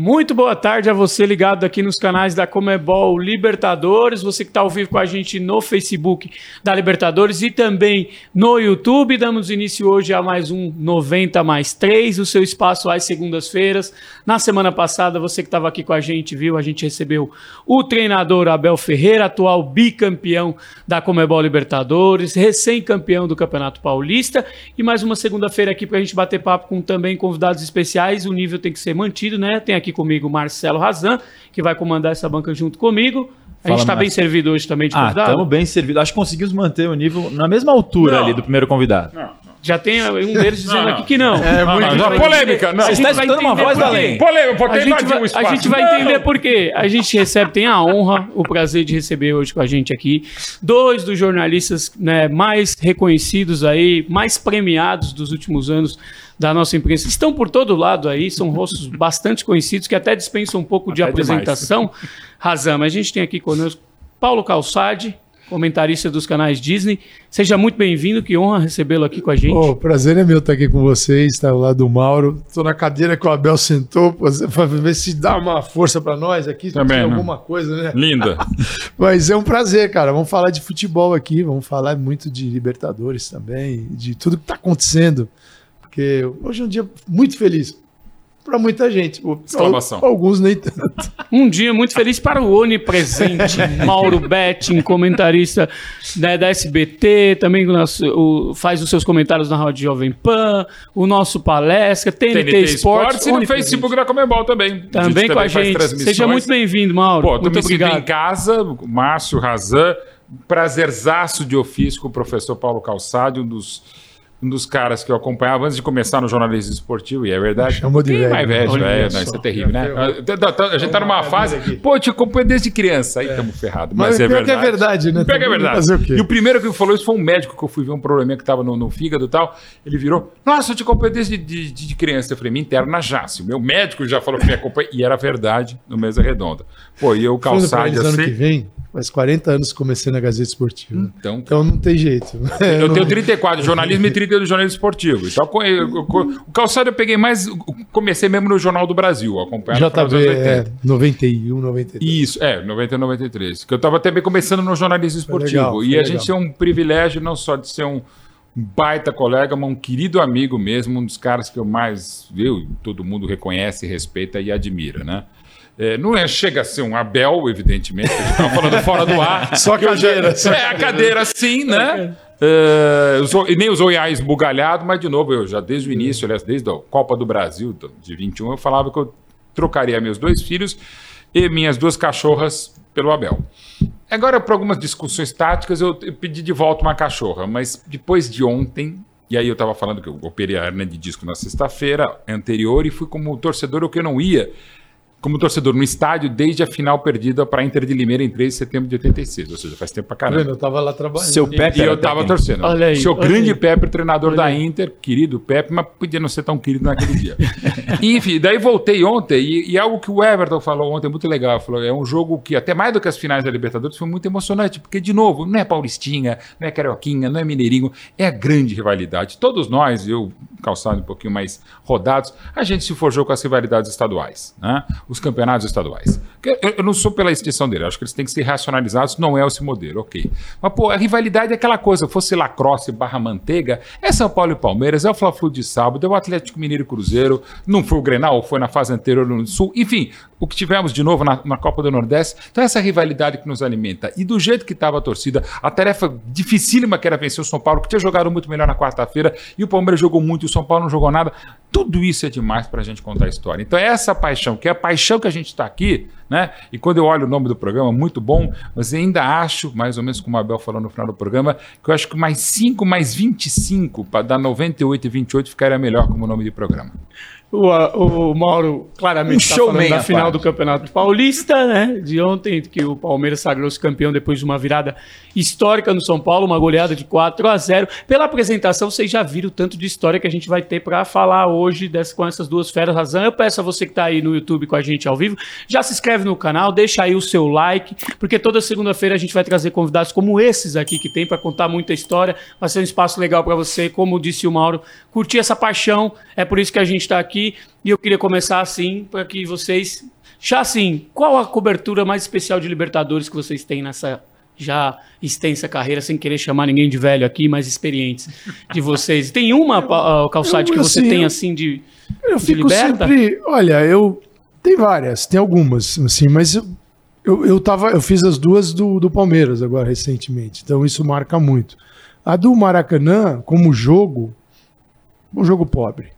Muito boa tarde a você ligado aqui nos canais da Comebol Libertadores, você que está ao vivo com a gente no Facebook da Libertadores e também no YouTube. Damos início hoje a mais um 90 mais 3, o seu espaço às segundas-feiras. Na semana passada, você que estava aqui com a gente, viu? A gente recebeu o treinador Abel Ferreira, atual bicampeão da Comebol Libertadores, recém-campeão do Campeonato Paulista. E mais uma segunda-feira aqui para a gente bater papo com também convidados especiais. O nível tem que ser mantido, né? Tem aqui aqui comigo Marcelo Razan, que vai comandar essa banca junto comigo. A gente está bem servido hoje também de ah, convidado? Estamos bem servidos. Acho que conseguimos manter o nível na mesma altura não. ali do primeiro convidado. Não. Já tem um deles dizendo não, aqui que não. É muito não, polêmica. Não. Você está escutando uma voz lei. Polêmica, porque a gente, vai, a gente vai entender por quê. A gente recebe, tem a honra, o prazer de receber hoje com a gente aqui dois dos jornalistas né, mais reconhecidos aí, mais premiados dos últimos anos da nossa imprensa. Estão por todo lado aí, são rostos bastante conhecidos que até dispensam um pouco até de apresentação. Razão, mas a gente tem aqui conosco Paulo Calçade, comentarista dos canais Disney. Seja muito bem-vindo, que honra recebê-lo aqui com a gente. O oh, prazer é meu estar aqui com vocês, estar ao lado do Mauro. Estou na cadeira que o Abel sentou para ver se dá uma força para nós aqui, Também, né? alguma coisa, né? Linda. Mas é um prazer, cara. Vamos falar de futebol aqui, vamos falar muito de Libertadores também, de tudo que está acontecendo. Porque hoje é um dia muito feliz para muita gente. Exclamação. Alguns nem tanto. Um dia muito feliz para o onipresente Mauro Betting, comentarista da, da SBT, também o nosso, o, faz os seus comentários na Rádio Jovem Pan, o nosso palestra, TNT, TNT Esportes. e no Facebook da Comebol também. Também a com a gente. Seja muito bem-vindo, Mauro. Pô, muito me obrigado. em casa, Márcio Razan, prazerzaço de ofício com o professor Paulo Calçado, um dos um dos caras que eu acompanhava antes de começar no jornalismo esportivo, e é verdade. Chamou de velho. mais velho, velho. Não, isso é terrível, né? A gente tá numa fase. Pô, eu te acompanho desde criança, aí estamos é. ferrados. Mas, mas é verdade. que é verdade, né? Pega é verdade. E o primeiro que falou isso foi um médico que eu fui ver um probleminha que estava no, no, fígado e tal. Ele virou: Nossa, eu te acompanho desde de, de, de criança. Eu falei: Me interna já. Se o meu médico já falou que me acompanha. E era verdade no Mesa Redonda. Pô, e eu calçado assim. ano que vem Faz 40 anos que comecei na Gazeta Esportiva. Então, então não tem jeito. Eu, tenho 34 de jornalismo e 30 do jornalismo esportivo. Então, eu, eu, o calçado eu peguei mais. Comecei mesmo no Jornal do Brasil, acompanhando JB, é, 91, 93. Isso, é, 90 93. Que eu estava também começando no jornalismo esportivo. Legal, e a legal. gente tem um privilégio não só de ser um baita colega, mas um querido amigo mesmo, um dos caras que eu mais, viu, todo mundo reconhece, respeita e admira, né? É, não é, chega a ser um Abel, evidentemente, a gente falando fora do ar. Só a cadeira. Já, é, a cadeira sim, né? É, e nem os oiais bugalhados, mas de novo, eu já desde o início, aliás, desde a Copa do Brasil de 21, eu falava que eu trocaria meus dois filhos e minhas duas cachorras pelo Abel. Agora, por algumas discussões táticas, eu pedi de volta uma cachorra, mas depois de ontem, e aí eu estava falando que eu operei a hernia de disco na sexta-feira anterior e fui como torcedor o que eu não ia como torcedor no estádio desde a final perdida para a Inter de Limeira em 3 de setembro de 86, ou seja, faz tempo para caramba. Eu estava lá trabalhando. Seu Pepe e eu estava torcendo. Olha aí, Seu olha grande aí. Pepe, treinador olha da Inter, querido Pepe, mas podia não ser tão querido naquele dia. Enfim, daí voltei ontem e, e, algo que o Everton falou ontem muito legal, falou, é um jogo que até mais do que as finais da Libertadores foi muito emocionante, porque de novo, não é paulistinha, não é carioquinha, não é mineirinho, é a grande rivalidade. Todos nós, eu calçado um pouquinho mais rodados, a gente se forjou com as rivalidades estaduais, né? Os campeonatos estaduais. Eu, não sou pela extinção dele, acho que eles têm que ser racionalizados, não é esse modelo, ok. Mas, pô, a rivalidade é aquela coisa, fosse lacrosse barra manteiga, é São Paulo e Palmeiras, é o Fla-Flu de sábado, é o Atlético Mineiro e Cruzeiro, não foi o Grenal, foi na fase anterior no Sul, enfim, o que tivemos de novo na, na Copa do Nordeste. Então, essa rivalidade que nos alimenta. E do jeito que estava a torcida, a tarefa dificílima que era vencer o São Paulo, que tinha jogado muito melhor na quarta-feira, e o Palmeiras jogou muito, e o São Paulo não jogou nada. Tudo isso é demais para a gente contar a história. Então, essa paixão, que é a paixão que a gente está aqui, né? E quando eu olho o nome do programa, muito bom, mas ainda acho, mais ou menos como a Abel falou no final do programa, que eu acho que mais 5, mais 25, para dar 98 e 28, ficaria melhor como nome de programa. O, o Mauro claramente está falando da final do Campeonato Paulista, né? De ontem, que o Palmeiras sagrou-se campeão depois de uma virada histórica no São Paulo, uma goleada de 4 a 0. Pela apresentação, vocês já viram o tanto de história que a gente vai ter para falar hoje dessa, com essas duas feras razão. Eu peço a você que está aí no YouTube com a gente ao vivo, já se inscreve no canal, deixa aí o seu like, porque toda segunda-feira a gente vai trazer convidados como esses aqui que tem para contar muita história. Vai ser um espaço legal para você, como disse o Mauro, curtir essa paixão. É por isso que a gente está aqui aqui e eu queria começar assim para que vocês já assim, qual a cobertura mais especial de Libertadores que vocês têm nessa já extensa carreira, sem querer chamar ninguém de velho aqui, mas experientes de vocês. Tem uma, uh, Calçade, que você assim, tem assim de, eu de fico liberta? sempre, olha, eu tem várias, tem algumas, assim, mas eu, eu, eu, tava, eu fiz as duas do, do Palmeiras agora recentemente, então isso marca muito. A do Maracanã, como jogo, um jogo pobre.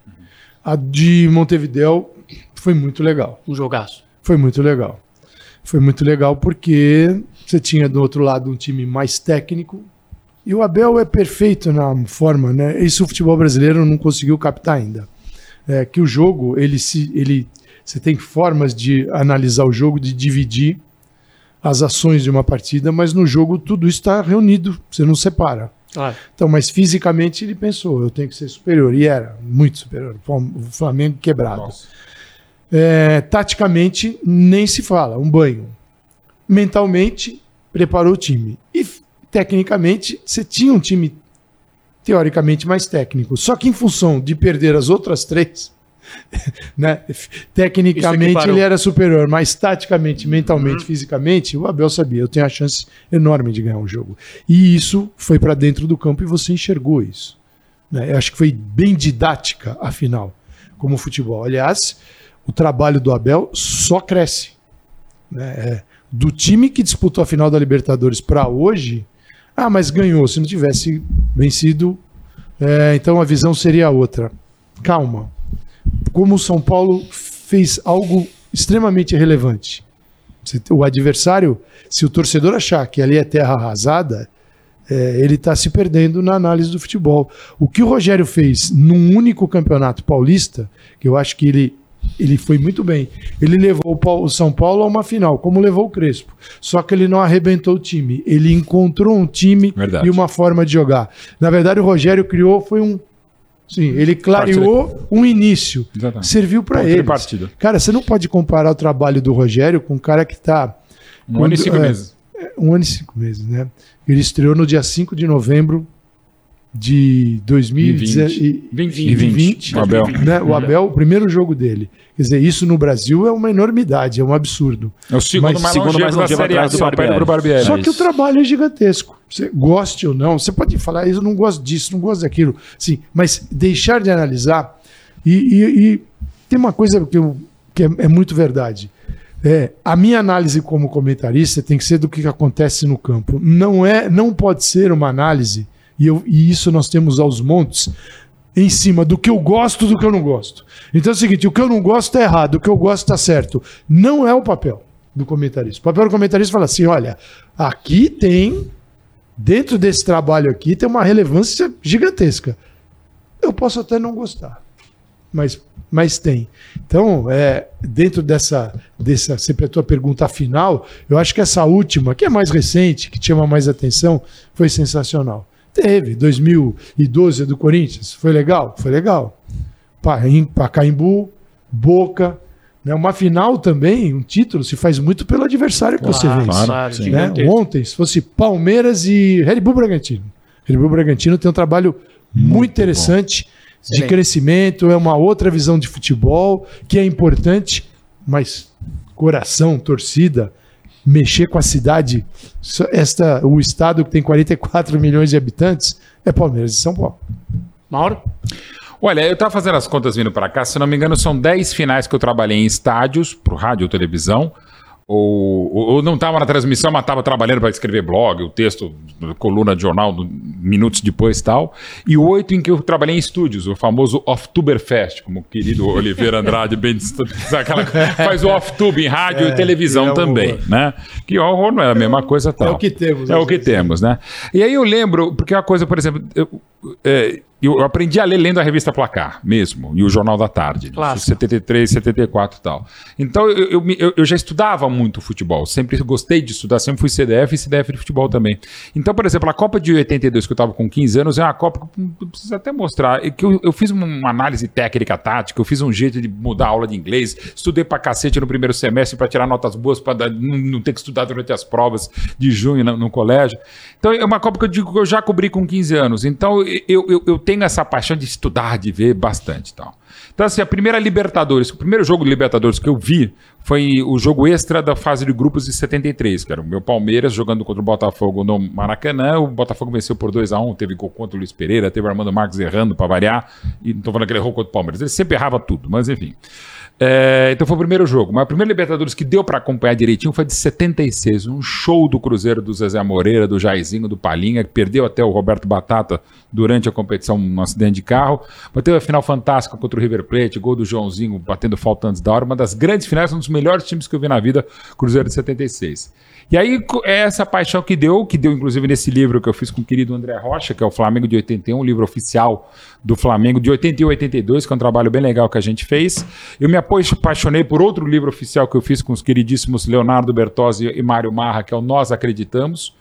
A de Montevideo foi muito legal. Um jogaço. Foi muito legal. Foi muito legal porque você tinha do outro lado um time mais técnico. E o Abel é perfeito na forma, né? Isso o futebol brasileiro não conseguiu captar ainda. É que o jogo, ele se ele você tem formas de analisar o jogo, de dividir as ações de uma partida, mas no jogo tudo isso está reunido, você não separa. Ah. Então, mas fisicamente ele pensou, eu tenho que ser superior, e era muito superior. O Flamengo quebrado. É, taticamente, nem se fala, um banho mentalmente preparou o time. E tecnicamente, você tinha um time teoricamente mais técnico. Só que em função de perder as outras três, né? Tecnicamente ele era superior, mas taticamente, mentalmente, uhum. fisicamente, o Abel sabia, eu tenho a chance enorme de ganhar um jogo. E isso foi para dentro do campo e você enxergou isso. Né? Eu acho que foi bem didática a final, como futebol. Aliás, o trabalho do Abel só cresce. Né? É, do time que disputou a final da Libertadores para hoje, ah, mas ganhou. Se não tivesse vencido, é, então a visão seria outra. Calma. Como o São Paulo fez algo extremamente relevante. O adversário, se o torcedor achar que ali é terra arrasada, é, ele está se perdendo na análise do futebol. O que o Rogério fez num único campeonato paulista, que eu acho que ele ele foi muito bem. Ele levou o São Paulo a uma final, como levou o Crespo. Só que ele não arrebentou o time. Ele encontrou um time verdade. e uma forma de jogar. Na verdade, o Rogério criou foi um Sim, ele clareou um início. Exatamente. Serviu para ele. Cara, você não pode comparar o trabalho do Rogério com um cara que está. Um ano e cinco é, meses. Um ano e cinco meses, né? Ele estreou no dia 5 de novembro de 2020, 2020, o Abel. Né? O Abel, o primeiro jogo dele. Quer dizer, isso no Brasil é uma enormidade, é um absurdo. É o segundo Mas, mais segundo mais da série A do Barbieri. Barbieri. Só que o trabalho é gigantesco. Você goste ou não, você pode falar, eu não gosto disso, não gosto daquilo. Sim, mas deixar de analisar e, e, e tem uma coisa que, eu, que é, é muito verdade. É, a minha análise como comentarista tem que ser do que acontece no campo. Não é, não pode ser uma análise e, eu, e isso nós temos aos montes em cima do que eu gosto do que eu não gosto. Então é o seguinte: o que eu não gosto está errado, o que eu gosto está certo. Não é o papel do comentarista. O papel do comentarista fala assim: olha, aqui tem, dentro desse trabalho aqui, tem uma relevância gigantesca. Eu posso até não gostar, mas, mas tem. Então, é, dentro dessa, dessa, sempre a tua pergunta final, eu acho que essa última, que é mais recente, que chama mais atenção, foi sensacional. Teve. 2012 do Corinthians. Foi legal? Foi legal. Pacaembu, Boca. Né? Uma final também, um título, se faz muito pelo adversário que claro, você vence. Claro, né? Ontem, se fosse Palmeiras e Red Bull Bragantino. Red Bull Bragantino tem um trabalho muito, muito interessante bom. de crescimento, é uma outra visão de futebol que é importante, mas coração, torcida, mexer com a cidade, esta, o estado que tem 44 milhões de habitantes, é Palmeiras e São Paulo. Mauro? Olha, eu estava fazendo as contas vindo para cá, se não me engano, são 10 finais que eu trabalhei em estádios, para rádio ou televisão, ou, ou não estava na transmissão, mas estava trabalhando para escrever blog, o texto, coluna de jornal, minutos depois tal. E oito em que eu trabalhei em estúdios, o famoso Off-Tuberfest, como o querido Oliveira Andrade bem aquela, faz o off-tube em rádio é, e televisão é também, horror. né? Que horror não é a mesma coisa tal. É o que temos. É o que temos, né? E aí eu lembro, porque é uma coisa, por exemplo, eu, é, eu aprendi a ler lendo a revista Placar mesmo, e o Jornal da Tarde, Clássico. 73, 74 e tal. Então eu, eu, eu, já estudava muito futebol, sempre gostei de estudar, sempre fui CDF e CDF de futebol também. Então, por exemplo, a Copa de 82, que eu estava com 15 anos, é uma Copa que eu preciso até mostrar, que eu, eu fiz uma análise técnica, tática, eu fiz um jeito de mudar a aula de inglês, estudei pra cacete no primeiro semestre para tirar notas boas, para não, não, ter que estudar durante as provas de junho no, no, colégio. Então é uma Copa que eu digo que eu já cobri com 15 anos. Então eu, eu, eu tenho essa paixão de estudar, de ver bastante tal. Então, assim, a primeira Libertadores, o primeiro jogo de Libertadores que eu vi foi o jogo extra da fase de grupos de 73, que era o meu Palmeiras jogando contra o Botafogo no Maracanã. O Botafogo venceu por 2 a 1 teve gol contra o Luiz Pereira, teve o Armando Marques errando para variar, e não tô falando que ele errou contra o Palmeiras. Ele sempre errava tudo, mas enfim. É, então foi o primeiro jogo. Mas o primeiro Libertadores que deu para acompanhar direitinho foi de 76. Um show do Cruzeiro do Zezé Moreira, do Jairzinho, do Palinha, que perdeu até o Roberto Batata durante a competição num acidente de carro. Mas teve a final fantástica contra o River Plate, gol do Joãozinho batendo falta antes da hora. Uma das grandes finais, um dos melhores times que eu vi na vida, Cruzeiro de 76. E aí é essa paixão que deu, que deu inclusive nesse livro que eu fiz com o querido André Rocha, que é o Flamengo de 81, um livro oficial do Flamengo de 81 a 82, que é um trabalho bem legal que a gente fez. Eu me apaixonei por outro livro oficial que eu fiz com os queridíssimos Leonardo Bertozzi e Mário Marra, que é o Nós Acreditamos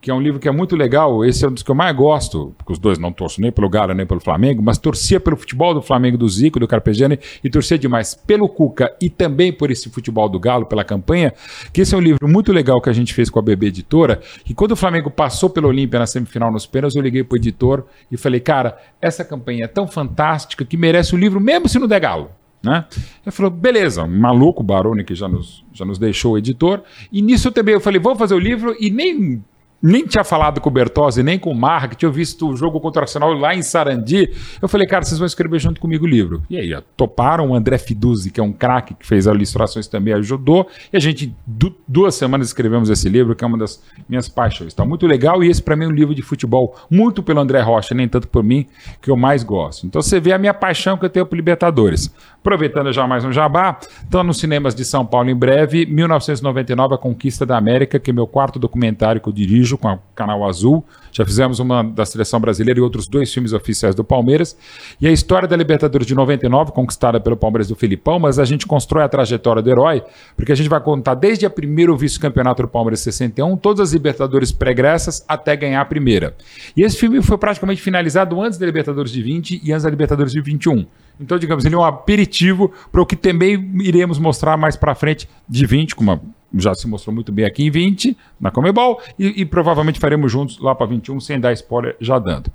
que é um livro que é muito legal. Esse é um dos que eu mais gosto, porque os dois não torço nem pelo Galo nem pelo Flamengo, mas torcia pelo futebol do Flamengo do Zico, do Carpegiani, e torcia demais pelo Cuca e também por esse futebol do Galo, pela campanha, que esse é um livro muito legal que a gente fez com a BB Editora, e quando o Flamengo passou pelo Olímpia na semifinal nos pênaltis, eu liguei pro editor e falei, cara, essa campanha é tão fantástica que merece um livro mesmo se não der Galo. Né? Ele falou, beleza, maluco, Baroni, que já nos, já nos deixou o editor. E nisso também eu falei, vamos fazer o livro, e nem nem tinha falado com o Bertozzi, nem com o Marra, que tinha visto o jogo contra o Arsenal lá em Sarandi. Eu falei, cara, vocês vão escrever junto comigo o livro. E aí, toparam. O André Fiduzzi, que é um craque, que fez as ilustrações também, ajudou. E a gente, du duas semanas, escrevemos esse livro, que é uma das minhas paixões. Está muito legal. E esse, para mim, é um livro de futebol, muito pelo André Rocha, nem tanto por mim, que eu mais gosto. Então, você vê a minha paixão que eu tenho por Libertadores. Aproveitando já mais um jabá, estão nos cinemas de São Paulo em breve, 1999, A Conquista da América, que é meu quarto documentário que eu dirijo com o Canal Azul. Já fizemos uma da seleção brasileira e outros dois filmes oficiais do Palmeiras. E a história da Libertadores de 99, conquistada pelo Palmeiras do Filipão, mas a gente constrói a trajetória do herói, porque a gente vai contar desde a primeiro vice-campeonato do Palmeiras 61, todas as Libertadores pregressas até ganhar a primeira. E esse filme foi praticamente finalizado antes da Libertadores de 20 e antes da Libertadores de 21. Então, digamos, ele é um aperitivo para o que também iremos mostrar mais para frente de 20, como já se mostrou muito bem aqui em 20, na Comebol, e, e provavelmente faremos juntos lá para 21, sem dar spoiler, já dando.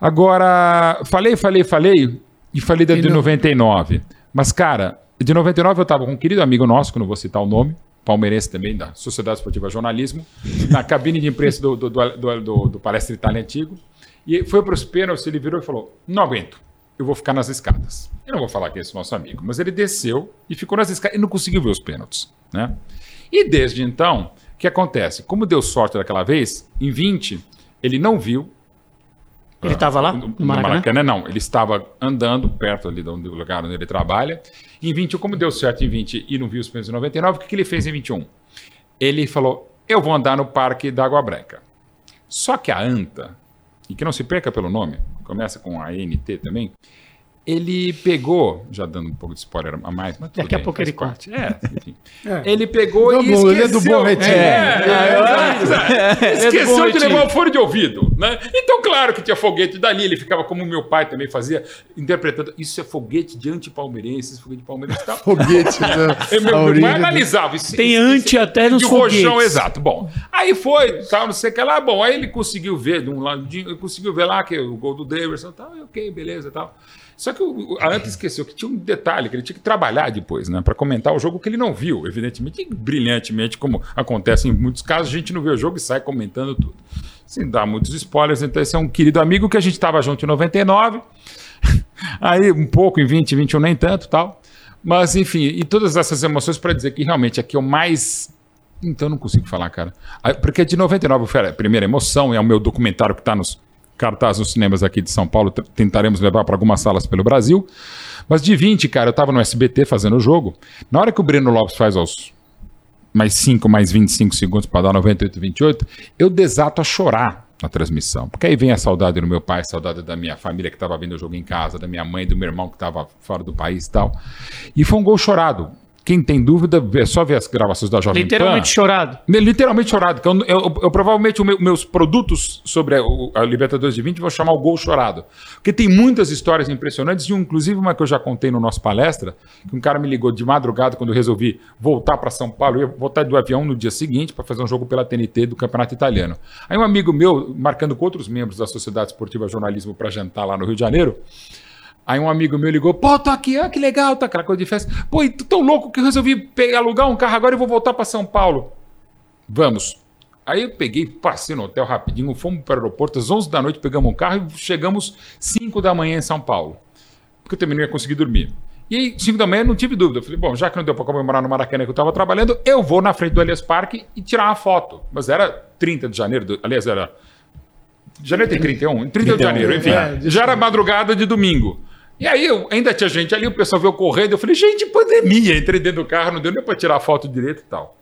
Agora, falei, falei, falei, e falei da de 99. Mas, cara, de 99 eu estava com um querido amigo nosso, que não vou citar o nome, palmeirense também, da Sociedade Esportiva Jornalismo, na cabine de imprensa do, do, do, do, do Palestra Itália Antigo, e foi para os pênaltis, ele virou e falou, não aguento eu vou ficar nas escadas. Eu não vou falar que é esse nosso amigo, mas ele desceu e ficou nas escadas e não conseguiu ver os pênaltis. Né? E desde então, o que acontece? Como deu sorte daquela vez, em 20, ele não viu. Ele estava uh, lá? No, no Maracanã? Maracanã? Não, ele estava andando perto ali do lugar onde ele trabalha. Em 20, como deu certo em 20 e não viu os pênaltis em 99, o que, que ele fez em 21? Ele falou: Eu vou andar no Parque da Água Branca. Só que a ANTA, e que não se perca pelo nome, começa com a NT também, ele pegou, já dando um pouco de spoiler a mais, mas daqui a pouco ele corte. É, enfim. É. Ele pegou e esqueceu. Ele é do bom. É, é, é, esqueceu de levar o fone de ouvido, né? Então, claro que tinha foguete dali, ele ficava como meu pai também fazia, interpretando, isso é foguete de anti-palmeirense, foguete de Palmeiras e tal. foguete, né? meu pai analisava. Isso, Tem isso, anti isso, até nos de foguetes. Roxão, exato. Bom, aí foi, tal, não sei o que lá, bom, aí ele conseguiu ver, de um lado, conseguiu ver lá que o gol do Davidson, tal, ok, beleza, tal. Só que o, a Anta esqueceu que tinha um detalhe, que ele tinha que trabalhar depois, né? Para comentar o jogo que ele não viu, evidentemente, brilhantemente, como acontece em muitos casos, a gente não vê o jogo e sai comentando tudo. Sem dar muitos spoilers, então esse é um querido amigo que a gente estava junto em 99, aí um pouco em 20, 21 nem tanto tal. Mas, enfim, e todas essas emoções para dizer que realmente aqui é o mais então não consigo falar, cara. Porque de 99 foi a primeira emoção, é o meu documentário que está nos cartaz nos cinemas aqui de São Paulo, tentaremos levar para algumas salas pelo Brasil. Mas de 20, cara, eu estava no SBT fazendo o jogo. Na hora que o Breno Lopes faz aos mais 5, mais 25 segundos para dar 98, 28, eu desato a chorar na transmissão. Porque aí vem a saudade do meu pai, a saudade da minha família que estava vendo o jogo em casa, da minha mãe, do meu irmão que estava fora do país e tal. E foi um gol chorado. Quem tem dúvida, é só ver as gravações da Jovem Literalmente Pan. chorado. Literalmente chorado. Eu, eu, eu provavelmente, meu, meus produtos sobre a, a, Libertadores de 20 vou chamar o Gol Chorado. Porque tem muitas histórias impressionantes, e inclusive uma que eu já contei no nosso palestra, que um cara me ligou de madrugada quando eu resolvi voltar para São Paulo, eu ia voltar do avião no dia seguinte para fazer um jogo pela TNT do Campeonato Italiano. Aí um amigo meu, marcando com outros membros da Sociedade Esportiva Jornalismo para jantar lá no Rio de Janeiro, Aí um amigo meu ligou, pô, tô aqui, ah, que legal, tá aquela coisa de festa. Pô, tô tão louco que eu resolvi pegar, alugar um carro agora e vou voltar para São Paulo. Vamos. Aí eu peguei, passei no hotel rapidinho, fomos para o aeroporto, às 11 da noite pegamos um carro e chegamos 5 da manhã em São Paulo. Porque eu também não ia conseguir dormir. E aí, 5 da manhã, não tive dúvida. Eu falei, bom, já que não deu para comemorar no Maracanã que eu estava trabalhando, eu vou na frente do Elias Parque e tirar uma foto. Mas era 30 de janeiro, do, aliás, era. Janeiro tem 31? 30 31, de janeiro, enfim. É, já era madrugada de domingo. E aí ainda tinha gente ali, o pessoal veio correndo, eu falei, gente, pandemia. Entrei dentro do carro, não deu nem para tirar a foto direito e tal.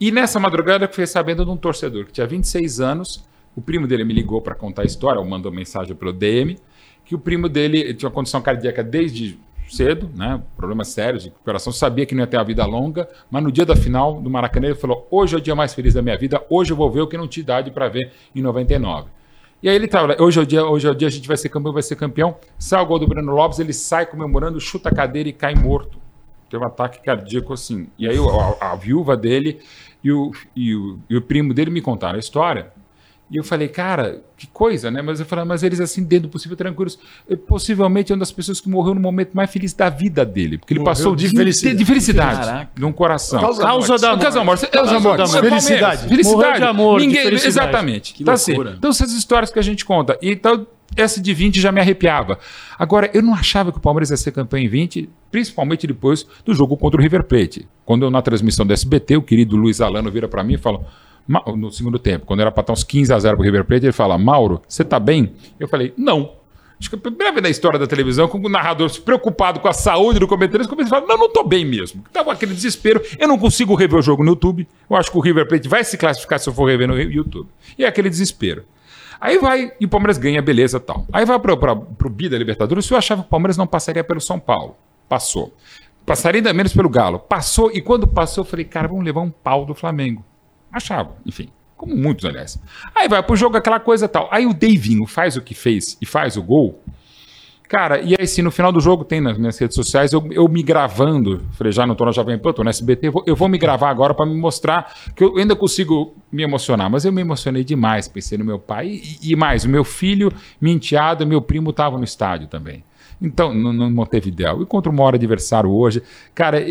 E nessa madrugada eu fiquei sabendo de um torcedor que tinha 26 anos, o primo dele me ligou para contar a história, ou mandou mensagem pelo DM, que o primo dele tinha uma condição cardíaca desde cedo, né? Problemas sérios de recuperação, sabia que não ia ter a vida longa, mas no dia da final do Maracanã ele falou: "Hoje é o dia mais feliz da minha vida, hoje eu vou ver o que não tinha idade para ver em 99". E aí ele tava, hoje é o dia, hoje é o dia a gente vai ser campeão, vai ser campeão. Sai o gol do Breno Lopes, ele sai comemorando, chuta a cadeira e cai morto. Teve um ataque cardíaco assim. E aí a, a viúva dele e o, e, o, e o primo dele me contaram a história. E eu falei, cara, que coisa, né? Mas eu falei, mas eles assim, dentro do possível, tranquilos. Possivelmente é uma das pessoas que morreu no momento mais feliz da vida dele. Porque ele morreu passou de felicidade. De felicidade. Num coração. Causa, causa da morte. Causa da morte. Causa da morte. Felicidade. Felicidade. de amor. Ninguém, de felicidade. Exatamente. Que tá assim. Então, essas histórias que a gente conta. Então, essa de 20 já me arrepiava. Agora, eu não achava que o Palmeiras ia ser campeão em 20, principalmente depois do jogo contra o River Plate. Quando eu, na transmissão do SBT, o querido Luiz Alano vira para mim e fala: no segundo tempo, quando era para estar uns 15 a 0 pro River Plate, ele fala: Mauro, você tá bem? Eu falei: não. Acho que a primeira vez na história da televisão, com o narrador preocupado com a saúde do comentarista, comecei a falar: não, não tô bem mesmo. Tava aquele desespero, eu não consigo rever o jogo no YouTube. Eu acho que o River Plate vai se classificar se eu for rever no YouTube. E é aquele desespero. Aí vai, e o Palmeiras ganha, beleza tal. Aí vai para o Bi da Libertadores, eu achava que o Palmeiras não passaria pelo São Paulo. Passou. Passaria ainda menos pelo Galo. Passou, e quando passou, eu falei, cara, vamos levar um pau do Flamengo. Achava, enfim. Como muitos, aliás. Aí vai pro jogo aquela coisa tal. Aí o Davinho faz o que fez e faz o gol. Cara, e aí, se no final do jogo tem nas minhas redes sociais, eu, eu me gravando, falei, já não tô na Jovem Pan, tô no SBT, eu vou, eu vou me gravar agora para me mostrar que eu ainda consigo me emocionar. Mas eu me emocionei demais, pensei no meu pai. E, e mais, o meu filho, minha enteada, meu primo estavam no estádio também. Então, no, no Montevideo. E contra o maior adversário hoje. Cara,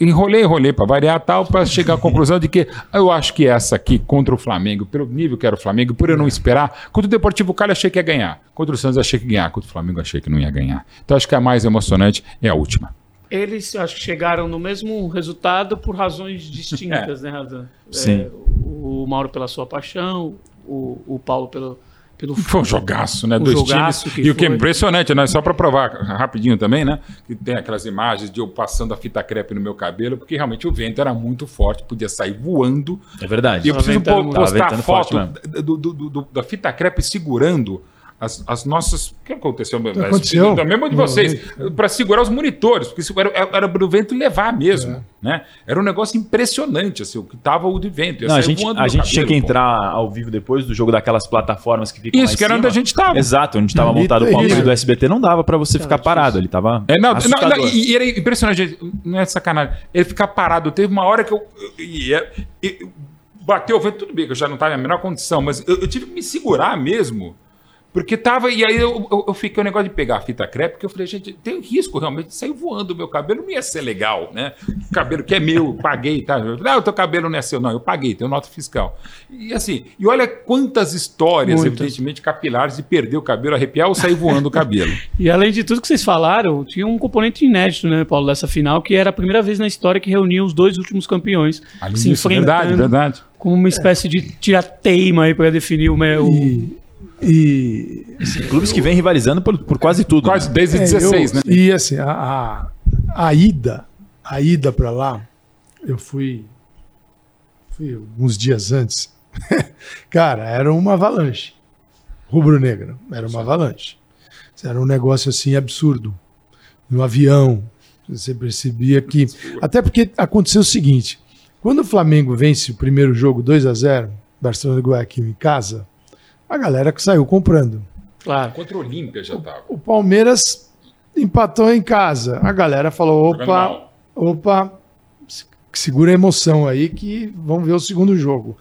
enrolei, enrolei para variar tal, para chegar à conclusão de que eu acho que essa aqui contra o Flamengo, pelo nível que era o Flamengo, por eu não esperar, contra o Deportivo Cali achei que ia ganhar. Contra o Santos achei que ia ganhar. Contra o Flamengo achei que não ia ganhar. Então acho que a mais emocionante é a última. Eles acho que chegaram no mesmo resultado por razões distintas, é. né, Razan? Sim. É, o Mauro pela sua paixão, o, o Paulo pelo pelo Foi um jogaço, né? Dois jogaço times. e o que é impressionante, né? Só para provar rapidinho também, né? Que tem aquelas imagens de eu passando a fita crepe no meu cabelo, porque realmente o vento era muito forte, podia sair voando. É verdade. E eu preciso postar a foto do, do, do, da fita crepe segurando as, as nossas. O que aconteceu? Aconteceu. Da mesma de vocês, para segurar os monitores, porque isso era, era para o vento levar mesmo. É. Né? Era um negócio impressionante, assim, o que estava o de vento. Não, a gente, a gente tinha que entrar pô. ao vivo depois do jogo daquelas plataformas que ficam Isso, que era onde a gente estava. Exato, onde estava montado o Palmeiras do SBT, não dava para você ficar parado, ele estava. É, não, não, não, e era impressionante, não é sacanagem. Ele ficar parado. Teve uma hora que eu. eu, eu bateu o vento, tudo bem, que eu já não estava na menor condição, mas eu, eu tive que me segurar mesmo porque tava. E aí eu, eu, eu fiquei o um negócio de pegar a fita crepe, porque eu falei, gente, tem risco realmente de sair voando o meu cabelo, não ia ser legal, né? O cabelo que é meu, paguei, tá? Não, o teu cabelo não é seu, não, eu paguei, tenho nota fiscal. E assim, e olha quantas histórias, Muitas. evidentemente, capilares de perder o cabelo, arrepiar ou sair voando o cabelo. e além de tudo que vocês falaram, tinha um componente inédito, né, Paulo, dessa final, que era a primeira vez na história que reunia os dois últimos campeões. Além se disso, verdade, verdade. Como uma espécie é. de tirar-teima aí para definir o, meu, e... Assim, clubes que vêm rivalizando por, por quase tudo. Quase né? desde é, 16, eu, né? E assim, a, a, a ida, a ida para lá, eu fui. Fui uns dias antes. Cara, era uma avalanche. Rubro-negra, era uma avalanche. Era um negócio assim absurdo. No avião, você percebia que. Até porque aconteceu o seguinte: quando o Flamengo vence o primeiro jogo 2 a 0 Barcelona e Guayaquil em casa, a galera que saiu comprando. Claro. Contra o Olímpia já estava. O, o, Palmeiras empatou em casa. A galera falou: opa, opa, segura a emoção aí que vamos ver o segundo jogo.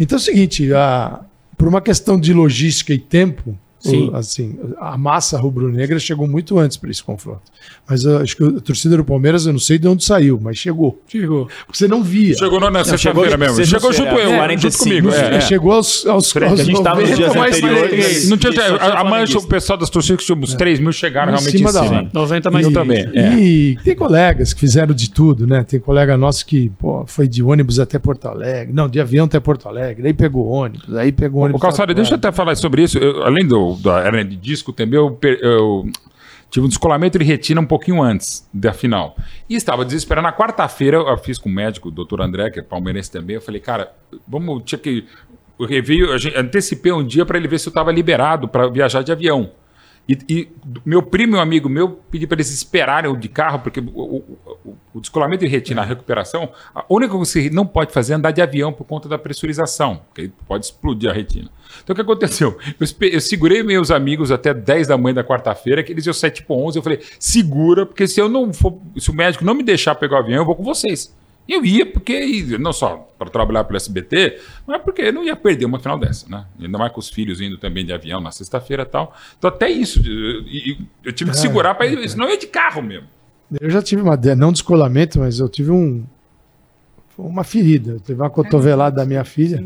Então é o seguinte: a, por uma questão de logística e tempo, Sim. O, assim, a massa rubro-negra chegou muito antes para esse confronto. Mas eu, acho que a torcida do Palmeiras, eu não sei de onde saiu, mas chegou. Chegou. Porque você não via. Chegou na sexta-feira mesmo. Você chegou junto eu, é, junto comigo. É, é. Chegou aos, aos, aos A gente estava nos dias anteriores. Não tinha, a, a mancha, o pessoal das torcidas, que tinha uns 3 mil, chegaram em realmente cima em da cima. hora. 90 mais E, também. e tem colegas que fizeram de tudo, né? Tem colega nosso que pô, foi de ônibus até Porto Alegre. Não, de avião até Porto Alegre. Aí pegou ônibus, aí pegou ônibus. O Calçado, deixa eu até falar sobre isso. Eu, além do, da hernia de disco também, eu, eu tive um descolamento de retina um pouquinho antes da final. E estava desesperado. Na quarta-feira, eu fiz com o médico, o doutor André, que é palmeirense também. Eu falei, cara, vamos. Tinha que. Eu gente, antecipei um dia para ele ver se eu estava liberado para viajar de avião. E, e meu primo e um amigo meu pedi para eles esperarem de carro, porque o, o- o- descolamento de retina, a recuperação, a única coisa que você não pode fazer é andar de avião por conta da pressurização, porque pode explodir a retina. Então o que aconteceu? Eu, eu segurei meus amigos até 10 da manhã da quarta-feira, que eles iam sair tipo 11, eu falei, segura, porque se eu não for, se o médico não me deixar pegar o avião, eu vou com vocês. Eu ia porque, não só para trabalhar pelo SBT, mas porque eu não ia perder uma final dessa, né? Ainda mais com os filhos indo também de avião na sexta-feira e tal. Então até isso, eu, eu- eu tive que É, segurar para ir, senão eu ia de carro mesmo. Eu já tive uma, de- não descolamento, mas eu tive um uma ferida. Eu tive uma cotovelada da minha filha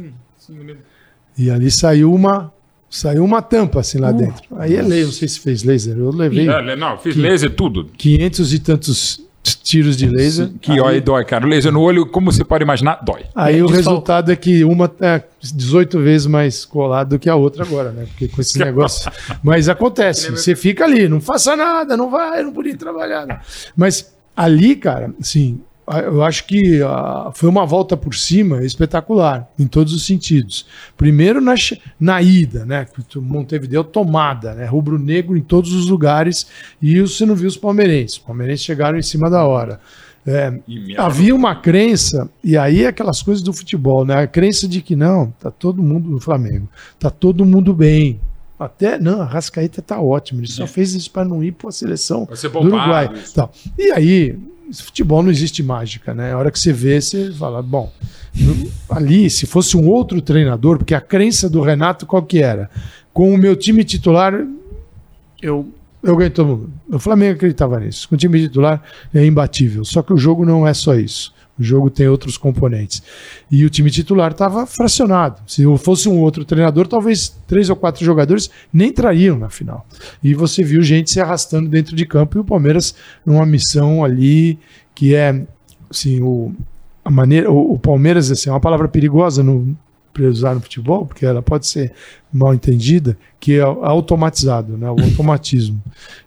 e ali saiu uma saiu uma tampa assim lá dentro. Aí é lei, não sei se fez laser. Eu levei É, não, fiz laser tudo. 500 e tantos tiros de laser. Que ó, aí dói, cara. O laser no olho, como você pode imaginar, dói. Aí o Desfal- resultado é que uma tá 18 vezes mais colada do que a outra agora, né? Porque com esse negócio. Mas acontece, você fica ali, não faça nada, não vai, não podia trabalhar. não. Mas ali, cara, assim, eu acho que ah, foi uma volta por cima espetacular, em todos os sentidos. Primeiro na, na ida, né? Montevideo tomada, né? Rubro-negro em todos os lugares, e você não viu os palmeirenses. Os palmeirenses chegaram em cima da hora. É, Havia uma crença, e aí é aquelas coisas do futebol, né? A crença de que não, tá todo mundo no Flamengo, tá todo mundo bem. Até, não, a Rascaeta tá ótimo, ele só fez isso para não ir para a seleção Vai ser do Uruguai. isso. Tal. E aí, futebol não existe mágica, né? A hora que você vê, você fala, bom, ali, se fosse um outro treinador, porque a crença do Renato qual que era? Com o meu time titular, Eu, eu ganho todo mundo. O Flamengo acreditava nisso. Com o time titular é imbatível. Só que o jogo não é só isso. O jogo tem outros componentes. E o time titular estava fracionado. Se fosse um outro treinador, talvez três ou quatro jogadores nem trariam na final. E você viu gente se arrastando dentro de campo e o Palmeiras numa missão ali que é assim, o, a maneira. O, o Palmeiras assim, é uma palavra perigosa no usar no futebol, porque ela pode ser mal entendida, que é automatizado, né? o automatismo.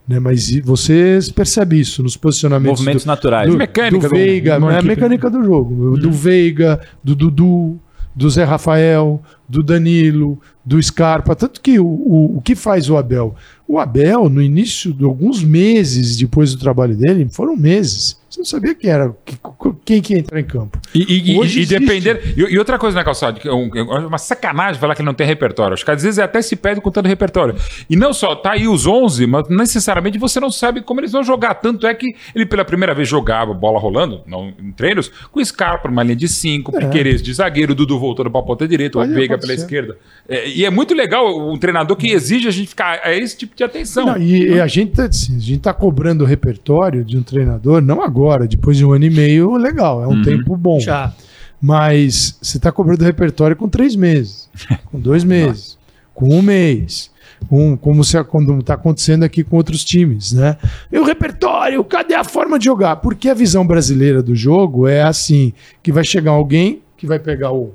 né? Mas você percebe isso nos posicionamentos Movimentos do, naturais. do, Mecânica do do- Veiga, né? a mecânica do jogo, do Veiga, do Dudu, do Zé Rafael, do Danilo, do Scarpa, tanto que o, o, o que faz o Abel? O Abel, no início de alguns meses depois do trabalho dele, foram meses, você não sabia quem era, que- quem que ia entrar em campo. E, e- Hoje e depender. E, e outra coisa, né, Calçado? É é uma sacanagem falar que ele não tem repertório. Acho que às vezes até se perde contando repertório. E não só, tá aí os 11, mas necessariamente você não sabe como eles vão jogar. Tanto é que ele pela primeira vez jogava bola rolando, não em treinos, com Scarpa numa linha de 5, Piqueires de zagueiro, Dudu voltando pra ponta direita, o Veiga pela esquerda. É, e é muito legal um treinador que exige a gente ficar a esse tipo de atenção. Não, e, e a gente tá, assim, a gente tá cobrando o repertório de um treinador, não agora, depois de um ano e meio, legal, é um tempo bom. já. Mas você está cobrando repertório com três meses, com dois meses, com um mês, com, como está acontecendo aqui com outros times, né? E o repertório, cadê a forma de jogar? Porque a visão brasileira do jogo é assim, que vai chegar alguém que vai pegar o,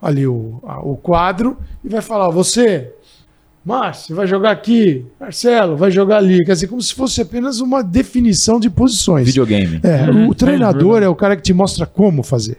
ali o, a- o quadro e vai falar, você, Márcio, vai jogar aqui, Marcelo, vai jogar ali. Quer dizer, como se fosse apenas uma definição de posições. Videogame. É, o treinador é o cara que te mostra como fazer.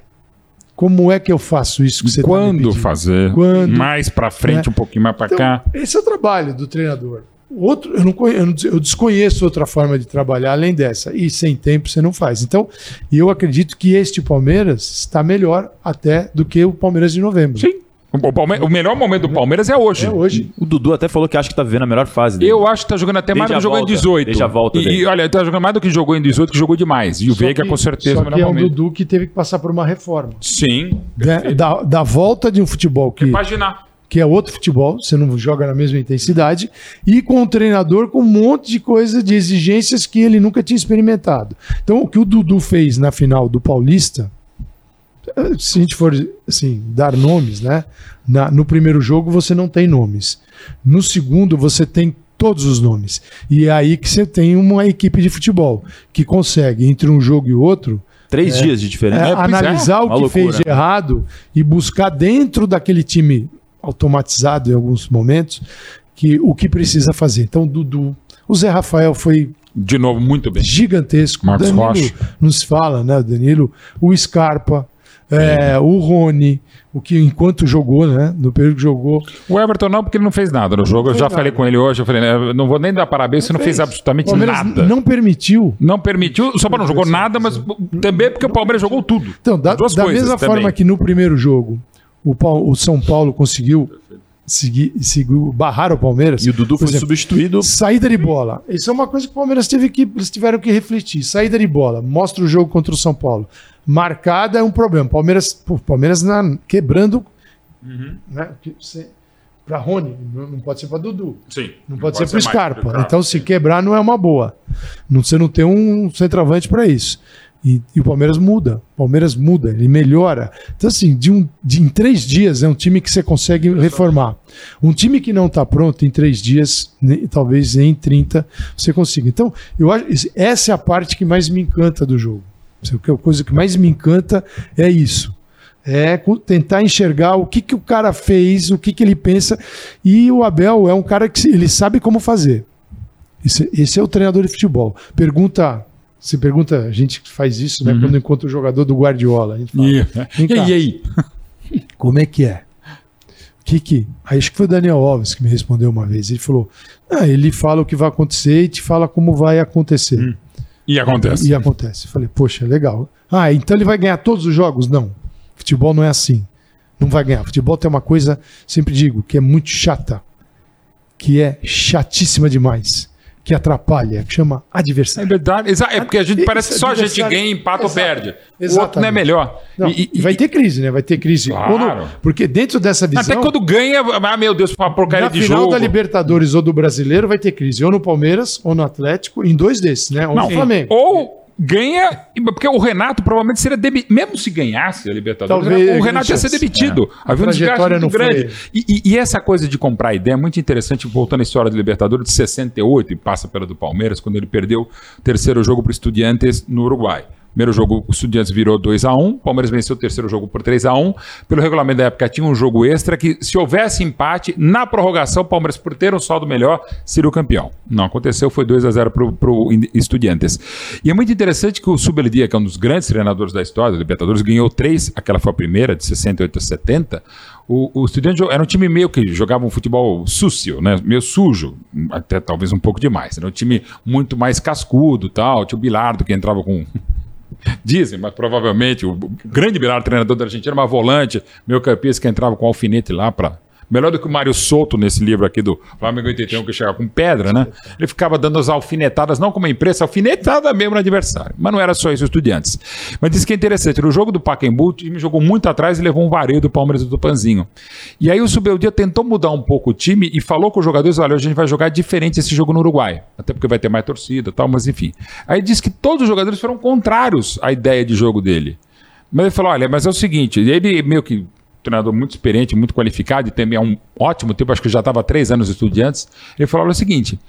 Como é que eu faço isso que você tá me Quando pedindo? fazer? Quando? Mais pra frente, É. um pouquinho mais pra Então, cá. esse é o trabalho do treinador. Outro, eu, não conhe- eu não- eu desconheço outra forma de trabalhar além dessa. E sem tempo você não faz. Então, eu acredito que este Palmeiras está melhor até do que o Palmeiras de novembro. Sim. O, Palme- o melhor momento do Palmeiras é hoje. É hoje. O Dudu até falou que acha que tá vivendo a melhor fase dele. Eu acho que tá jogando até mais do que jogou em volta. 18. Desde a volta e, dele. e olha, tá jogando mais do que jogou em 18, que jogou demais. E o Só Veiga, que- com certeza, Só o que melhor é um momento. Dudu que teve que passar por uma reforma. Sim. Né? Da, da volta de um futebol que Repaginar. que é outro futebol, você não joga na mesma intensidade, e com um treinador com um monte de coisa, de exigências que ele nunca tinha experimentado. Então, o que o Dudu fez na final do Paulista, se a gente for assim, dar nomes, né? Na, no primeiro jogo você não tem nomes. No segundo você tem todos os nomes. E é aí que você tem uma equipe de futebol que consegue, entre um jogo e outro, Três é, dias de diferença. É, é, analisar o que loucura. fez de errado e buscar dentro daquele time automatizado em alguns momentos que o que precisa fazer. Então, Dudu, o Zé Rafael foi de novo muito bem. Gigantesco. Marcos Danilo Rocha. nos fala, né, Danilo, o Scarpa, é, o Rony, o que enquanto jogou, né? No período que jogou. O Everton não, porque ele não fez nada no jogo. Eu já nada. falei com ele hoje, eu falei, né, não vou nem dar parabéns, você não fez, fez absolutamente nada. Não permitiu. Não permitiu, só para não jogou nada, mas também porque o Palmeiras jogou tudo. Então, da, da mesma também. forma que no primeiro jogo o, o São Paulo conseguiu seguir, seguir, barrar o Palmeiras. E o Dudu foi exemplo, substituído. Saída de bola. Isso é uma coisa que o Palmeiras teve que. Eles tiveram que refletir. Saída de bola. Mostra o jogo contra o São Paulo. Marcada é um problema. Palmeiras, pô, Palmeiras na, quebrando. Uhum. Né, para Rony, não pode ser para Dudu. Sim. Não, pode, pode ser para Scarpa. Então, se quebrar, não é uma boa. Não, você não tem um centroavante para isso. E, e, o Palmeiras muda. O Palmeiras muda, ele melhora. Então, assim, de um, de, em três dias é um time que você consegue reformar. Um time que não está pronto, em três dias, nem, talvez em 30, você consiga. Então, eu acho essa é a parte que mais me encanta do jogo. A coisa que mais me encanta é isso. É tentar enxergar o que, que o cara fez, o que, que ele pensa. E o Abel é um cara que ele sabe como fazer. Esse, esse é o treinador de futebol. Pergunta você pergunta, a gente faz isso, né? Uhum. Quando encontra o jogador do Guardiola. A gente fala, yeah. e, e aí? Como é que é? Que que... Aí acho que foi o Daniel Alves que me respondeu uma vez. Ele falou: ah, ele fala o que vai acontecer e te fala como vai acontecer. Hum. E acontece. E, acontece. Falei, poxa, legal. Ah, então ele vai ganhar todos os jogos? Não. Futebol não é assim. Não vai ganhar. Futebol tem uma coisa, sempre digo, que é muito chata. Que é chatíssima demais que atrapalha, que chama adversário. É verdade. É porque a gente parece que só a gente ganha, empata ou perde. Exatamente. O outro não é melhor. Não, e, e, vai ter crise, né? Vai ter crise. Claro. Quando, porque dentro dessa visão... Até quando ganha, ah, meu Deus, uma porcaria de jogo. Na final da Libertadores ou do Brasileiro vai ter crise. Ou no Palmeiras, ou no Atlético, em dois desses, né? Ou não, no Flamengo. Ou ganha, porque o Renato provavelmente seria demitido, mesmo se ganhasse a Libertadores, Talvez, o Renato ia ser demitido. É. Havia um desgaste muito grande. E, e, e, essa coisa de comprar ideia é muito interessante, voltando à história da Libertadores de 68 e passa pela do Palmeiras, quando ele perdeu o terceiro jogo para o Estudiantes no Uruguai. Primeiro jogo, o Estudiantes virou 2 a 1 o Palmeiras venceu o terceiro jogo por 3 a 1 Pelo regulamento da época, tinha um jogo extra que, se houvesse empate, na prorrogação, o Palmeiras, por ter um saldo melhor, seria o campeão. Não aconteceu, foi 2 a 0 para o Estudiantes. E é muito interessante que o Subeldia, que é um dos grandes treinadores da história da Libertadores, ganhou três, aquela foi a primeira, de 68 a 70. O, o Estudiantes era um time meio que jogava um futebol sucio, né? meio sujo, até talvez um pouco demais. Era um time muito mais cascudo, tal. Tinha o Bilardo que entrava com Dizem, mas provavelmente o grande Bilar, treinador da Argentina, uma volante, meu campista que entrava com alfinete lá para Melhor do que o Mário Souto nesse livro aqui do Flamengo 81, que chegava com pedra, né? Ele ficava dando as alfinetadas, não como a imprensa, alfinetada mesmo no adversário. Mas não era só isso, estudiantes. Mas disse que é interessante, no jogo do Pacaembu, o time jogou muito atrás e levou um vareio do Palmeiras do Panzinho. E aí o Subeldia tentou mudar um pouco o time e falou com os jogadores, olha, a gente vai jogar diferente esse jogo no Uruguai. Até porque vai ter mais torcida tal, mas enfim. Aí disse que todos os jogadores foram contrários à ideia de jogo dele. Mas ele falou: olha, mas é o seguinte, ele meio que treinador muito experiente, muito qualificado e também é um ótimo tempo, acho que já estava três anos estudiantes. Ele falou: olha o seguinte,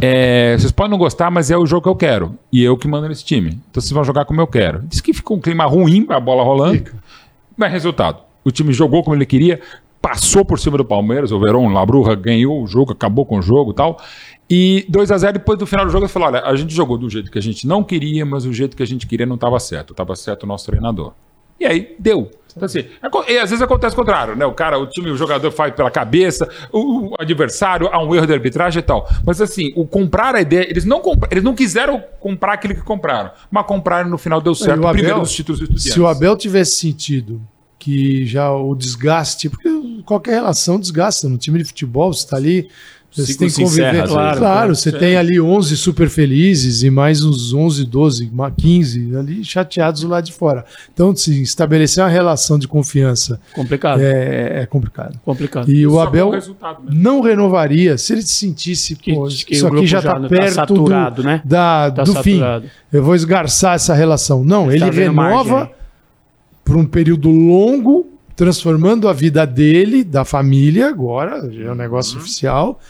é, vocês podem não gostar, mas é o jogo que eu quero. E eu que mando nesse time. Então vocês vão jogar como eu quero. Diz que ficou um clima ruim, a bola rolando. Fica. Mas resultado: o time jogou como ele queria, passou por cima do Palmeiras, o Verón Labruja ganhou o jogo, acabou com o jogo e tal. E 2 a 0 depois do final do jogo ele falou: olha, a gente jogou do jeito que a gente não queria, mas o jeito que a gente queria não estava certo. Estava certo o nosso treinador. E aí deu. Então, assim, e às vezes acontece o contrário, né? O cara, o time, o jogador faz pela cabeça, o, adversário, há um erro de arbitragem e tal. Mas assim, o comprar a ideia, eles não, eles não quiseram comprar aquilo que compraram, mas compraram no final deu certo, o Abel, primeiro dos títulos estudiantes. Se o Abel tivesse sentido que já o desgaste, porque qualquer relação desgasta no time de futebol, você está ali Você tem que conviver. Claro, claro, você Sim. tem ali 11 super felizes e mais uns 11, 12, 15 ali chateados do lado de fora. Então, se estabelecer uma relação de confiança complicado. É, é complicado. Complicado. E o Abel não renovaria se ele sentisse que, pô, que isso aqui já está perto tá saturado, do, né? da, tá do saturado. fim. Eu vou esgarçar essa relação. Não, ele, ele tá renova por um período longo transformando a vida dele, da família, agora, já é um negócio uhum. oficial,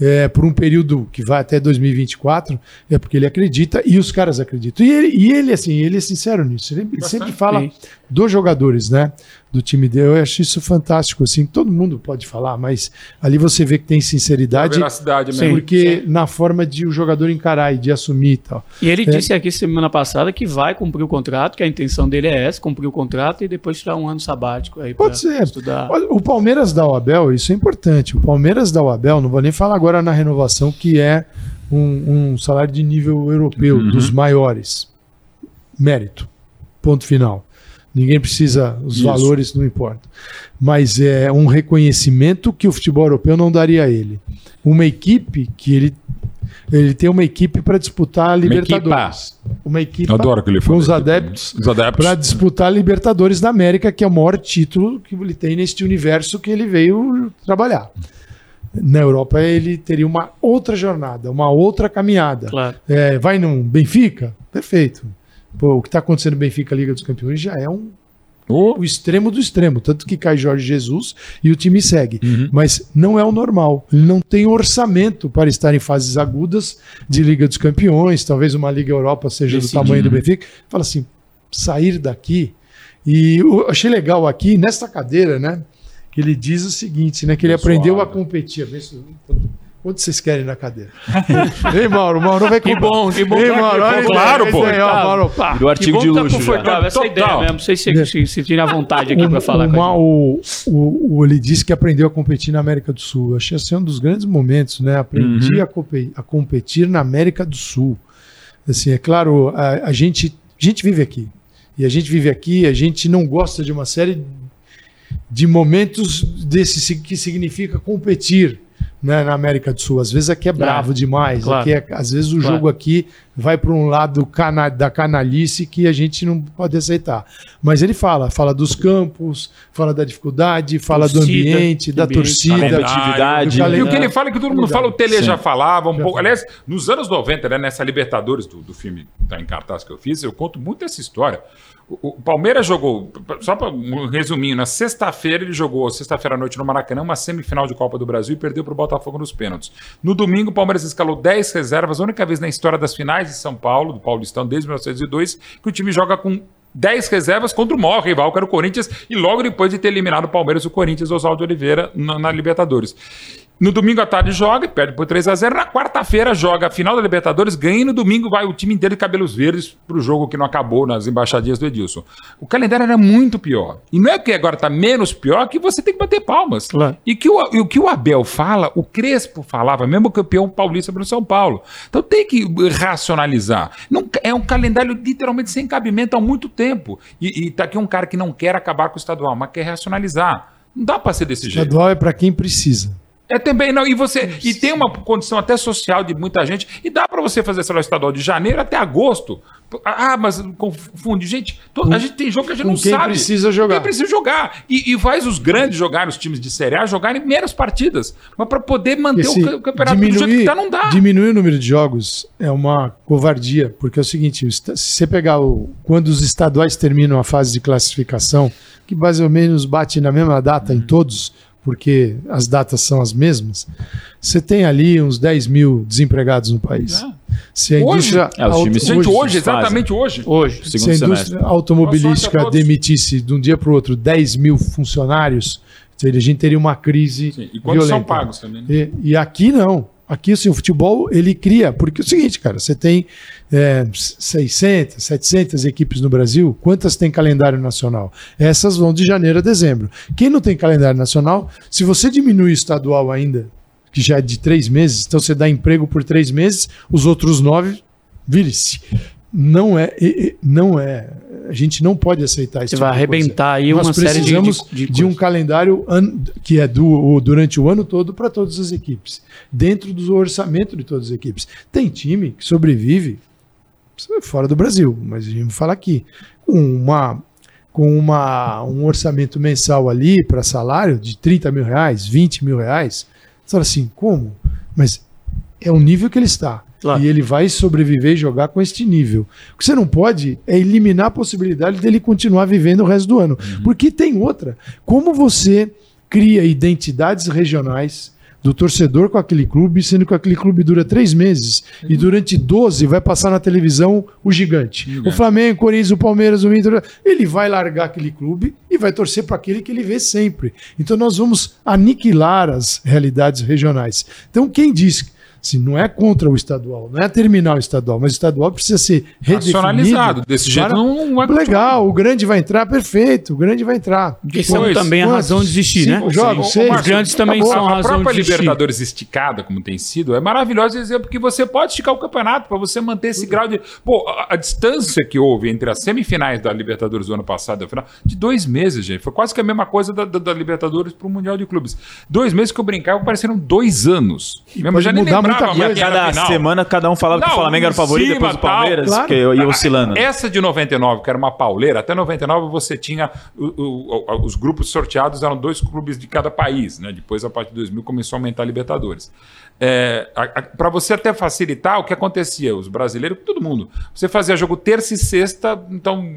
é, por um período que vai até 2024, é porque ele acredita e os caras acreditam. E ele, e ele assim, ele é sincero nisso. Ele, ele sempre fala. Dos jogadores, né? Do time dele. Eu acho isso fantástico. Assim, todo mundo pode falar, mas ali você vê que tem sinceridade. Veracidade mesmo. Porque sim. na forma de o jogador encarar e de assumir e tal. E ele é. disse aqui semana passada que vai cumprir o contrato, que a intenção dele é essa, cumprir o contrato e depois tirar um ano sabático aí. Pode ser. Estudar. O Palmeiras dá o Abel, isso é importante. O Palmeiras dá o Abel, não vou nem falar agora na renovação, que é um, um salário de nível europeu, uhum. dos maiores. Mérito. Ponto final. Ninguém precisa, os Isso. valores não importam. Mas é um reconhecimento que o futebol europeu não daria a ele. Uma equipe que ele ele tem uma equipe para disputar a Libertadores. Uma equipe Adoro que ele com os adeptos, os adeptos. para disputar a Libertadores da América, que é o maior título que ele tem neste universo que ele veio trabalhar. Na Europa ele teria uma outra jornada, uma outra caminhada. Claro. É, vai num Benfica? Perfeito. Pô, o que está acontecendo no Benfica Liga dos Campeões já é um o extremo do extremo. Tanto que cai Jorge Jesus e o time segue. Uhum. Mas não é o normal. Ele não tem orçamento para estar em fases agudas de Liga dos Campeões. Talvez uma Liga Europa seja do tamanho do Benfica. Fala assim: sair daqui. E eu achei legal aqui, nesta cadeira, né? Que ele diz o seguinte, né? Que ele aprendeu a competir. Quanto vocês querem na cadeira? Ei, Mauro, Mauro vai Que bom, que bom. Ei, Mauro, olha claro, pô. Aí, ó, Mauro, pá. Do artigo de luxo. Tá confortável, essa Total. ideia mesmo. Não sei se, se, se tinha vontade aqui para falar o, com a o, o, o, Ele disse que aprendeu a competir na América do Sul. Achei assim um dos grandes momentos, né? Aprendi uhum. a, competir, a, competir na América do Sul. Assim, é claro, a, a, gente, a gente vive aqui. E a gente vive aqui, a gente não gosta de uma série de momentos desse que significa competir né, na América do Sul. Às vezes aqui é bravo é, demais. Claro. Aqui é, às vezes o claro. jogo aqui vai para um lado cana da canalice que a gente não pode aceitar. Mas ele fala, fala dos campos, fala da dificuldade, fala torcida, do ambiente, da ambiente, torcida, atividade. E o que ele fala é que todo mundo fala, o Tele já falava um já pouco. Aliás, nos anos 90, né, nessa Libertadores do, do filme tá em cartaz que eu fiz, eu conto muito essa história. O, Palmeiras jogou, só para um resuminho, na sexta-feira ele jogou, sexta-feira à noite no Maracanã, uma semifinal de Copa do Brasil e perdeu para o Botafogo nos pênaltis. No domingo, o Palmeiras escalou 10 reservas, a única vez na história das finais de São Paulo, do Paulistão, desde 1902, que o time joga com 10 reservas contra o maior rival, que era o Corinthians, e logo depois de ter eliminado o Palmeiras, o Corinthians, Oswaldo Oliveira, na, na Libertadores. No domingo à tarde joga e perde por 3 a 0 Na quarta-feira joga a final da Libertadores, ganha e no domingo vai o time inteiro de cabelos verdes para o jogo que não acabou nas embaixadinhas do Edilson. O calendário era muito pior. E não é que agora está menos pior que você tem que bater palmas. Claro. E que o, e o que o Abel fala, o Crespo falava, mesmo campeão paulista pelo São Paulo. Então tem que racionalizar. Não, é um calendário literalmente sem cabimento há muito tempo. E, está aqui um cara que não quer acabar com o estadual, mas quer racionalizar. Não dá para ser desse estadual jeito. Estadual é para quem precisa. É também não. E você e tem uma condição até social de muita gente. E dá para você fazer essa estadual de janeiro até agosto. Ah, mas confunde. Gente, a gente tem jogo que a gente não quem sabe. precisa jogar. Quem precisa jogar. E, e, faz os grandes jogarem, os times de Série A, jogarem menos partidas. Mas para poder manter Esse o campeonato diminuir, do jeito que tá, não dá. Diminuir o número de jogos é uma covardia. Porque é o seguinte: se você pegar o, quando os estaduais terminam a fase de classificação, que mais ou menos bate na mesma data em todos porque as datas são as mesmas, você tem ali uns 10 mil desempregados no país. É. Se a indústria hoje, é, os times hoje, hoje exatamente hoje. Hoje, se a indústria semestre. automobilística demitisse de um dia para o outro 10 mil funcionários, a gente teria uma crise. Sim. E quantos violenta. são pagos também? Né? E, e aqui não. Aqui, assim, o futebol, ele cria, porque é o seguinte, cara, você tem é, 600, 700 equipes no Brasil, quantas tem calendário nacional? Essas vão de janeiro a dezembro. Quem não tem calendário nacional, se você diminuir o estadual ainda, que já é de três meses, então você dá emprego por três meses, os outros nove, vire-se. Não é, não é a gente não pode aceitar isso. Você tipo vai arrebentar aí uma série de, de, de, de um calendário que é do, durante o ano todo para todas as equipes, dentro do orçamento de todas as equipes. Tem time que sobrevive fora do Brasil, mas a gente vai falar aqui, com uma com uma, um orçamento mensal ali para salário de 30 mil reais, 20 mil reais, você fala assim, como? Mas é o nível que ele está. Claro. E ele vai sobreviver e jogar com este nível. O que você não pode é eliminar a possibilidade dele continuar vivendo o resto do ano. Uhum. Porque tem outra. Como você cria identidades regionais do torcedor com aquele clube, sendo que aquele clube dura três meses e durante 12 vai passar na televisão o gigante. gigante. O Flamengo, o Corinthians, o Palmeiras, o Inter. Ele vai largar aquele clube e vai torcer para aquele que ele vê sempre. Então nós vamos aniquilar as realidades regionais. Então quem diz Assim, não é contra o estadual, não é terminar o estadual, mas o estadual precisa ser redefinido. Desse jeito não, é Legal, o grande vai entrar, perfeito, o grande vai entrar. Porque são também a razão de existir, né? Jogos, seis. Os grandes também são a, a razão de existir. A Libertadores esticada, como tem sido, é maravilhoso dizer porque você pode esticar o campeonato para você manter esse grau de... Pô, a, a, distância que houve entre as semifinais da Libertadores do ano passado e a final, de dois meses, gente. Foi quase que a mesma coisa da, da, da Libertadores para o Mundial de Clubes. Dois meses que eu brincava, pareceram dois anos. E Mesmo já nem mudar muita coisa. E a cada semana cada um falava não, que o Flamengo era o favorito, depois o Palmeiras, claro. que ia oscilando. Essa de 99, que era uma pauleira, até 99 você tinha o, o, os grupos sorteados, eram dois clubes de cada país, né? Depois, a partir de 2000, começou a aumentar a Libertadores. É, para você até facilitar, o que acontecia? Os brasileiros, todo mundo. Você fazia jogo terça e sexta, então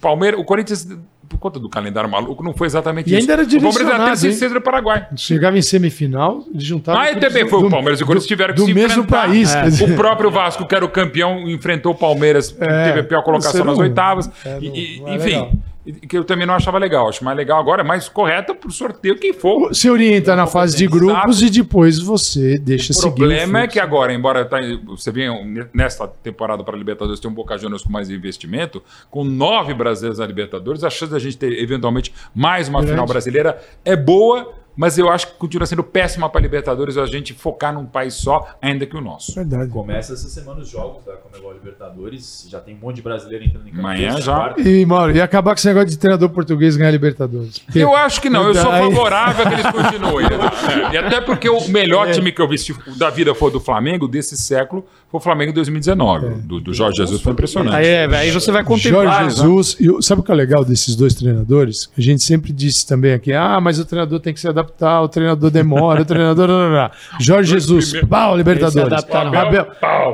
Palmeiras, o Corinthians por conta do calendário maluco, não foi exatamente e isso. E ainda era direcionado. O Palmeiras era terceiro Paraguai. Chegava em semifinal, eles juntavam... Ah, e também foi do, o Palmeiras e o Corinthians tiveram que do se mesmo enfrentar. país. É. O próprio Vasco, que era o campeão, enfrentou o Palmeiras, é, teve a pior colocação nas oitavas. É, não, e, não enfim... Legal que eu também não achava legal. Acho mais legal agora, é mais correta para o sorteio quem for. Você orienta na fase de grupos e depois você deixa o seguir. O problema é que agora, embora tá, você venha nesta temporada para a Libertadores tem um Boca Juniors com mais investimento, com nove brasileiros na Libertadores, a chance da gente ter eventualmente mais uma Grande. final brasileira é boa mas eu acho que continua sendo péssima para a Libertadores a gente focar num país só, ainda que o nosso. Verdade. Começa essa semana os jogos da Comebol Libertadores, já tem um monte de brasileiro entrando em campo. Amanhã já. E, Mauro, e acabar com esse negócio de treinador português ganhar Libertadores. Porque... Eu acho que não, eu sou favorável a que eles continuem. é. E até porque o melhor é. time que eu vi da vida foi do Flamengo, desse século, foi o Flamengo em 2019. É. Do, do, Jorge Jesus foi impressionante. Aí, é, aí você vai contemplar. Jorge Jesus, né? e, sabe o que é legal desses dois treinadores? A gente sempre disse também aqui, ah, mas o treinador tem que se adaptar, o treinador demora, o treinador... Jorge Jesus, pau, Libertadores. Abel,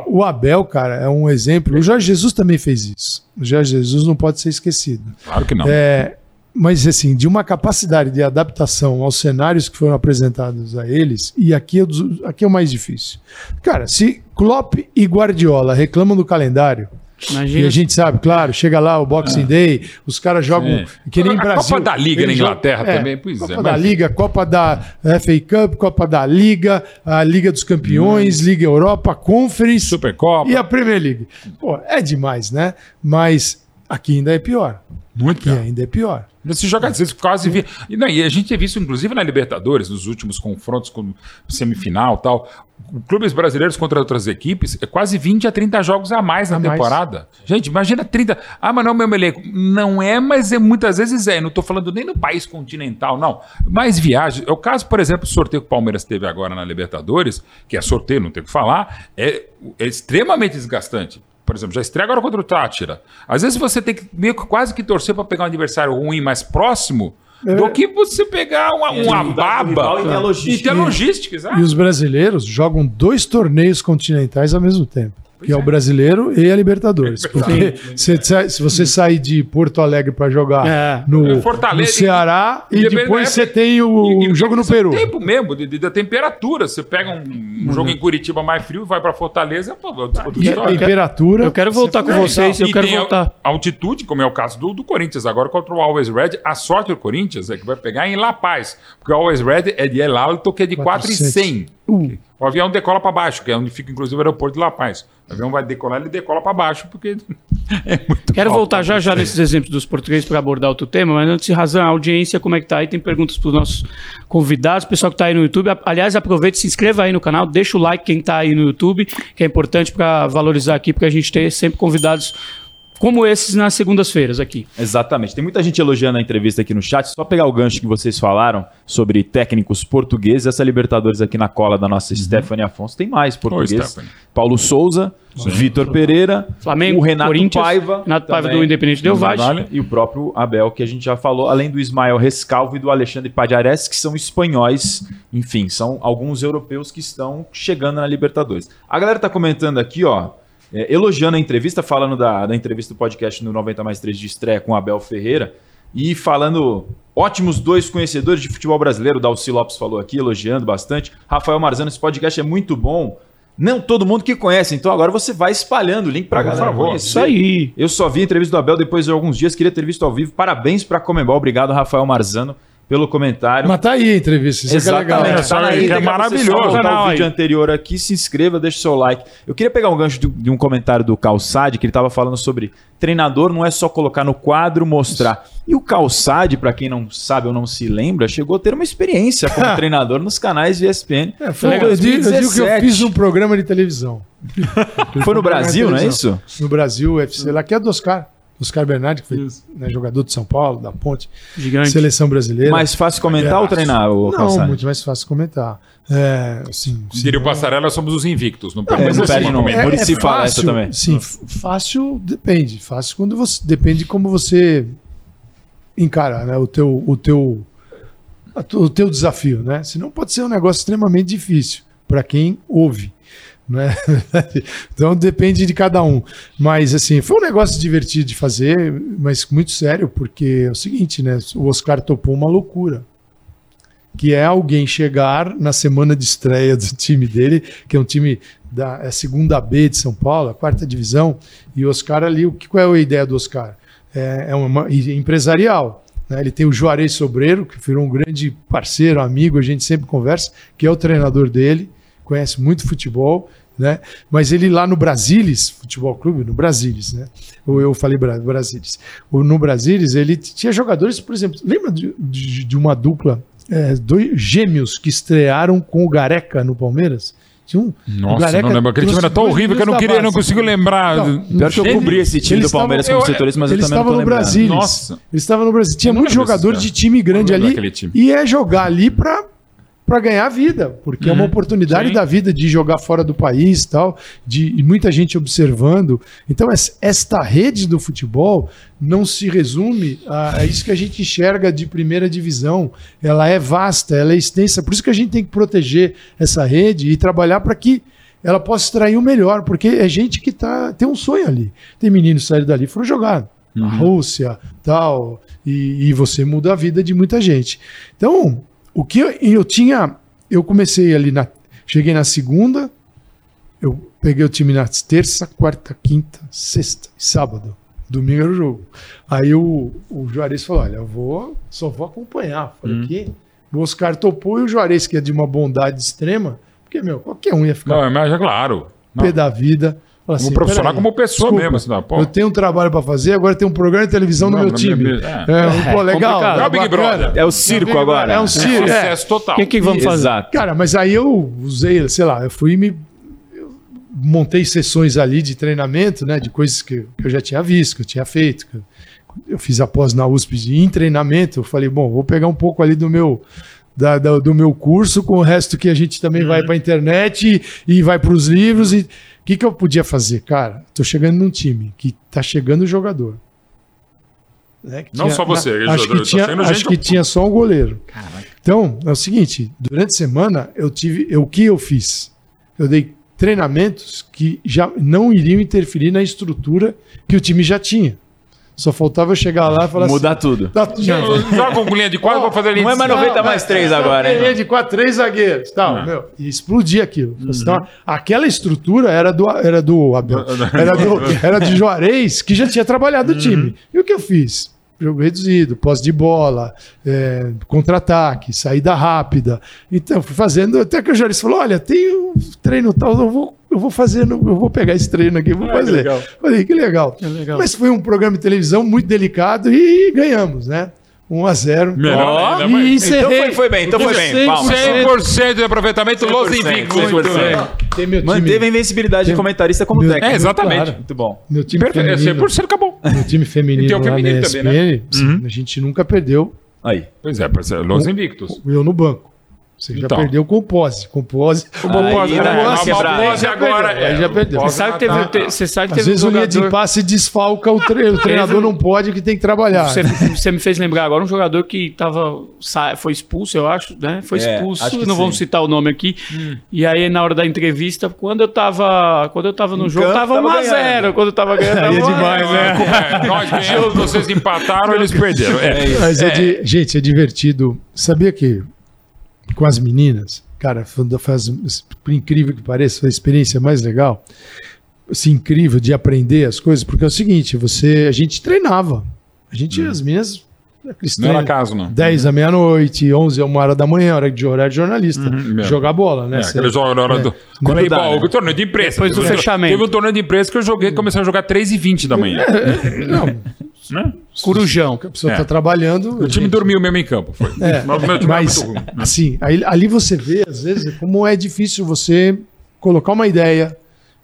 o Abel, cara, é um exemplo. O Jorge Jesus também fez isso. O Jorge Jesus não pode ser esquecido. Claro que não. É, mas assim, de uma capacidade de adaptação aos cenários que foram apresentados a eles, e aqui é, aqui é o mais difícil. Cara, se Klopp e Guardiola reclamam do calendário, Imagina. E a gente sabe, claro, chega lá o Boxing ah. Day, os caras jogam Sim. que nem a Brasil. Copa da Liga na Inglaterra é, também, pois Copa é. Copa da Liga, Copa da FA Cup, Copa da Liga, a Liga dos Campeões, hum. Liga Europa, Conference Supercopa e a Premier League. Pô, é demais, né? Mas aqui ainda é pior. Muito aqui pior. ainda é pior. Se joga, vocês quase vi. E, não, e a gente tem visto, inclusive, na Libertadores, nos últimos confrontos com semifinal tal, clubes brasileiros contra outras equipes, é quase 20 a 30 jogos a mais na a temporada. Mais. Gente, imagina 30. Ah, mas não é o mesmo elenco. Não é, mas é, muitas vezes é. Não estou falando nem no país continental, não. Mais viagens. É o caso, por exemplo, do sorteio que o Palmeiras teve agora na Libertadores, que é sorteio, não tem o que falar, é, é extremamente desgastante por exemplo, já estreia agora contra o Tátira. Às vezes você tem que meio que quase que torcer para pegar um adversário ruim mais próximo é. do que você pegar uma, uma baba e ter logística. E, ter logística e os brasileiros jogam dois torneios continentais ao mesmo tempo que é. o brasileiro e a Libertadores. Porque se, se, você sair de Porto Alegre para jogar é. no, é, no, Ceará e, e depois você tem o e, jogo no Peru. tempo mesmo, de, de, da temperatura. Você pega um, um jogo em Curitiba mais frio, vai para Fortaleza. Pô, e a temperatura. Eu quero voltar com vocês. Eu quero voltar. A altitude, como é o caso do, do Corinthians agora contra o Always Red. A sorte do Corinthians é que vai pegar em La Paz. Porque o Always Red é de El Alto, que é de 4,100. Uh. O avião decola para baixo, que é onde fica inclusive o aeroporto de La Paz. O avião vai decolar, ele decola para baixo, porque é muito Quero alto, voltar já já nesses exemplos dos portugueses para abordar outro tema, mas antes de razão, a audiência, como é que tá aí? Tem perguntas para os nossos convidados, pessoal que está aí no YouTube. Aliás, aproveite, se inscreva aí no canal, deixa o like quem está aí no YouTube, que é importante para valorizar aqui, porque a gente tem sempre convidados como esses nas segundas-feiras aqui. Exatamente. Tem muita gente elogiando a entrevista aqui no chat. Só pegar o gancho que vocês falaram sobre técnicos portugueses. Essa Libertadores aqui na cola da nossa uhum. Stephanie Afonso tem mais português. Paulo Souza, Vitor Pereira, Flamengo, o Renato Paiva, Renato Paiva do Independente Del Valle e o próprio Abel que a gente já falou, além do Ismael Rescalvo e do Alexandre Padiares, que são espanhóis. Enfim, são alguns europeus que estão chegando na Libertadores. A galera tá comentando aqui, ó é, elogiando a entrevista, falando da, da entrevista do podcast no 90 mais 3 de estreia com Abel Ferreira e falando ótimos dois conhecedores de futebol brasileiro. O Dalci Lopes falou aqui, elogiando bastante. Rafael Marzano, esse podcast é muito bom. Não todo mundo que conhece, então agora você vai espalhando o link para galera. Por favor, isso aí. Eu só vi a entrevista do Abel depois de alguns dias, queria ter visto ao vivo. Parabéns para Comembol, obrigado Rafael Marzano pelo comentário. Mas tá aí a entrevista, isso Exatamente, é, legal. Tá aí, é maravilhoso. O vídeo anterior aqui, se inscreva, deixe seu like. Eu queria pegar um gancho de, de um comentário do Calçade, que ele estava falando sobre treinador não é só colocar no quadro, mostrar. E o Calçade, para quem não sabe ou não se lembra, chegou a ter uma experiência como treinador nos canais de ESPN. É, foi legal. Eu, digo, eu digo que eu fiz um programa de televisão. foi no Brasil, não é isso? No Brasil, UFC, lá que é do Oscar. Oscar Bernardi, que foi né, jogador de São Paulo, da Ponte, Gigante. seleção brasileira. Mais fácil comentar é, ou treinar? O não, muito mais fácil comentar. É, assim, Diria o Passarela, somos os invictos. Não perde, é, não perde não. É, é, é fácil, também. Sim, fácil depende. Fácil quando você depende de como você encara né, o teu o teu o teu desafio, né? Senão pode ser um negócio extremamente difícil para quem ouve. Né? então depende de cada um. Mas assim, foi um negócio divertido de fazer, mas muito sério, porque é o seguinte, né? O Oscar topou uma loucura. Que é alguém chegar na semana de estreia do time dele, que é um time da é segunda B de São Paulo, a quarta divisão, e o Oscar ali, o que qual é a ideia do Oscar? É, é uma empresarial. Né? Ele tem o Juarez Sobreiro, que virou um grande parceiro, amigo, a gente sempre conversa, que é o treinador dele conhece muito futebol, né? Mas ele lá no Brasilis, Futebol Clube, no Brasilis, né? Ou eu falei Brasilis. No Brasilis, ele tinha jogadores, por exemplo, lembra de, de, de uma dupla, é, dois gêmeos que estrearam com o Gareca no Palmeiras? Tinha um, Nossa, Gareca, não lembro. Aquele time era tão horrível que eu não queria, não consigo lembrar. Não, Pior que eu cobri esse time do Palmeiras como setorista, mas eu também não tô no Brasil. Nossa. Ele estava no Brasil. Tinha muitos jogadores de time grande ali. E é jogar ali para para ganhar vida, porque uhum, é uma uhum. oportunidade sim. da vida de jogar fora do país tal, de muita gente observando. Então, esta rede do futebol não se resume a, a, isso que a gente enxerga de primeira divisão. Ela é vasta, ela é extensa, por isso que a gente tem que proteger essa rede e trabalhar para que ela possa extrair o melhor, porque é gente que tá, tem um sonho ali. Tem meninos que saíram dali e foram jogar uhum. na Rússia, tal, e, e você muda a vida de muita gente. Então, o que eu, eu tinha. Eu comecei ali na. Cheguei na segunda, eu peguei o time na terça, quarta, quinta, sexta e sábado. Domingo era o jogo. Aí o, o Juarez falou: Olha, eu vou, só vou acompanhar. Falei: hum. que? O Oscar topou e o Juarez, que é de uma bondade extrema, porque, meu, qualquer um ia ficar. Não, mas é claro. Pé da vida. Como assim, profissional, como pessoa desculpa, mesmo. Assim, não, eu tenho um trabalho para fazer, agora tem um programa de televisão não, no meu time. Minha... É, é, pô, legal. É o Big Brother. É o circo agora. É um circo. É, sucesso total. O que, que vamos fazer? Exato. Cara, mas aí eu usei, sei lá, eu fui e me montei sessões ali de treinamento, né, de coisas que, que eu já tinha visto, que eu tinha feito. Que eu fiz após na USP de em treinamento. Eu falei, bom, vou pegar um pouco ali do meu da, da, do meu curso, com o resto que a gente também uhum. vai para a internet e, e vai para os livros. E que, que eu podia fazer? Cara, estou chegando num time que está chegando o jogador. Né, Não tinha, só você, na, acho que, tá tinha, acho que tinha só um goleiro. Caraca. Então, é o seguinte: durante a semana, eu tive. Eu, o que eu fiz? Eu dei treinamentos que já não iriam interferir na estrutura que o time já tinha. Só faltava chegar lá e falar Mudar assim, tudo. Tá, Joga com linha de quatro, vou fazer linha Não é mais 90 mais 3 agora, hein? Linha de quatro, três zagueiros. Tal, meu, e explodir aquilo. Uhum. Então, aquela estrutura era do, era do Abel. Era, do, era de Juarez, que já tinha trabalhado o time. Uhum. E o que eu fiz? jogo reduzido, posse de bola, é, contra-ataque, saída rápida. Então, fui fazendo, até que o Juarez falou: olha, tem um treino tal, eu vou, eu vou fazer, eu vou pegar esse treino aqui, vou ah, fazer. Que Falei, que legal. que legal. Mas foi um programa de televisão muito delicado e ganhamos, né? 1x0. Melhor, Ó, né? e encerrei. Então foi, foi bem, então foi bem. Palmas. 100% de aproveitamento, Los 100%, Invictos. 100%. Tem meu time, Manteve a invencibilidade de comentarista como Meu- técnico. É, exatamente. Claro. Muito bom. meu time Perfeito, feminino. 100% acabou. Meu time feminino, E tem o lá feminino na também, né? ESPN, sim, a gente nunca perdeu Aí. Pois é, Los Invictos. eu no banco. Você já Então. perdeu com o Pose. Com o Pose. O Aí, né? né? O Pose agora Aí é, já o perdeu. Você sabe que teve, te- você sabe que Às teve vezes um o linha de jogador... passe desfalca o, tre- o treinador, não pode, que tem que trabalhar. Você, você me fez lembrar agora um jogador que tava, foi expulso, eu acho, né? Foi É, expulso, que não vamos sim. citar o nome aqui. E aí, na hora da entrevista, quando eu tava, quando eu tava no Em jogo, campo, tava tava 1x0. ganhando. Quando eu tava ganhando, tava Aí é 1 a 0. demais, né? É, nós ganhamos, vocês empataram, eles perderam. É. Mas é di- gente, é divertido. Sabia que com as meninas, cara, foi- faz, por incrível que pareça, foi a experiência mais legal. Assim, incrível de aprender as coisas, porque é o seguinte, você, a gente treinava. A gente, as meninas, Não era treinos, caso, não. 10 da meia-noite, 11 a 1 hora da manhã, hora de horário de jornalista. mesmo. jogar bola, né? É, jogo na hora é. do. Não Quando dá, bom, né? o torneio de imprensa. Depois do Teve fechamento. Teve um torneio de imprensa que eu joguei, comecei a jogar 3h20 da manhã. Não, Né? Corujão. a pessoa É. tá trabalhando. O time gente, dormiu mesmo em campo. Foi. É, Mas ruim. assim, aí- ali você vê, às vezes, como é difícil você colocar uma ideia,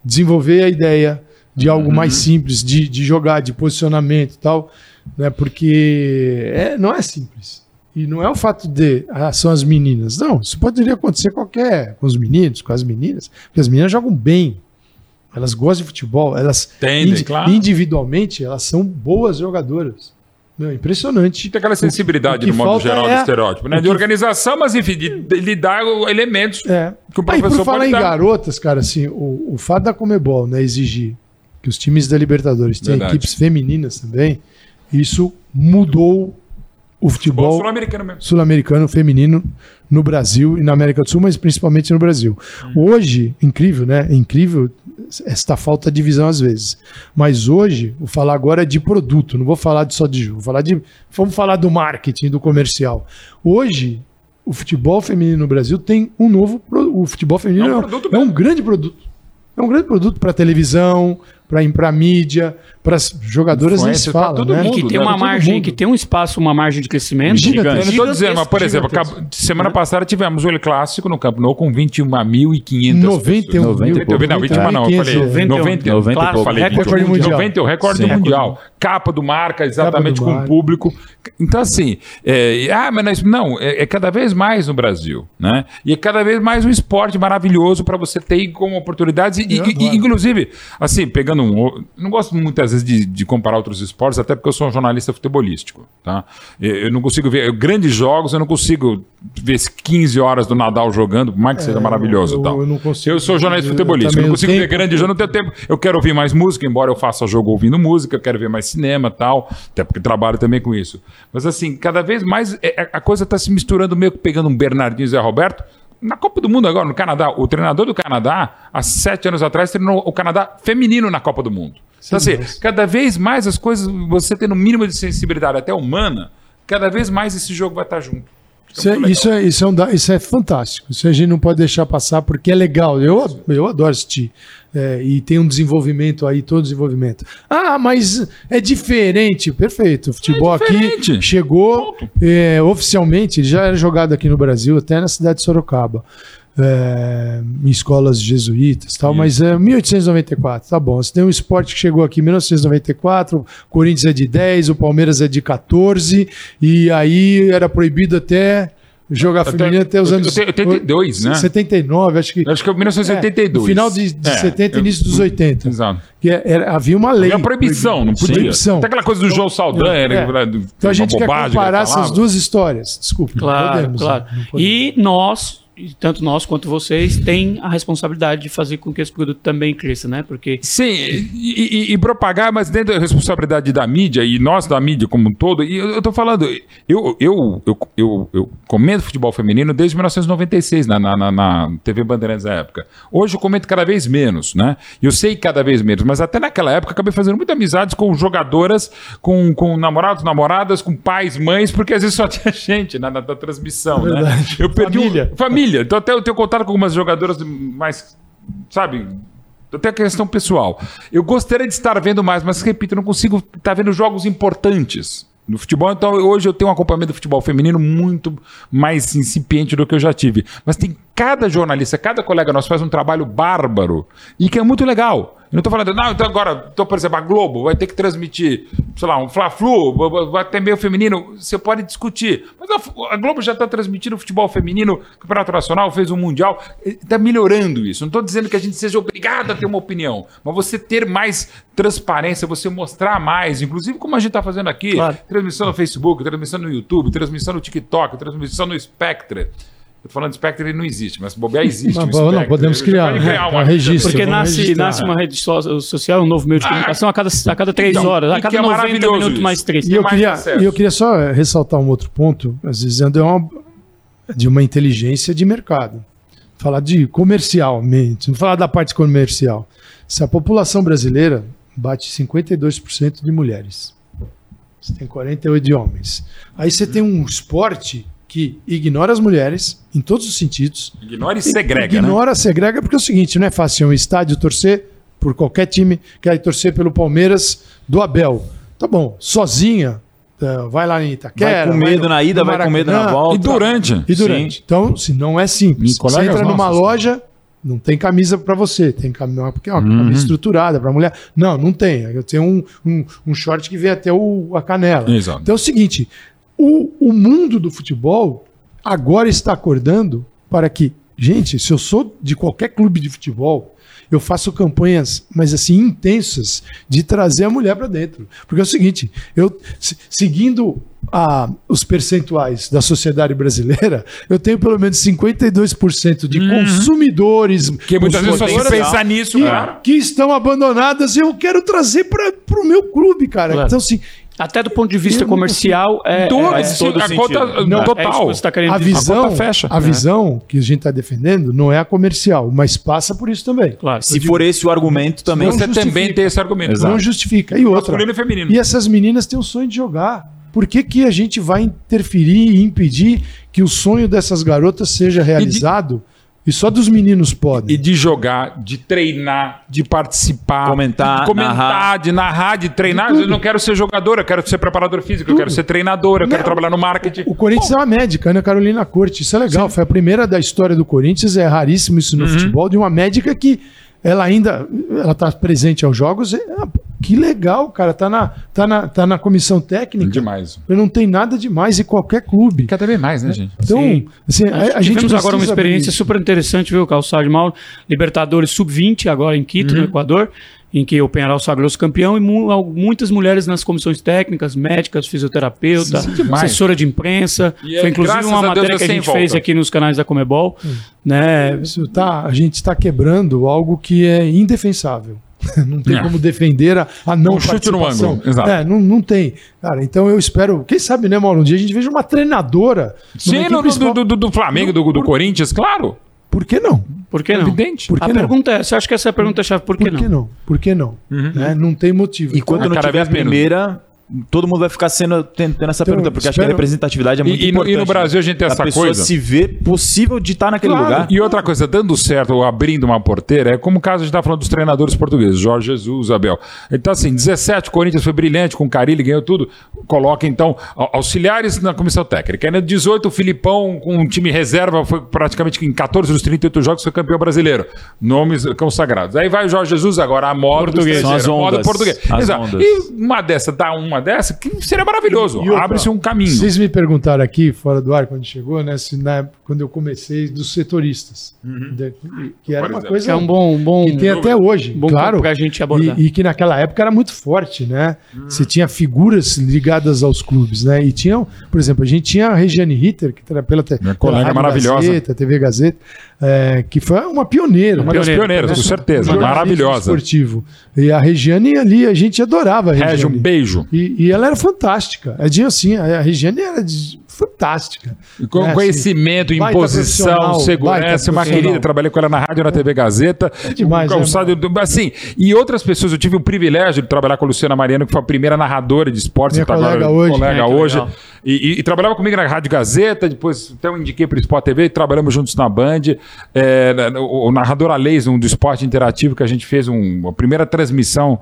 desenvolver a ideia de algo Uhum. mais simples, de, de jogar, de posicionamento e tal, né? Porque é, não é simples. E não é o fato de, ah, são as meninas. Não, isso poderia acontecer qualquer, com os meninos, com as meninas, porque as meninas jogam bem. Elas gostam de futebol, elas Entendem, claro. individualmente, elas são boas jogadoras. Meu, impressionante. Tem aquela sensibilidade, que no modo geral, é- do estereótipo, né? o De que- organização, mas enfim, de, de lidar com elementos É. que o professor por falar em dar. garotas, cara, assim, o, o fato da Comebol né, exigir que os times da Libertadores tenham equipes femininas também, isso mudou o Futebol sul-americano sul-americano feminino no Brasil e na América do Sul, mas principalmente no Brasil. Hoje, incrível, né? É incrível esta falta de visão às vezes. Mas hoje, vou falar agora de produto, não vou falar de só de jogo, vou falar de vamos falar do marketing, do comercial. Hoje, o futebol feminino no Brasil tem um novo o futebol feminino É um é um, é grande produto. É um grande produto para televisão, para mídia, para as jogadoras nem se Influência pra fala, todo né? mundo. Que tem né? uma Todo margem, mundo. que tem um espaço, uma margem de crescimento Gigante. Eu não estou dizendo, mas, por exemplo, gigantesco. semana passada tivemos o El Clássico no Campo Nou com 21.500 91 90 e mil, pouco. Não, 21 não, eu falei 500, 90, 90 e claro, falei Recorde 21. mundial. 90 é o recorde mundial. Capa do marca, exatamente do com o público. Então, assim, é, ah, mas nós- não, é, é cada vez mais no Brasil, né? E é cada vez mais um esporte maravilhoso para você ter como oportunidades. E, e- e, inclusive, assim, pegando um. o- Não gosto muitas vezes de, de comparar outros esportes, até porque eu sou um jornalista futebolístico, tá? Eu, eu não consigo ver grandes jogos, eu não consigo ver 15 horas do Nadal jogando, por mais que seja maravilhoso É, eu- tal. eu não consigo- Eu sou jornalista futebolístico, eu não consigo ver tempo- grande jogo, não tenho tempo. Eu quero ouvir mais música, embora eu faça jogo ouvindo música, eu quero ver mais cinema e tal, até porque trabalho também com isso. Mas assim, cada vez mais é, a coisa está se misturando meio que pegando um Bernardinho e Zé Roberto. Na Copa do Mundo agora, no Canadá, o treinador do Canadá, há sete anos atrás, treinou o Canadá feminino na Copa do Mundo. Então, assim, mas- cada vez mais as coisas, você tendo um mínimo de sensibilidade até humana, cada vez mais esse jogo vai estar junto. Isso é, isso, é, isso, é um isso é fantástico. Isso a gente não pode deixar passar porque é legal. Eu, eu adoro assistir. É, e tem um desenvolvimento aí, todo desenvolvimento. Ah, mas é diferente. Perfeito. O futebol É aqui chegou é, oficialmente, já era jogado aqui no Brasil, até na cidade de Sorocaba. é, em escolas jesuítas tal, mas é 1894, tá bom. Você tem um esporte que chegou aqui em 1994, o Corinthians é de 10, o Palmeiras é de 14, e aí era proibido até jogar feminino até os anos eu tenho 82, né? 79, acho que. Acho que é 1982. É, final de, de É, 70 e eu- início dos 80. Exato. Que é- era- havia uma lei. Havia uma proibição, não podia. Proibição. Até aquela coisa do João Saldanha, É. né, do- Então a gente quer que comparar essas falava. duas histórias. Desculpe, Claro, podemos, claro. né? Não podemos. E nós, e tanto nós quanto vocês, têm a responsabilidade de fazer com que esse produto também cresça, né? Porque Sim, e, e- e propagar, mas dentro da responsabilidade da mídia e nós da mídia como um todo. E eu, eu tô falando, eu, eu, eu, eu, eu comento futebol feminino desde 1996 na, na, na- na TV Bandeirantes da época. Hoje eu comento cada vez menos, né? Eu sei cada vez menos, mas até naquela época eu acabei fazendo muitas amizades com jogadoras, com, com namorados, namoradas, com pais, mães, porque às vezes só tinha gente na, na, na transmissão, né? Verdade. Eu perdi um- Família. Família. Então até eu tenho contato com algumas jogadoras mais, sabe, até a questão pessoal. Eu gostaria de estar vendo mais, mas repito, eu não consigo estar vendo jogos importantes. no futebol. Então, hoje eu tenho um acompanhamento do futebol feminino muito mais incipiente do que eu já tive. Mas tem cada jornalista, cada colega nosso faz um trabalho bárbaro e que é muito legal. Eu não estou falando, não, então agora, então, por exemplo, a Globo vai ter que transmitir, sei lá, um Fla-Flu, vai ter meio feminino, você pode discutir. Mas a, a Globo já está transmitindo futebol feminino, Campeonato Nacional, fez um Mundial, está melhorando isso. Não estou dizendo que a gente seja obrigado a ter uma opinião, mas você ter mais transparência, você mostrar mais, inclusive como a gente está fazendo aqui, claro. transmissão no Facebook, transmissão no YouTube, transmissão no TikTok, transmissão no Spectre. Eu tô falando de Spectre, ele não existe, mas bobear existe. Não, um não podemos criar, criar uma, um registro. Porque nasce, nasce uma rede social, um novo meio de ah, comunicação a cada, a cada três então, horas, a cada é 90 minutos isso. mais três. E eu, queria, eu queria só ressaltar um outro ponto, às vezes é uma, de uma inteligência de mercado. Falar de comercialmente, não falar da parte comercial. Se a população brasileira bate 52% de mulheres, você tem 48% de homens. Aí você tem um esporte que ignora as mulheres em todos os sentidos. Ignora e segrega. Ignora, né? segrega, porque é o seguinte: não é fácil ir um estádio torcer por qualquer time, quer torcer pelo Palmeiras do Abel. Tá bom, sozinha, é, vai lá em Itaquera. Vai com medo vai na ida, vai com medo na volta. E durante. E durante. Sim. Então, se não é simples. Você entra numa nossos, loja, não tem camisa para você, tem camisa, porque é uma uhum. camisa estruturada para mulher. Não, não tem. Eu tenho um, um, um, short que vem até o, a canela. Exato. Então é o seguinte: o, o mundo do futebol agora está acordando para que, gente, se eu sou de qualquer clube de futebol, eu faço campanhas, mas assim, intensas, de trazer a mulher para dentro. Porque é o seguinte, eu seguindo a, os percentuais da sociedade brasileira, eu tenho pelo menos 52% de uhum. consumidores. Que muitas vezes só pensar nisso, que, cara. que estão abandonadas e eu quero trazer para o meu clube, cara. Claro. Então, assim, até do ponto de vista comercial, é, todo, é, todo a Cota, não, total. É tá a visão, a, fecha. a visão que a gente está defendendo não é a comercial, mas passa por isso também. Claro. Se for esse o argumento também. Você também tem esse argumento. Exato. Não justifica. E outra. E, feminino. e essas meninas têm o sonho de jogar. Por que, que a gente vai interferir e impedir que o sonho dessas garotas seja realizado? E só dos meninos podem. E de jogar, de treinar, de participar, comentar, de comentar, narrar. de narrar, de treinar. eu não quero ser jogador, eu quero ser preparador físico, Tudo. eu quero ser treinador, eu não, quero trabalhar no marketing. O Corinthians Pô. é uma médica, Ana Carolina Corte. Isso é legal. Sim. Foi a primeira da história do Corinthians, é raríssimo isso no uhum. futebol, de uma médica que ela ainda ela está presente aos jogos. É, que legal, cara. Tá na, tá na, tá na comissão técnica. Demais. Não tem nada demais em qualquer clube. Quer ver mais, né, gente? Então, Sim. assim, a, a gente Tivemos agora uma experiência super interessante, viu, Calçado Mauro? Libertadores Sub-20, agora em Quito, uhum. no Equador em que o Penharol sagrou-se campeão e mu muitas mulheres nas comissões técnicas, médicas, fisioterapeuta, Sim, assessora de imprensa. E Foi inclusive uma matéria Deus que a gente volta. fez aqui nos canais da Comebol. Hum. Né? Isso tá, a gente está quebrando algo que é indefensável. não tem é. como defender a, a não um chute no ângulo. Exato. É, não, não tem. Cara, então eu espero. Quem sabe, né, Mauro? Um dia a gente veja uma treinadora. Sim, no, do, do, do, Flamengo, do, do Corinthians, claro. Por que não? Por que não? Evidente. Por que a não? pergunta é: você acha que essa é a pergunta-chave? Por que por não? Que não? Por que não? Uhum. Né? Não tem motivo. E quando não tiver a primeira, todo mundo vai ficar sendo tendo essa então, pergunta, porque espero... acho que a representatividade é muito e, importante. E no Brasil a gente tem essa coisa. se vê possível de estar naquele claro. lugar. E outra coisa, dando certo ou abrindo uma porteira, é como o caso a gente está falando dos treinadores portugueses, Jorge Jesus, Abel. Então, assim, 17, o Corinthians foi brilhante, com o Carilli, ganhou tudo. Coloca, então, auxiliares na comissão técnica. Aí, 18, o Filipão, com um time reserva, foi praticamente em 14 dos 38 jogos, foi campeão brasileiro. Nomes consagrados. Aí vai o Jorge Jesus, agora a moda português. São as ondas. moda português. Exato. E uma dessa, dá uma dessa, que seria é maravilhoso. Abre-se um caminho. Vocês me perguntaram aqui, fora do ar, quando chegou, né? Se na quando eu comecei, dos setoristas. Uhum. De, que era Por uma exemplo. coisa. Que é um bom. bom que tem até hoje. Bom claro. Pra gente abordar. E, e, que naquela época era muito forte, né? Uhum. Você tinha figuras ligadas aos clubes, né? E tinham, por exemplo, a gente tinha a Regiane Ritter, que era pela, Minha colega maravilhosa. Gazeta, TV Gazeta, é, que foi uma pioneira. Uma, das pioneiras, né? com certeza. Maravilhosa. Esportivo. E a Regiane ali, a gente adorava a Regiane. Regi, um beijo. E, e ela era fantástica. É de assim, a Regiane era de, fantástica. E com né? conhecimento, assim, imposição, segurança, uma querida, trabalhei com ela na rádio, na TV Gazeta. É demais, um calçado, é, assim, e outras pessoas, eu tive o privilégio de trabalhar com a Luciana Mariano, que foi a primeira narradora de esportes, Minha colega agora, hoje. Colega é, hoje. E, e, e, trabalhava comigo na Rádio Gazeta, depois até eu indiquei para o Sport TV, trabalhamos juntos na Band. É, o, o narrador Alês, um do esporte interativo, que a gente fez um, a primeira transmissão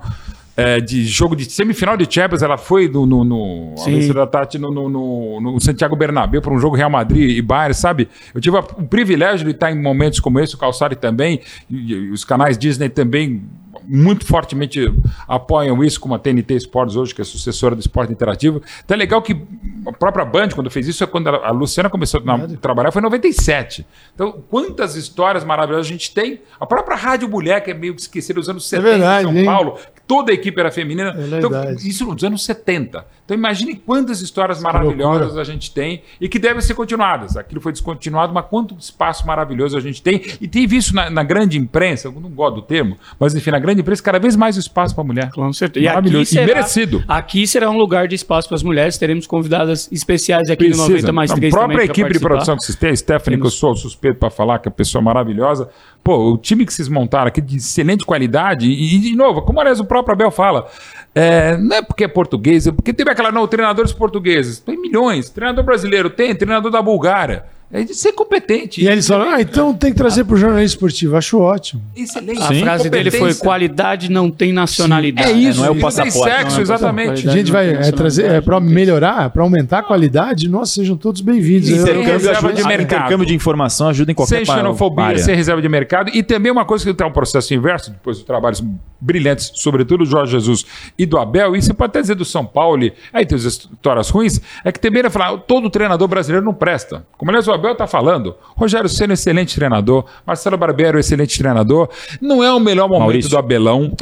é, de jogo de semifinal de Champions, ela foi no, no, no, da Tati, no, no, no, no Santiago Bernabéu para um jogo Real Madrid e Bayern, sabe? Eu tive o privilégio de estar em momentos como esse, o Calçari também, e, e os canais Disney também muito fortemente apoiam isso, como a TNT Sports hoje, que é sucessora do esporte interativo. Então é legal que a própria Band, quando fez isso, é quando a Luciana começou a trabalhar, foi em 97. Então, quantas histórias maravilhosas a gente tem. A própria Rádio Mulher, que é meio esquecida dos anos 70 é verdade, em São hein? Paulo, toda a equipe era feminina. É então, isso nos anos 70. Então imagine quantas histórias que maravilhosas loucura. a gente tem e que devem ser continuadas. Aquilo foi descontinuado, mas quanto espaço maravilhoso a gente tem. E tem visto na, na grande imprensa, eu não gosto do termo, mas enfim, na grande imprensa, cada vez mais espaço para a mulher. Com certeza. Maravilhoso. E, será, e, merecido. Aqui será um lugar de espaço para as mulheres. Teremos convidadas especiais aqui Precisa. no 90 mais 3 A própria equipe de produção que vocês têm, Stephanie, Temos... que eu sou suspeito para falar, que é uma pessoa maravilhosa. Pô, o time que vocês montaram aqui de excelente qualidade, e, e de novo, como aliás o próprio Abel fala, é, não é porque é português, é porque teve aquela, não, treinadores portugueses. Tem milhões. Treinador brasileiro tem, treinador da Bulgária. É de ser competente. E eles falam, ah, então tem que trazer para o jornalismo esportivo. Acho ótimo. Excelente. A frase dele foi: qualidade não tem nacionalidade. Sim, é isso, não é o passaporte. Tem sexo, é exatamente. A gente vai é, trazer, é, para melhorar, para aumentar a qualidade, nossa, sejam todos bem-vindos. Intercâmbio, ajuda, de mercado. intercâmbio de informação ajuda em qualquer Sem xenofobia, área. sem reserva de mercado. E também uma coisa que tem um processo inverso, depois de trabalhos brilhantes, sobretudo do Jorge Jesus e do Abel, e você pode até dizer do São Paulo, aí tem as histórias ruins, é que também ele falar, todo treinador brasileiro não presta. Como aliás o Abel está falando, Rogério Senna, excelente treinador. Marcelo Barbeiro, excelente treinador. Não é o melhor momento Maurício. do Abelão.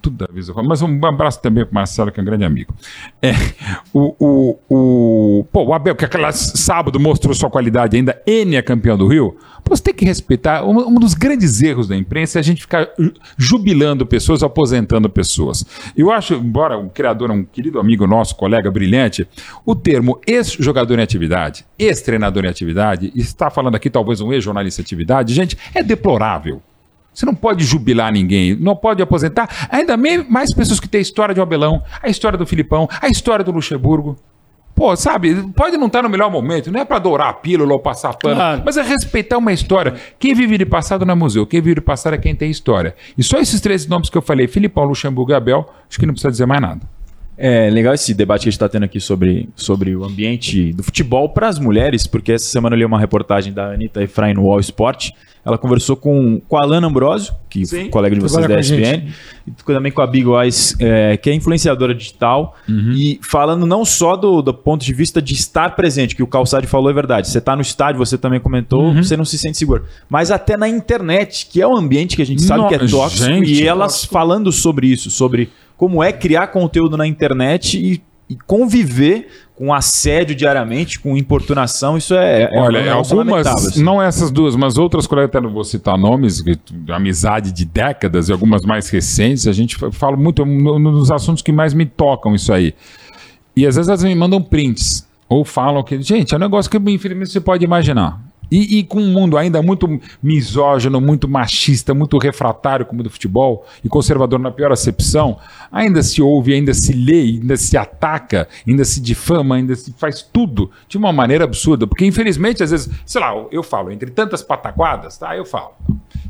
Tudo da mas um abraço também para Marcelo, que é um grande amigo. É, o, o, o, pô, o Abel, que aquele sábado mostrou sua qualidade ainda, N é campeão do Rio. Pô, você tem que respeitar. Um, um dos grandes erros da imprensa é a gente ficar jubilando pessoas, aposentando pessoas. Eu acho, embora o criador é um querido amigo nosso, colega brilhante, o termo ex-jogador em atividade, ex-treinador em atividade, está falando aqui talvez um ex-jornalista em atividade, gente, é deplorável. Você não pode jubilar ninguém, não pode aposentar. Ainda mais pessoas que têm a história de Abelão, a história do Filipão, a história do Luxemburgo. Pô, sabe, pode não estar no melhor momento, não é para adorar a pílula ou passar pano, claro. mas é respeitar uma história. Quem vive de passado não é museu, quem vive de passado é quem tem história. E só esses três nomes que eu falei, Filipão, Luxemburgo e Abel, acho que não precisa dizer mais nada. É legal esse debate que a gente está tendo aqui sobre, sobre o ambiente do futebol para as mulheres, porque essa semana eu li uma reportagem da Anitta Efraim no All Sport. Ela conversou com, com a Alana Ambrosio, que é colega de vocês da ESPN, e também com a Big Wise, é, que é influenciadora digital, uhum. e falando não só do, do ponto de vista de estar presente, que o Calçade falou é verdade. Você está no estádio, você também comentou, uhum. você não se sente seguro. Mas até na internet, que é um ambiente que a gente sabe que é tóxico, gente, e elas tóxico. falando sobre isso, sobre como é criar conteúdo na internet e, e conviver com assédio diariamente, com importunação, isso é. é Olha, é algumas, assim. não essas duas, mas outras colegas, até não vou citar nomes, de amizade de décadas e algumas mais recentes, a gente fala muito nos assuntos que mais me tocam isso aí. E às vezes elas me mandam prints, ou falam que, gente, é um negócio que infelizmente você pode imaginar. E, e, com um mundo ainda muito misógino, muito machista, muito refratário como o do futebol, e conservador na pior acepção, ainda se ouve, ainda se lê, ainda se ataca, ainda se difama, ainda se faz tudo de uma maneira absurda. Porque, infelizmente, às vezes, sei lá, eu falo, entre tantas pataquadas, tá? Eu falo.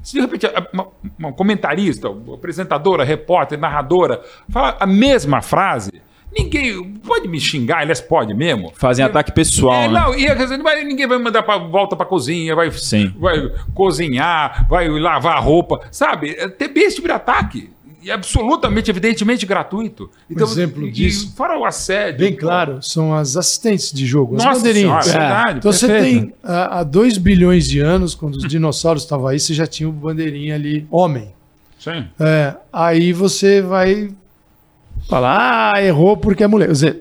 Se de repente uma, uma comentarista, apresentadora, repórter, narradora, fala a mesma frase Ninguém pode me xingar, eles podem mesmo. Fazem ataque pessoal. É, né? Não, e ninguém vai mandar para volta para cozinha, vai, Sim. vai cozinhar, vai lavar a roupa, sabe? É ter esse tipo de ataque. E absolutamente, evidentemente gratuito. Então, um exemplo disso. Fora o assédio. Bem claro, são as assistentes de jogo, as Nossa bandeirinhas. Senhora, é. verdade, então perfeito. você tem há 2 bilhões de anos, quando os dinossauros estavam aí, você já tinha o bandeirinha ali, homem. Sim. É, aí você vai Falar, ah, errou porque é mulher. Quer dizer,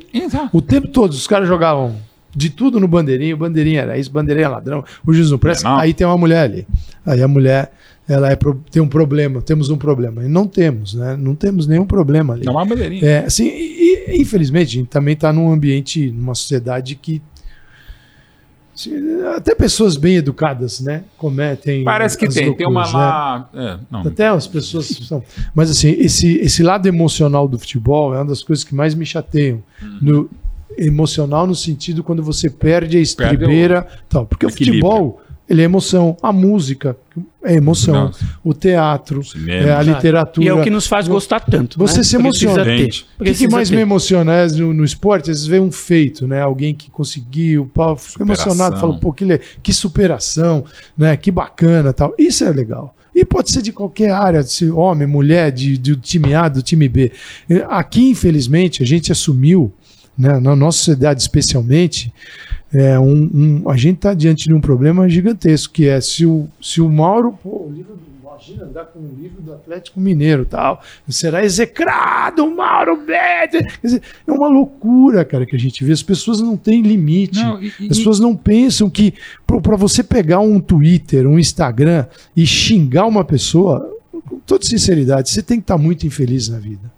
o tempo todo os caras jogavam de tudo no bandeirinho, bandeirinha era isso, bandeirinha é ladrão, o juiz não presta, é, aí tem uma mulher ali. Aí a mulher, ela é pro, tem um problema, temos um problema. E não temos, né? Não temos nenhum problema ali. Não há bandeirinha. É, assim, e, e, infelizmente, a gente também está num ambiente, numa sociedade que até pessoas bem educadas, né? Cometem. Parece que tem, loucuras, tem uma lá. Né? É, Até as pessoas são. Mas assim, esse, esse lado emocional do futebol é uma das coisas que mais me chateiam. Uhum. No, emocional no sentido quando você perde a estribeira. Perde o... tal, porque o futebol ele é emoção. A música é emoção. Nossa. O teatro, é a literatura. E é o que nos faz gostar tanto. Você né? se emociona. O que, que, mais ter. me emociona é, no, no, esporte? Às vezes vê um feito, né? Alguém que conseguiu, pau, fica emocionado, fala, pô, que, que superação, né? Que bacana tal. Isso é legal. E pode ser de qualquer área, se homem, mulher, de, do time A, do time B. Aqui, infelizmente, a gente assumiu, né, na nossa sociedade especialmente, é, um, um, a gente está diante de um problema gigantesco, que é se o, se o Mauro, pô, o livro do, imagina andar com o livro do Atlético Mineiro tal, será execrado, Mauro Bede. Dizer, é uma loucura, cara, que a gente vê. As pessoas não têm limite. Não, e, As pessoas não pensam que para você pegar um Twitter, um Instagram e xingar uma pessoa, com toda sinceridade, você tem que estar tá muito infeliz na vida.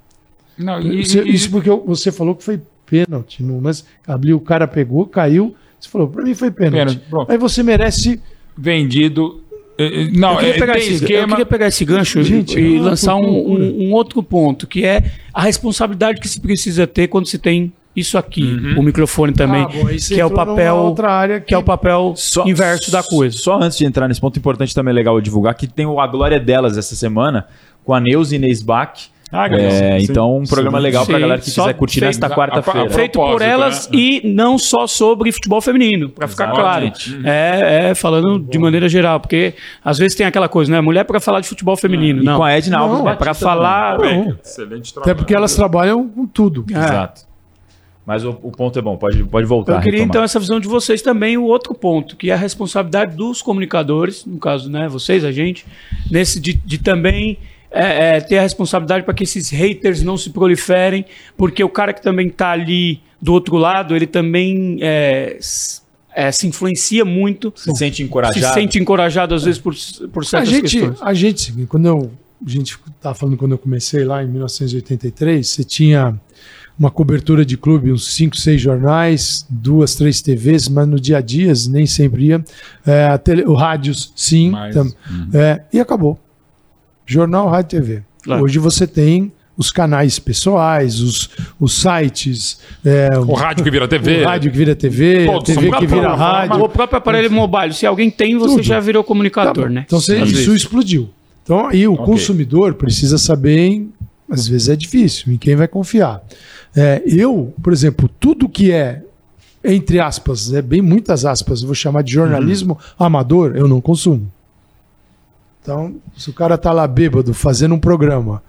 Não, e, isso porque você falou que foi pênalti, mas abriu, o cara pegou, caiu você falou, para mim foi pênalti. pênalti Aí você merece. Vendido. Eh, eh, não, eu queria, é, pegar esse, esquema... eu queria pegar esse gancho Gente, e lançar um, um, um, outro ponto, que é a responsabilidade que se precisa ter quando se tem isso aqui, uhum. o microfone também, ah, bom, que é o papel que... que... é o papel só, inverso da coisa. Só antes de entrar nesse ponto importante também é legal divulgar que tem a glória delas essa semana com a Neuza Inês Bach ah, é, então, um programa sim, legal para a galera que quiser curtir nesta quarta-feira. Feito por elas né? e não só sobre futebol feminino, para ficar claro. Uhum. É, é, falando de maneira geral, porque às vezes tem aquela coisa, né? Mulher para falar de futebol feminino. É. Não. E com a Edna Alves. É para falar. Excelente trabalho. Até porque elas trabalham com tudo. É. Exato. Mas o, o, ponto é bom, pode, pode voltar. Eu queria retomar. então essa visão de vocês também, o outro ponto, que é a responsabilidade dos comunicadores, no caso, né, vocês, a gente, nesse de, de também é, é, ter a responsabilidade para que esses haters não se proliferem, porque o cara que também está ali do outro lado, ele também é, é, se influencia muito. Se sente encorajado. Se sente encorajado, às vezes, por, por certas a gente, questões. A gente, quando eu, a gente estava falando quando eu comecei lá em 1983, você tinha uma cobertura de clube, uns 5, 6 jornais, duas, três TVs, mas no dia a dia nem sempre ia. É, tele, o rádios, sim. Mas, tam, uhum. é, e acabou. Jornal, Rádio TV. Claro. Hoje você tem os canais pessoais, os, os sites. É, o rádio que vira TV. O rádio que vira TV, a TV que vira rádio. O próprio aparelho mobile. Se alguém tem, você Tudo. já virou comunicador, tá né? Então você, isso vezes. explodiu. Então aí o okay. consumidor precisa saber, às vezes é difícil, em quem vai confiar. É, eu, por exemplo, tudo que é entre aspas, é bem muitas aspas, vou chamar de jornalismo uhum. amador, eu não consumo. Então, se o cara tá lá bêbado fazendo um programa,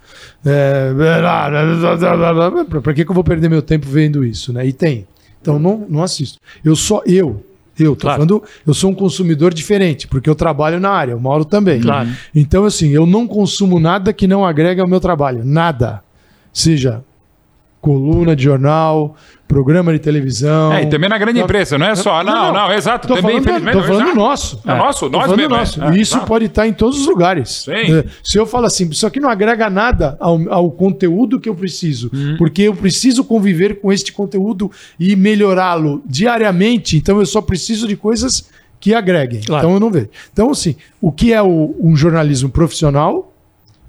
é, para que, que eu vou perder meu tempo vendo isso, né? E tem. Então não, não assisto. Eu só eu, eu tô claro. falando, eu sou um consumidor diferente, porque eu trabalho na área, o Mauro também. Claro. Então assim, eu não consumo nada que não agrega ao meu trabalho, nada. Seja coluna de jornal, programa de televisão. É, e também na grande imprensa, não é só. Não, não, não, não exato. Tô também, falando, tô falando nosso. É, nosso, nós mesmo. Nosso. É, isso pode estar em todos os lugares. Sim. É, se eu falo assim, isso aqui não agrega nada ao, ao conteúdo que eu preciso, uhum. porque eu preciso conviver com este conteúdo e melhorá-lo diariamente, então eu só preciso de coisas que agreguem. Claro. Então eu não vejo. Então, assim, o que é o, um jornalismo profissional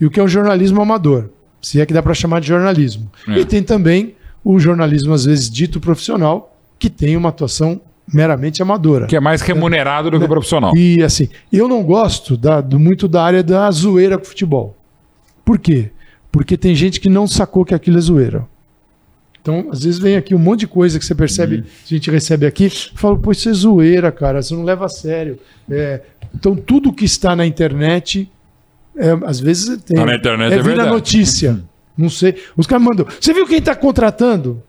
e o que é um jornalismo amador? Se é que dá para chamar de jornalismo. É. E tem também o jornalismo, às vezes, dito profissional, que tem uma atuação meramente amadora. Que é mais remunerado do que o profissional. E assim, eu não gosto da, do, muito da área da zoeira com futebol. Por quê? Porque tem gente que não sacou que aquilo é zoeira. Então, às vezes vem aqui um monte de coisa que você percebe, uhum. a gente recebe aqui, fala, pô, isso é zoeira, cara, você não leva a sério. É, então, tudo que está na internet é, às vezes tem. na internet é, é vira notícia. Não sei. Os caras mandam. Você viu quem está contratando?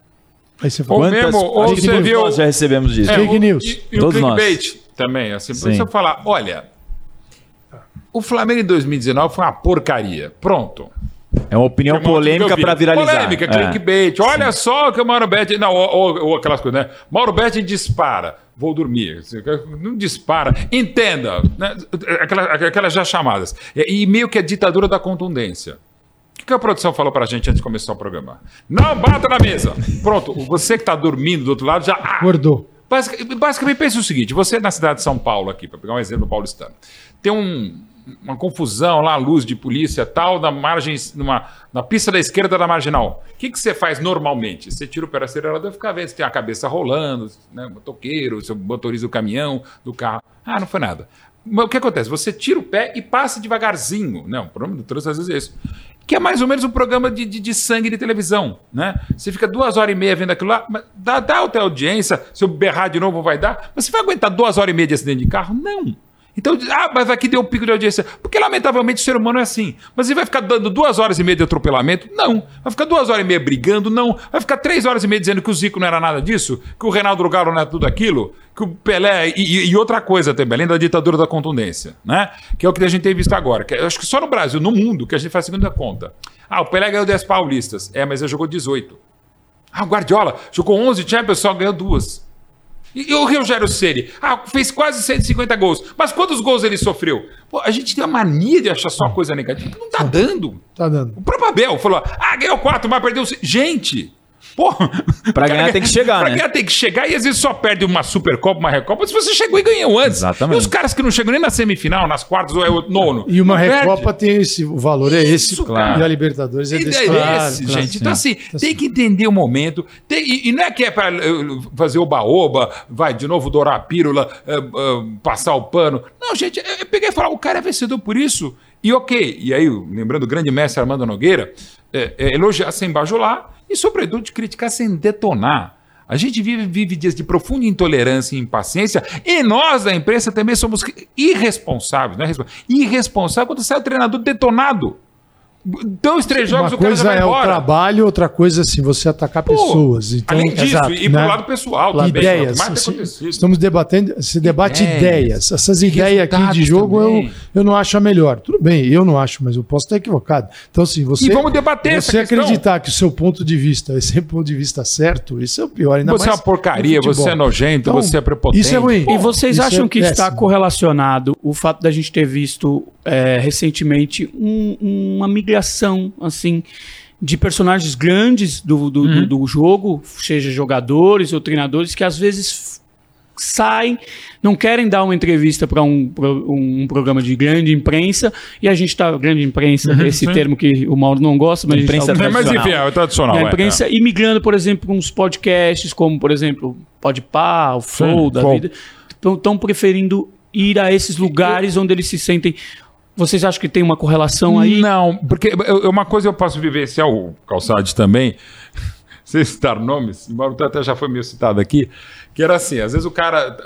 Aí você fala. Ou mesmo, ou você viu. Nós já recebemos disso. É, Fake news. E, e Todos o clickbait nós. também. Assim, eu falar: olha, o Flamengo em 2019 foi uma porcaria. Pronto. É uma opinião polêmica para viralizar. Polêmica, é. clickbait. Olha Sim. só que o Mauro Betti. Não, ou, ou, ou, aquelas coisas, né? Mauro Betti dispara. Vou dormir. Não dispara. Entenda. Né? Aquelas, aquelas já chamadas. E meio que a ditadura da contundência. O que a produção falou para a gente antes de começar o programa? Não bata na mesa. Pronto. Você que está dormindo do outro lado já. Ah, Acordou. Basicamente, basicamente pensa o seguinte: você na cidade de São Paulo, aqui, para pegar um exemplo paulistano, tem um uma confusão lá, luz de polícia tal, na margem, numa, na pista da esquerda da marginal. O que, que você faz normalmente? Você tira o pé acelerador e fica vendo se tem a cabeça rolando, né, motoqueiro, você motoriza o caminhão do carro. Ah, não foi nada. o que acontece? Você tira o pé e passa devagarzinho. Não, o problema do trânsito às vezes é isso. Que é mais ou menos um programa de, de, de, sangue de televisão, né? Você fica duas horas e meia vendo aquilo lá, mas dá, dá até audiência, se eu berrar de novo vai dar, mas você vai aguentar duas horas e meia de acidente de carro? Não. Então, ah, mas aqui deu um pico de audiência. Porque, lamentavelmente, o ser humano é assim. Mas ele vai ficar dando duas horas e meia de atropelamento? Não. Vai ficar duas horas e meia brigando? Não. Vai ficar três horas e meia dizendo que o Zico não era nada disso? Que o Reinaldo Galo não era tudo aquilo? Que o Pelé... E, e, outra coisa também, além da ditadura da contundência, né? Que é o que a gente tem visto agora. Que acho que só no Brasil, no mundo, que a gente faz a segunda conta. Ah, o Pelé ganhou 10 paulistas. É, mas ele jogou 18. Ah, o Guardiola jogou 11 Champions, só ganhou duas. E, o Rogério Ceni? Ah, fez quase 150 gols. Mas quantos gols ele sofreu? Pô, a gente tem a mania de achar só coisa negativa. Não tá dando. Tá dando. O próprio Abel falou: ah, ganhou quatro, mas perdeu. Gente! Porra, pra ganhar tem que chegar, pra né? ganhar tem que chegar e às vezes só perde uma Supercopa, uma Recopa, se você chegou e ganhou antes. Exatamente. E os caras que não chegam nem na semifinal, nas quartas ou é o nono. E uma Recopa perde. tem esse, o valor é esse, Isso, claro. e a Libertadores é desse. É claro, esse, claro, gente. Sim. Então assim, tá tem que entender o momento. Tem, e, e, não é que é para uh, fazer o baoba, vai de novo dourar a pílula, uh, uh, passar o pano. Não, gente, eu peguei e falei, o cara é vencedor por isso. E ok, e aí, lembrando o grande mestre Armando Nogueira, é, é, elogiar sem bajular, e, sobretudo, criticar sem detonar. A gente vive, vive dias de profunda intolerância e impaciência, e nós da imprensa também somos irresponsáveis, não é irresponsável quando sai o treinador detonado. Dois, três jogos Uma coisa é embora. o trabalho, outra coisa é assim, você atacar Pô, pessoas. Então, além disso, exato, e né? pro lado pessoal também. Ideias. Assim, estamos debatendo, se debate ideias. ideias. Essas ideias aqui de jogo eu, eu não acho a melhor. Tudo bem, eu não acho, mas eu posso estar equivocado. Então, assim, você. E vamos debater Você acreditar que o seu ponto de vista é sempre o ponto de vista certo, isso é o pior. Ainda você é uma porcaria, você é nojento, então, você é prepotente. Isso é ruim. e vocês acham é que está correlacionado o fato da gente ter visto é, recentemente um, uma migração assim de personagens grandes do, do, uhum. do, do, jogo, seja jogadores ou treinadores, que às vezes saem, não querem dar uma entrevista para um, um programa de grande imprensa, e a gente está, grande imprensa, uhum, esse sim. termo que o Mauro não gosta, mas imprensa a gente tá, Mas enfim, é tradicional. A é, imprensa é, é. imigrando, por exemplo, para uns podcasts, como, por exemplo, Podpah, o Flow sim, da Flow. vida, estão preferindo ir a esses lugares onde eles se sentem vocês acham que tem uma correlação aí? Não, porque uma coisa eu posso vivenciar, o Calçade também, sem citar nomes, embora o até já foi meio citado aqui, que era assim, às vezes o cara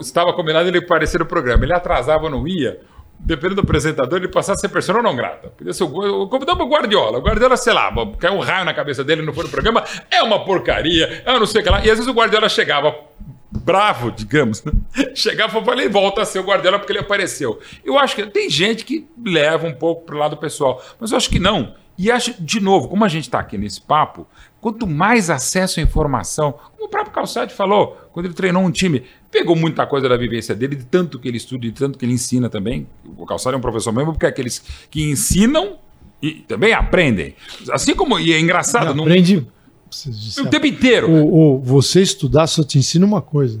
estava combinado ele aparecer no programa, ele atrasava não ia, dependendo do apresentador, ele passava a ser pessoa não grata. Podia o, o Guardiola. O Guardiola, sei lá, caiu um raio na cabeça dele, não foi no programa, é uma porcaria, eu não sei o que lá. E às vezes o Guardiola chegava bravo, digamos, né? chegava e falei, volta a ser o Guardiola porque ele apareceu. Eu acho que tem gente que leva um pouco para o lado pessoal, mas eu acho que não. E acho, de novo, como a gente está aqui nesse papo, quanto mais acesso à informação, como o próprio Calçade falou, quando ele treinou um time, pegou muita coisa da vivência dele, de tanto que ele estuda, de tanto que ele ensina também. O Calçade é um professor mesmo, porque é aqueles que ensinam e também aprendem. Assim como, e é engraçado... Não, aprende o tempo inteiro. O, o, você estudar só te ensina uma coisa.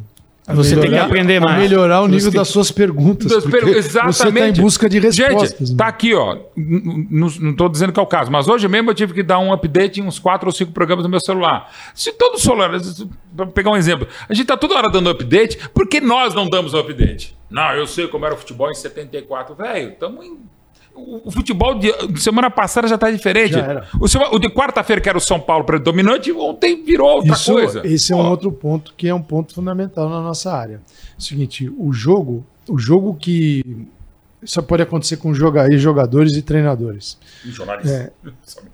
Você melhorar, tem que aprender mais. melhorar o nível das suas perguntas. Das per... Exatamente. Você está em busca de respostas. Gente, está aqui, ó. Não estou dizendo que é o caso, mas hoje mesmo eu tive que dar um update em uns quatro ou cinco programas no meu celular. Se todo celular, para pegar um exemplo, a gente está toda hora dando update, por que nós não damos update? Não, eu sei como era o futebol em 74. Velho, estamos em o, futebol de, semana passada já está diferente. Já o, o, de quarta-feira, que era o São Paulo predominante, ontem virou outra Isso, coisa. Esse é um outro ponto que é um ponto fundamental na nossa área. É o seguinte, o jogo, o jogo que. Isso pode acontecer com jogadores e treinadores. E jornalistas.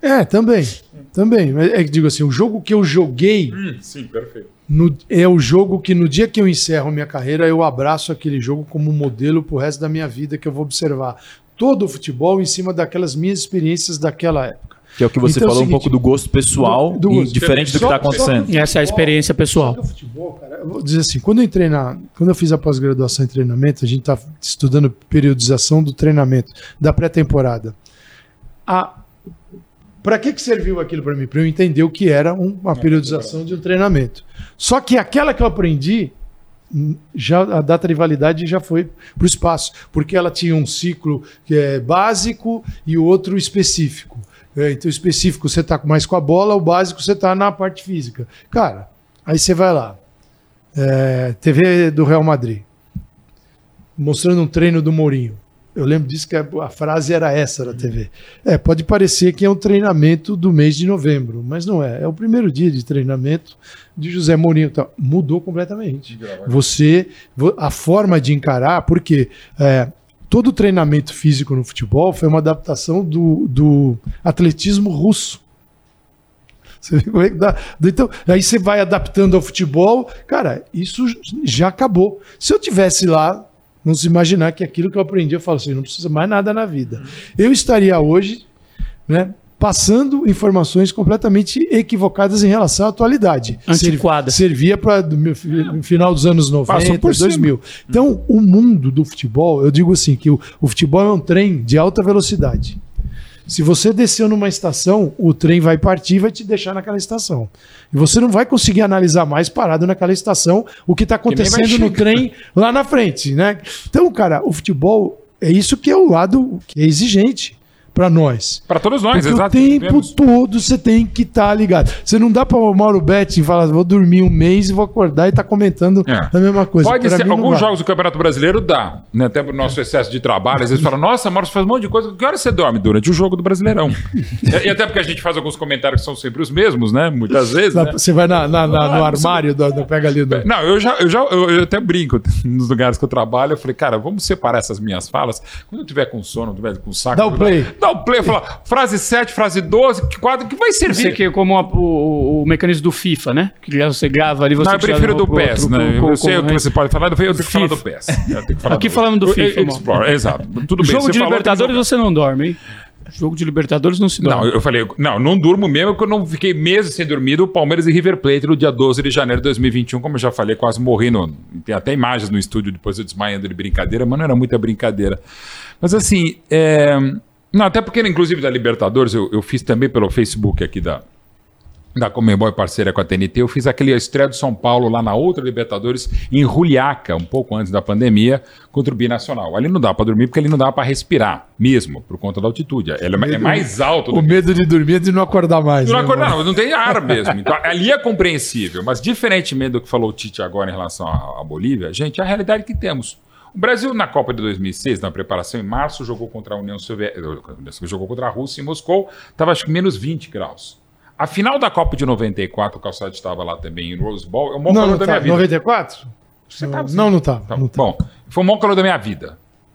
É, é, também. Também. É que digo assim, o jogo que eu joguei. Hum, sim, perfeito. No, é o jogo que no dia que eu encerro minha carreira, eu abraço aquele jogo como modelo pro resto da minha vida que eu vou observar todo o futebol em cima daquelas minhas experiências daquela época. Que é o que você então, falou é seguinte, um pouco do gosto pessoal, do, do gosto. diferente do que está acontecendo. Essa é a experiência pessoal. Futebol, cara, eu vou dizer assim, quando eu entrei na, quando eu fiz a pós-graduação em treinamento, a gente está estudando periodização do treinamento da pré-temporada. A para que, que serviu aquilo para mim? Para eu entender o que era uma periodização de um treinamento. Só que aquela que eu aprendi já a data de validade já foi para o espaço, porque ela tinha um ciclo é básico e outro específico. É, então, específico você está mais com a bola, o básico você está na parte física. Cara, aí você vai lá. É, TV do Real Madrid. mostrando um treino do Mourinho. Eu lembro disso que a, frase era essa na TV. É, pode parecer que é um treinamento do mês de novembro, mas não é. É o primeiro dia de treinamento de José Mourinho. Então, mudou completamente. Você, a forma de encarar, porque é, todo o treinamento físico no futebol foi uma adaptação do, do atletismo russo. Você vê como é que dá. Então, aí você vai adaptando ao futebol. Cara, isso já acabou. Se eu tivesse lá não se imaginar que aquilo que eu aprendi, eu falo assim, não precisa mais nada na vida. Eu estaria hoje, né, passando informações completamente equivocadas em relação à atualidade. Antiquada. Servia para no final dos anos 90, 2000. Então, o mundo do futebol, eu digo assim, que o, o futebol é um trem de alta velocidade. Se você desceu numa estação, o trem vai partir e vai te deixar naquela estação. E você não vai conseguir analisar mais parado naquela estação o que está acontecendo no trem lá na frente, né? Então, cara, o futebol é isso que é o lado que é exigente para nós. Para todos nós, Porque exato. O tempo todo você tem que estar tá ligado. Você não dá para o Mauro Betti falar, vou dormir um mês e vou acordar e tá comentando é. a mesma coisa. Pode pra ser, alguns jogos do Campeonato Brasileiro dá, né? Até pro nosso excesso de trabalho, às vezes fala, nossa, Mauro, você faz um monte de coisa. Que hora você dorme? Durante o jogo do Brasileirão. e até porque a gente faz alguns comentários que são sempre os mesmos, né? Muitas vezes. né? Você vai na, na, na, no armário, do, do, pega ali. Do... Não, eu já, eu já eu, eu até brinco nos lugares que eu trabalho. Eu falei, cara, vamos separar essas minhas falas. Quando eu tiver com sono, tiver com saco. Dá o play. Dá o play, fala frase 7, frase 12, que quadro que vai servir. Você que é como a, o, o, mecanismo do FIFA, né? Que você grava ali, você Não, eu prefiro do PES, né? Pro, eu sei o que você pode falar, eu tenho que falar do PES. Aqui falando do FIFA. Explore, exato. Tudo bem. Jogo de Libertadores você não dorme, hein? Jogo de Libertadores não se dorme. Não, eu falei, não, não durmo mesmo, porque eu não fiquei meses sem dormir do Palmeiras e River Plate no dia 12 de janeiro de 2021, como eu já falei, quase morri. No, tem até imagens no estúdio depois eu desmaiando de brincadeira, mas não era muita brincadeira. Mas assim, é, não, até porque, inclusive, da Libertadores, eu, eu fiz também pelo Facebook aqui da, da Comembol parceira com a TNT, eu fiz aquele estreia do São Paulo lá na outra Libertadores, em Juliaca, um pouco antes da pandemia, contra o Binacional. Ali não dá para dormir porque ali não dá para respirar, mesmo, por conta da altitude. Ele é, é mais alto. O medo de dormir é de não acordar mais. Não né, acordar, não, não tem ar mesmo. Então, ali é compreensível, mas diferentemente do que falou o Tite agora em relação à Bolívia, gente, é a realidade que temos. O Brasil, na Copa de 2006, na preparação em março, jogou contra a União Soviética, jogou contra a Rússia em Moscou, estava acho que menos 20 graus. A final da Copa de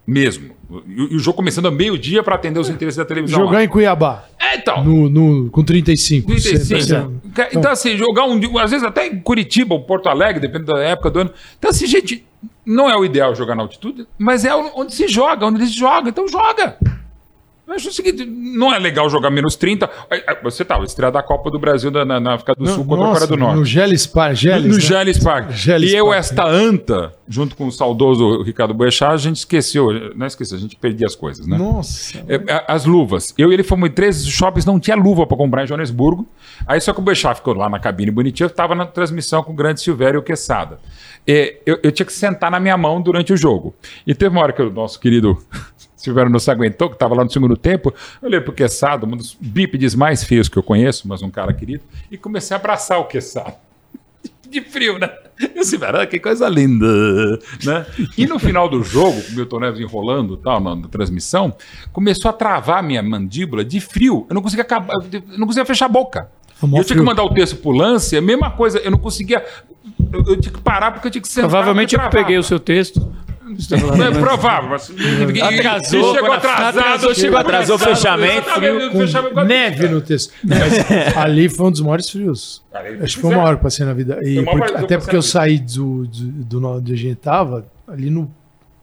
mesmo. E, o jogo começando a meio-dia para atender os interesses da televisão. Jogar lá. em Cuiabá. É, então. No, no, com 35. 35. É. Então, assim, jogar um às vezes até em Curitiba ou Porto Alegre, dependendo da época do ano. Então, assim, gente, não é o ideal jogar na altitude, mas é onde se joga, onde eles jogam. Então, joga. Eu acho o seguinte, não é legal jogar menos 30. Você tá, estreia da Copa do Brasil na, na África do Sul contra a Coreia do Norte. No Geles Park. Geles, no, né? Geles Park. Geles e eu, Park, esta anta, junto com o saudoso Ricardo Boechat, a gente esqueceu, não esqueceu, a gente perdia as coisas, né? Nossa. É, é, as luvas. Eu e ele fomos em três shoppings, não tinha luva para comprar em Joanesburgo. Aí só que o Boechat ficou lá na cabine bonitinho, eu estava na transmissão com o grande Silvério e o Quesada. Eu, eu tinha que sentar na minha mão durante o jogo. E teve uma hora que o nosso querido Silvério não se aguentou, que estava lá no segundo tempo. Eu olhei para o Queçado, um dos bípedes mais feios que eu conheço, mas um cara querido, e comecei a abraçar o Queçado. De frio, né? E o Silvério, ah, que coisa linda, né? E no final do jogo, o Milton Neves enrolando tal, na, na, transmissão, começou a travar a minha mandíbula de frio. Eu não conseguia acabar, eu não conseguia fechar a boca. eu tinha que mandar o texto pro lance, a mesma coisa, eu não conseguia. Eu, eu tinha que parar porque eu tinha que sentar. Provavelmente eu peguei o seu texto. Não é provável, mas atrasou, chegou atrasado, atrasou, chegou atrasou o fechamento, com neve no texto. Mas ali foi um dos maiores frios. Acho que foi o maior que passei na vida. E porque, até porque eu saí do, do, do, onde a gente tava, ali no,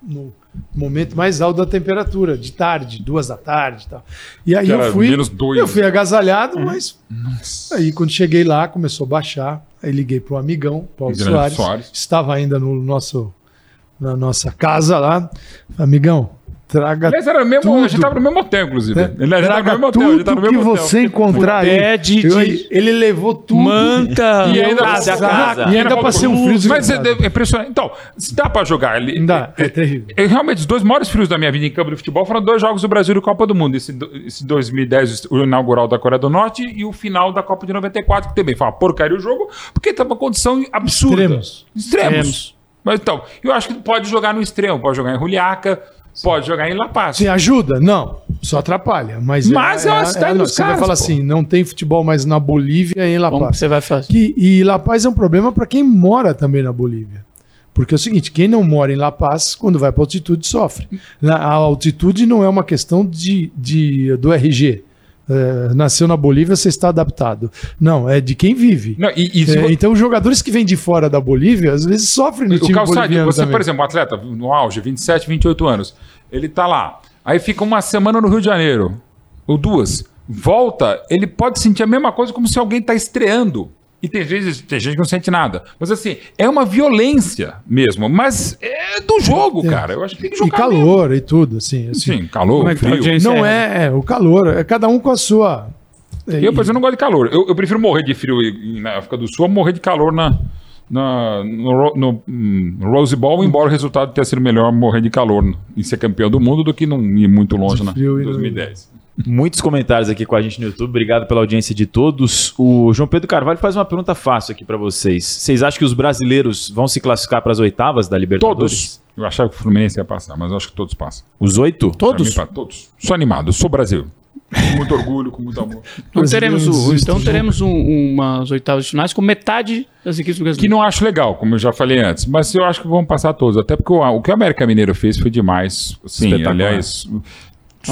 no momento mais alto da temperatura, de tarde, duas da tarde e tal. E aí eu fui, eu fui agasalhado, uhum. mas Nossa. aí quando cheguei lá começou a baixar, aí liguei pro amigão, Paulo Soares, Soares, estava ainda no nosso na nossa casa lá. Amigão, traga Aliás, era mesmo, tudo. A gente tava no mesmo hotel, inclusive. É, ele traga no mesmo hotel, tudo tá no mesmo que hotel. você encontrar aí. De, de, ele levou tudo. Manta. E ainda, casa, casa. E ainda passei um frio. Mas é, é, impressionante. Então, se dá pra jogar ali... Dá, é, é terrível. É, realmente, os dois maiores frios da minha vida em campo de futebol foram dois jogos do Brasil e Copa do Mundo. Esse, esse 2010, o inaugural da Coreia do Norte e o final da Copa de 94, que também foi uma porcaria o jogo, porque tava uma condição absurda. Extremos. Extremos. Extremos. Mas então, eu acho que pode jogar no extremo, pode jogar em Juliaca, pode jogar em La Paz. Sim, ajuda? Não, só atrapalha. Mas, mas é, é, é, é não, Você caras, vai falar pô. assim, não tem futebol mais na Bolívia e em La Paz. Como você vai fazer? Que, e La Paz é um problema para quem mora também na Bolívia. Porque é o seguinte, quem não mora em La Paz, quando vai para altitude, sofre. A altitude não é uma questão de, de, do RG. É, nasceu na Bolívia, você está adaptado. Não, é de quem vive. Não, e, e é, então, os jogadores que vêm de fora da Bolívia, às vezes sofrem no o time calçadinho, boliviano Você, também. por exemplo, um atleta no auge, 27, 28 anos, ele está lá, aí fica uma semana no Rio de Janeiro, ou duas, volta, ele pode sentir a mesma coisa como se alguém está estreando. E tem vezes tem gente que não sente nada. Mas assim, é uma violência mesmo. Mas é do jogo, é. cara. Eu acho que tem que jogar. E calor mesmo. e tudo, assim. assim. Sim, calor, é frio. Não é, é, o calor. É cada um com a sua. Eu, por exemplo, não gosto de calor. Eu, eu, prefiro morrer de frio na África do Sul a morrer de calor na, na, no, no, no, Rose Bowl, embora o resultado tenha sido melhor morrer de calor em ser campeão do mundo do que não ir muito longe na 2010. Muitos comentários aqui com a gente no YouTube. Obrigado pela audiência de todos. O João Pedro Carvalho faz uma pergunta fácil aqui para vocês. Vocês acham que os brasileiros vão se classificar para as oitavas da Libertadores? Todos. Eu achava que o Fluminense ia passar, mas eu acho que todos passam. Os oito? Todos? Mim, todos. Sou animado, sou Brasil. Com muito orgulho, com muito amor. Então teremos, o, então teremos um, umas oitavas finais com metade das equipes brasileiras. Que não acho legal, como eu já falei antes, mas eu acho que vão passar todos. Até porque o, o que o América Mineiro fez foi demais. Sim, aliás,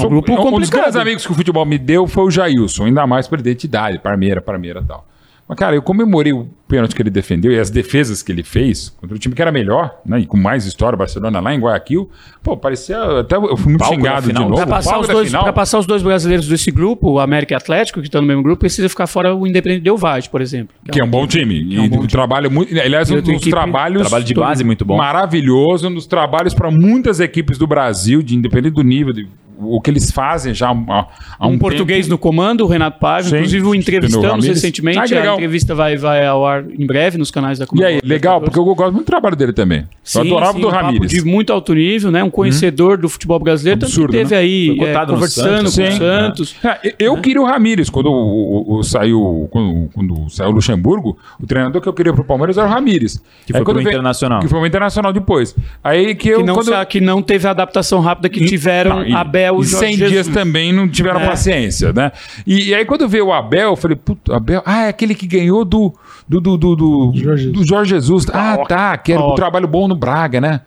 é um grupo complicado. Um dos grandes amigos que o futebol me deu foi o Jailson, ainda mais por identidade, Parmeira, Parmeira e tal. Mas, cara, eu comemorei o pênalti que ele defendeu e as defesas que ele fez contra o time que era melhor, né? E com mais história, Barcelona lá em Guayaquil. Pô, parecia. Até eu fui muito Palco xingado de novo. Para passar, os dois, passar os dois brasileiros desse grupo, o América e Atlético, que estão no mesmo grupo, precisa ficar fora o Independente Del Valle, por exemplo. Que, é, um, bom time. É um e bom trabalho muito. Aliás, um dos trabalhos. Trabalho de base muito bom. Maravilhoso, um dos trabalhos para muitas equipes do Brasil, de independente do nível de o que eles fazem já há, há um, um português no comando, o Renato Paz, inclusive o entrevistamos recentemente, ah, a entrevista vai, vai ao ar em breve nos canais da comunidade. E aí, legal, porque eu gosto muito do trabalho dele também. Sim, eu adorava sim, do um Ramires. De muito alto nível, né? Um conhecedor hum. do futebol brasileiro, Absurdo, tanto que teve né? aí é, conversando Santos, com o Santos. É, eu né? queria o Ramires quando o, o, o saiu quando, quando, saiu o Luxemburgo, o treinador que eu queria pro Palmeiras era o Ramires. Que foi pro Internacional. Que foi o Internacional depois. Aí que eu que não, quando... que não teve a adaptação rápida que tiveram não, e, Abel e, e 100 dias também não tiveram é. paciência, né? E, e, aí quando veio o Abel, eu falei, puta, Abel, ah, é aquele que ganhou do do, do, do, do, Jorge, do Jorge Jesus. Ah, tá, que era um trabalho bom no Braga, né?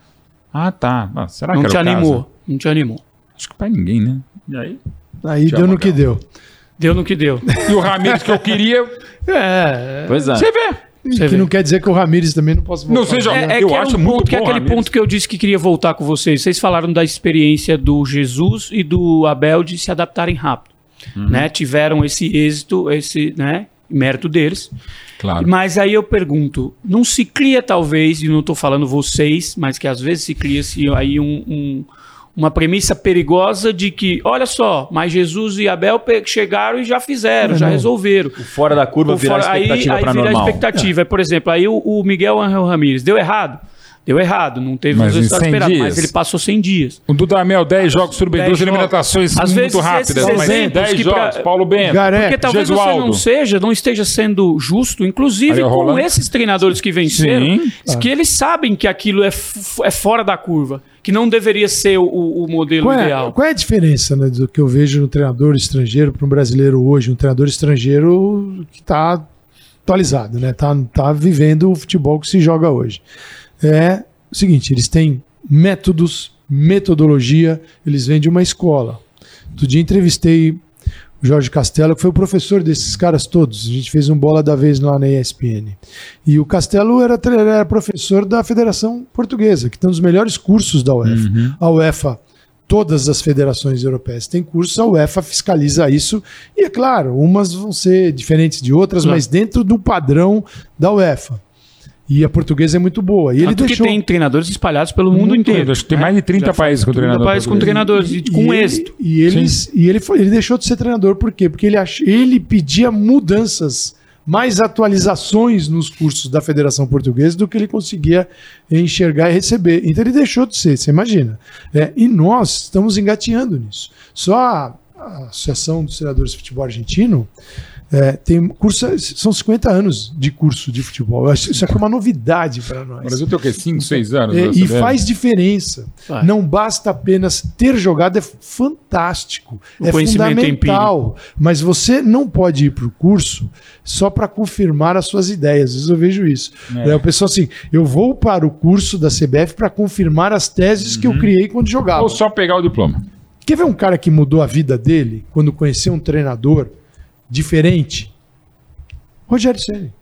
Ah, tá. Ah, será não que te animou? Caso? Não te animou. Acho que pra ninguém, né? E aí? Aí deu no que deu. Deu no que deu. E o Ramires que eu queria. É. Pois é. Você vê. Você que vê. não quer dizer que o Ramires também não possa voltar. Não seja, é, é eu acho é um muito ponto, bom, que é aquele Ramires. ponto que eu disse que queria voltar com vocês. Vocês falaram da experiência do Jesus e do Abel de se adaptarem rápido, uhum. né? Tiveram esse êxito, esse, né, mérito deles. Claro. Mas aí eu pergunto, não se cria talvez, e não estou falando vocês, mas que às vezes se cria-se aí um, um, uma premissa perigosa de que, olha só, mas Jesus e Abel chegaram e já fizeram, já resolveram. O fora da curva o fora, expectativa para normal. Aí vira expectativa. É. Por exemplo, aí o, o Miguel Angel Ramírez deu errado? Deu errado, não teve mas os resultados esperados, mas ele passou 100 dias. O Dudamel, 10 jogos sobre 12 eliminações Às muito rápidas. Mas 10 jogos, pra... Paulo Bento, Garé, Porque talvez Gesualdo. você não seja, não esteja sendo justo, inclusive com Rolando. esses treinadores que venceram, Sim. que eles sabem que aquilo é, é fora da curva, que não deveria ser o, o modelo qual é, ideal. Qual é a diferença né, do que eu vejo no treinador estrangeiro para um brasileiro hoje? Um treinador estrangeiro que está atualizado, né? Tá, tá vivendo o futebol que se joga hoje é o seguinte: eles têm métodos, metodologia, eles vêm de uma escola. Outro dia entrevistei o Jorge Castelo, que foi o professor desses caras todos. A gente fez um bola da vez lá na ESPN. E o Castelo era, era professor da Federação Portuguesa, que tem um dos melhores cursos da UEFA. Uhum. A UEFA todas as federações europeias têm cursos, a UEFA fiscaliza isso. E é claro, umas vão ser diferentes de outras, claro. mas dentro do padrão da UEFA. E a portuguesa é muito boa. E ele Tanto deixou... que tem treinadores espalhados pelo mundo, inteiro. Acho que tem mais de 30 Já países com treinador. 30 países com treinadores, e, com e êxito. E, eles, e ele, foi, ele deixou de ser treinador, por quê? Porque ele, ach, ele pedia mudanças, mais atualizações nos cursos da Federação Portuguesa do que ele conseguia enxergar e receber. Então ele deixou de ser, você imagina. É, e nós estamos engateando nisso. Só a, a Associação dos Treinadores de Futebol Argentino É, tem curso, são 50 anos de curso de futebol. Eu acho, isso aqui é uma novidade para nós. Mas eu tenho o quê? 5, 6 anos? É, e faz diferença. Vai. Não basta apenas ter jogado, é fantástico. O é fundamental. Empírico. Mas você não pode ir para o curso só para confirmar as suas ideias. Às vezes eu vejo isso. É. O pessoal assim, eu vou para o curso da CBF para confirmar as teses uhum. que eu uhum. criei quando jogava. Ou só pegar o diploma. Quer ver um cara que mudou a vida dele quando conheceu um treinador diferente? Rogério Ceni.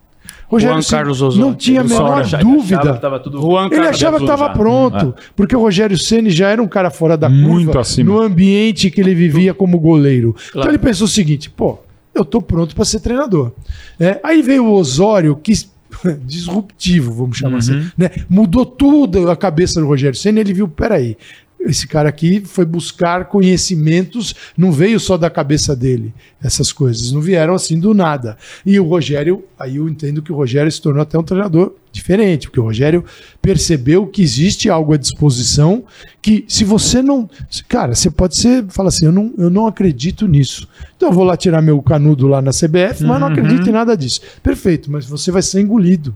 Rogério Juan Carlos Osório. não tinha a menor dúvida. Ele achava, tudo... ele achava que estava pronto, é. porque o Rogério Ceni já era um cara fora da Muito curva acima. no ambiente que ele vivia como goleiro. Claro. Então ele pensou o seguinte: pô, eu estou pronto para ser treinador. É, aí veio o Osório, que disruptivo, vamos chamar assim, uhum. assim, né? Mudou tudo a cabeça do Rogério Senna, ele viu, peraí, esse cara aqui foi buscar conhecimentos, não veio só da cabeça dele, essas coisas, não vieram assim do nada. E o Rogério, aí eu entendo que o Rogério se tornou até um treinador diferente, porque o Rogério percebeu que existe algo à disposição que se você não, cara, você pode ser, fala assim, eu não, eu não acredito nisso. Então eu vou lá tirar meu canudo lá na CBF, mas não acredito em uhum. nada disso. Perfeito, mas você vai ser engolido.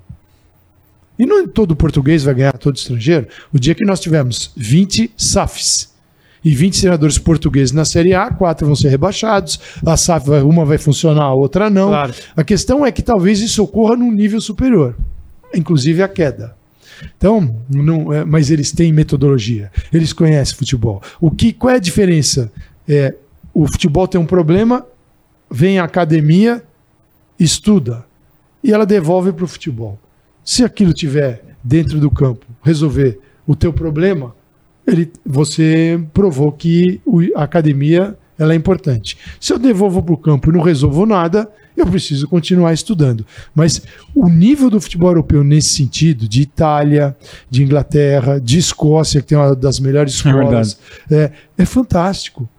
E não todo português vai ganhar todo estrangeiro. O dia que nós tivermos 20 SAFs e 20 treinadores portugueses na Série A, quatro vão ser rebaixados, a SAF uma vai funcionar, a outra não. Claro. A questão é que talvez isso ocorra num nível superior, inclusive a queda. Então, não, é, mas eles têm metodologia, eles conhecem futebol. O que, qual é a diferença? É, o futebol tem um problema, vem a academia, estuda e ela devolve para o futebol. Se aquilo tiver dentro do campo, resolver o teu problema, ele, você provou que a academia ela é importante. Se eu devolvo para o campo e não resolvo nada, eu preciso continuar estudando. Mas o nível do futebol europeu nesse sentido, de Itália, de Inglaterra, de Escócia, que tem uma das melhores é escolas, é, é, é fantástico.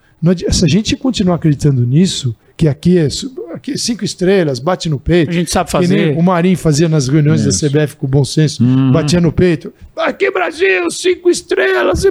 Se a gente continuar acreditando nisso, que aqui é, aqui é cinco estrelas, bate no peito. A gente sabe fazer. o Marinho fazia nas reuniões Isso. da CBF com bom senso, uhum. batia no peito. Aqui Brasil, cinco estrelas.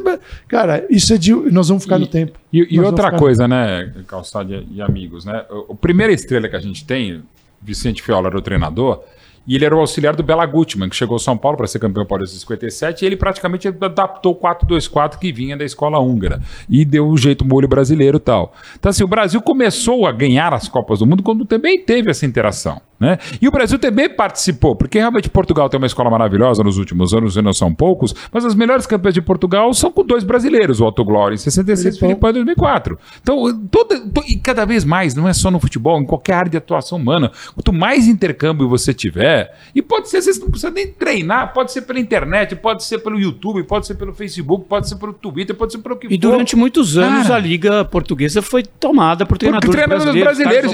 Cara, isso é de. Nós vamos ficar e, no tempo. E, e outra coisa, no... né, Calçado e amigos, né? A primeira estrela que a gente tem, Vicente Fiola era o treinador. E ele era o auxiliar do Bela Gutmann, que chegou ao São Paulo para ser campeão paulista em 57, e ele praticamente adaptou o 4-2-4 que vinha da escola húngara. E deu o um jeito molho brasileiro e tal. Então, assim, o Brasil começou a ganhar as Copas do Mundo quando também teve essa interação. Né? E o Brasil também participou, porque realmente Portugal tem uma escola maravilhosa nos últimos anos, e não são poucos, mas as melhores campeãs de Portugal são com dois brasileiros, o Otto Glória em 66 e o Filipão em 2004. Então, toda, to, e cada vez mais, não é só no futebol, em qualquer área de atuação humana, quanto mais intercâmbio você tiver, e pode ser, você não precisa nem treinar, pode ser pela internet, pode ser pelo YouTube, pode ser pelo Facebook, pode ser pelo Twitter, pode ser pelo que E for. durante muitos anos Cara, a Liga Portuguesa foi tomada por treinadores, brasileiros,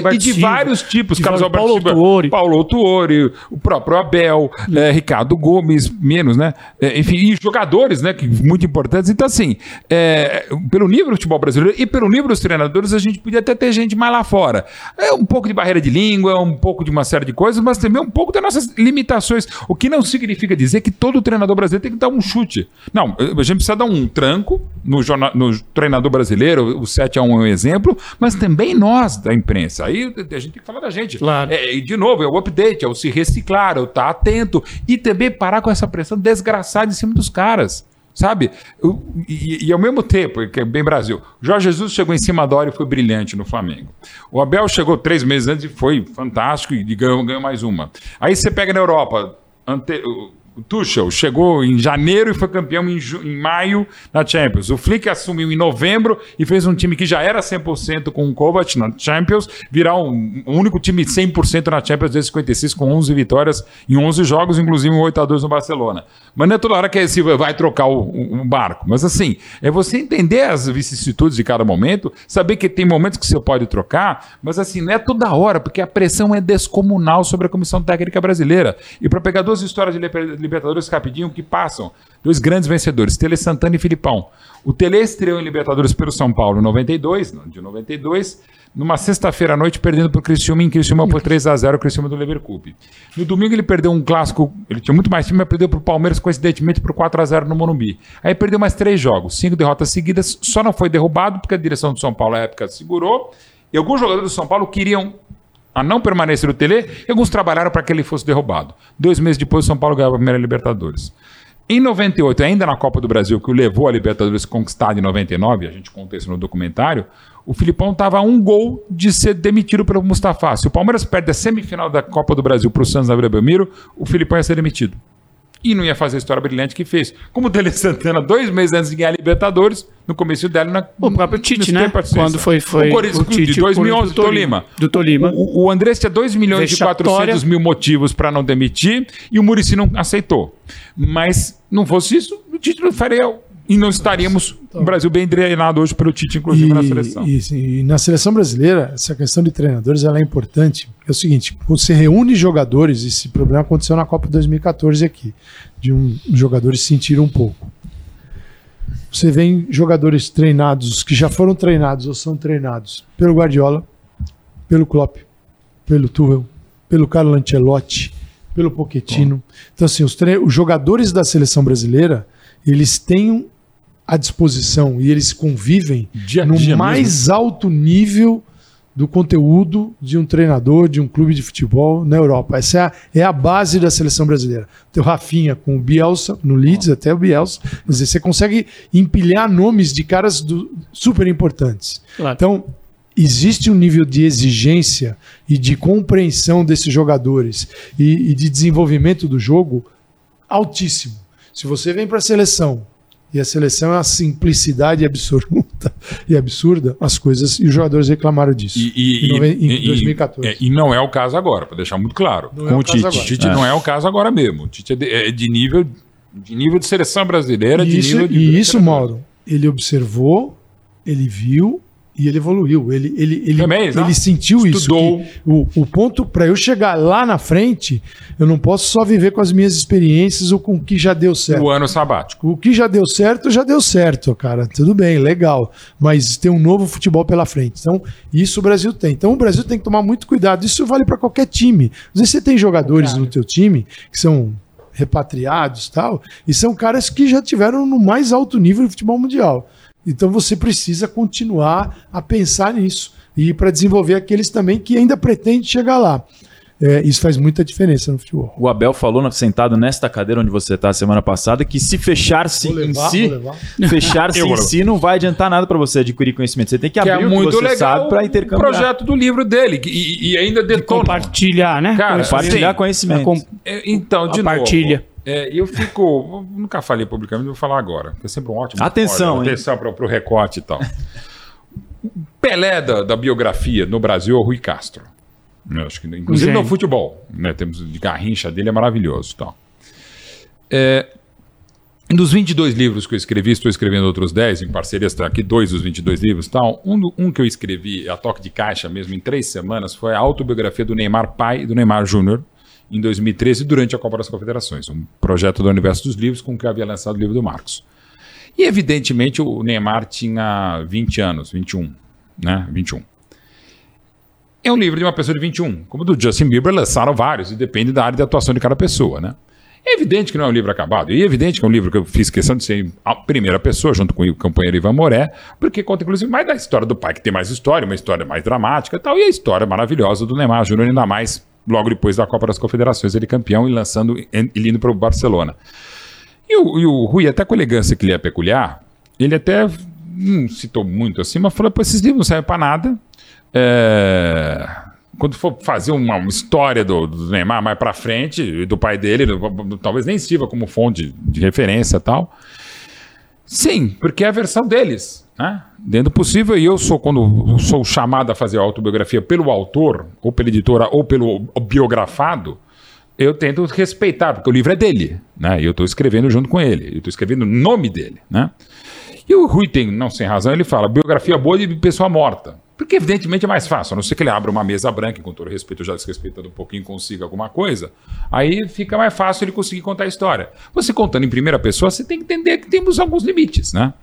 brasileiros e de vários tipos, Carlos Alberto Tuori. Paulo Tuori, o próprio Abel, é, Ricardo Gomes, menos, né? É, enfim, e jogadores, né? Que, muito importantes. Então, assim, é, pelo nível do futebol brasileiro e pelo nível dos treinadores, a gente podia até ter gente mais lá fora. É um pouco de barreira de língua, um pouco de uma série de coisas, mas também um pouco das nossas limitações. O que não significa dizer que todo treinador brasileiro tem que dar um chute. Não, a gente precisa dar um tranco no, jornal, no treinador brasileiro, o 7 a 1 é um exemplo, mas também nós da imprensa. Aí a gente tem que falar da gente. Claro. É, e, de novo, é o update, é o se reciclar, é o estar tá atento e também parar com essa pressão desgraçada em cima dos caras. Sabe? E, e, ao mesmo tempo, que é bem Brasil, Jorge Jesus chegou em cima da hora e foi brilhante no Flamengo. O Abel chegou três meses antes e foi fantástico e ganhou, ganhou mais uma. Aí você pega na Europa, ante, o Tuchel chegou em janeiro e foi campeão em, em, maio na Champions. O Flick assumiu em novembro e fez um time que já era 100% com o Kovac na Champions, virar um, um único time 100% na Champions desde 56 com 11 vitórias em 11 jogos, inclusive um 8 a 2 no Barcelona. Mas não é toda hora que esse vai trocar o, o, o barco. Mas assim, é você entender as vicissitudes de cada momento, saber que tem momentos que você pode trocar, mas assim, não é toda hora, porque a pressão é descomunal sobre a comissão técnica brasileira. E para pegar duas histórias de Libertadores rapidinho que passam. Dois grandes vencedores, Tele Santana e Filipão. O Tele estreou em Libertadores pelo São Paulo em 92, de 92, numa sexta-feira à noite, perdendo para o Criciúma em Criciúma por 3 a 0 o Criciúma do Leverkusen. No domingo ele perdeu um clássico, ele tinha muito mais time, mas perdeu para o Palmeiras coincidentemente por 4 a 0 no Morumbi. Aí perdeu mais três jogos, cinco derrotas seguidas, só não foi derrubado porque a direção do São Paulo na época segurou. E alguns jogadores do São Paulo queriam a não permanência do Tele e alguns trabalharam para que ele fosse derrubado. Dois meses depois, o São Paulo ganhou a primeira Libertadores. Em 98, ainda na Copa do Brasil, que o levou a Libertadores conquistada em 99, a gente conta isso no documentário, o Filipão estava a um gol de ser demitido pelo Mustafa. Se o Palmeiras perde a semifinal da Copa do Brasil para o Santos Abreu Belmiro, o Filipão ia ser demitido. E não ia fazer a história brilhante que fez. Como o Tele Santana, dois meses antes de ganhar a Libertadores, no começo dela... Na, o próprio Tite, né? Quando foi, foi o, Corinthians, o Tite, de 2011, do Tolima. Do Tolima. O, o Andrés tinha 2 milhões e 400 mil motivos para não demitir e o Murici não aceitou. Mas não fosse isso, o Tite não faria e não estaríamos então, o Brasil bem treinado hoje pelo Tite, inclusive e, na seleção. E, e, na seleção brasileira, essa questão de treinadores ela é importante. É o seguinte: você reúne jogadores, esse problema aconteceu na Copa 2014 aqui, de um, jogadores sentiram um pouco. Você vem jogadores treinados, que já foram treinados ou são treinados pelo Guardiola, pelo Klopp, pelo Tuchel, pelo Carlo Ancelotti, pelo Pochettino. Bom. Então, assim, os, os jogadores da seleção brasileira, eles têm à disposição e eles convivem dia no dia mais mesmo. alto nível do conteúdo de um treinador de um clube de futebol na Europa. Essa é a, é a base da seleção brasileira. Teu Rafinha com o Bielsa, no Leeds, até o Bielsa. Quer dizer, você consegue empilhar nomes de caras do, super importantes. Claro. Então, existe um nível de exigência e de compreensão desses jogadores e, e de desenvolvimento do jogo altíssimo. Se você vem para a seleção e a seleção é uma simplicidade absoluta e absurda, as coisas. E os jogadores reclamaram disso. E, e, em, em 2014. É, e não é o caso agora, para deixar muito claro. Não é Com é o, Tite. Agora. Tite é. não é o caso agora mesmo. O Tite é de, é de nível, de nível de seleção brasileira. E isso, nível de e isso Mauro, ele observou, ele viu e ele evoluiu. Ele, ele, ele, Também, ele sentiu Estudou. isso. o, o ponto para eu chegar lá na frente, eu não posso só viver com as minhas experiências ou com o que já deu certo. O ano sabático. O que já deu certo, já deu certo, cara. Tudo bem, legal. Mas tem um novo futebol pela frente. Então, isso o Brasil tem. Então, o Brasil tem que tomar muito cuidado. Isso vale para qualquer time. Às vezes você tem jogadores no teu time que são repatriados tal, e são caras que já tiveram no mais alto nível de futebol mundial. Então você precisa continuar a pensar nisso e para desenvolver aqueles também que ainda pretendem chegar lá. É, isso faz muita diferença no futebol. O Abel falou sentado nesta cadeira onde você está semana passada que se fechar-se em si, fechar-se em si não vai adiantar nada para você adquirir conhecimento. Você tem que, que é abrir é muito o que você legal sabe para intercambiar. O projeto do livro dele e, e ainda de compartilhar, né? Cara, compartilhar sim. conhecimento. É, então, de Compartilha. novo. É, eu fico. Nunca falei publicamente, vou falar agora. É sempre um ótimo. Atenção, hein? Atenção para o recorte e tal. Pelé da, da, biografia no Brasil é o Rui Castro. Eu acho que, inclusive Gente. no futebol. Né, temos de garrincha dele, é maravilhoso. Tal. É, dos 22 livros que eu escrevi, estou escrevendo outros 10, em parcerias, tá aqui dois dos 22 livros tal. Um, um que eu escrevi a toque de caixa mesmo em três semanas foi a autobiografia do Neymar pai e do Neymar Júnior, em 2013, durante a Copa das Confederações, um projeto do Universo dos Livros com que havia lançado o livro do Marcos. E, evidentemente, o Neymar tinha 20 anos, 21, né? 21. É um livro de uma pessoa de 21. Como do Justin Bieber, lançaram vários, e depende da área de atuação de cada pessoa, né? É evidente que não é um livro acabado. E é evidente que é um livro que eu fiz questão de ser a primeira pessoa, junto com o companheiro Ivan Moré, porque conta, inclusive, mais da história do pai, que tem mais história, uma história mais dramática e tal, e a história maravilhosa do Neymar Júnior, ainda mais logo depois da Copa das Confederações, ele campeão e lançando ele indo para o Barcelona. E o, e o Rui, até com a elegância que lhe é peculiar, ele até não citou muito assim, mas falou: esses livros não servem para nada. É, quando for fazer uma, uma história do, do, Neymar mais para frente, do pai dele, talvez nem sirva como fonte de referência tal. Sim, porque é a versão deles. Né? Dentro do possível, e eu sou, quando sou chamado a fazer a autobiografia pelo autor, ou pela editora, ou pelo biografado, eu tento respeitar, porque o livro é dele, né? E eu estou escrevendo junto com ele, eu estou escrevendo o nome dele, né? E o Rui tem, não sem razão, ele fala biografia boa de pessoa morta. Porque, evidentemente, é mais fácil, a não ser que ele abra uma mesa branca, com todo respeito, já desrespeitando um pouquinho, consiga alguma coisa, aí fica mais fácil ele conseguir contar a história. Você contando em primeira pessoa, você tem que entender que temos alguns limites, né?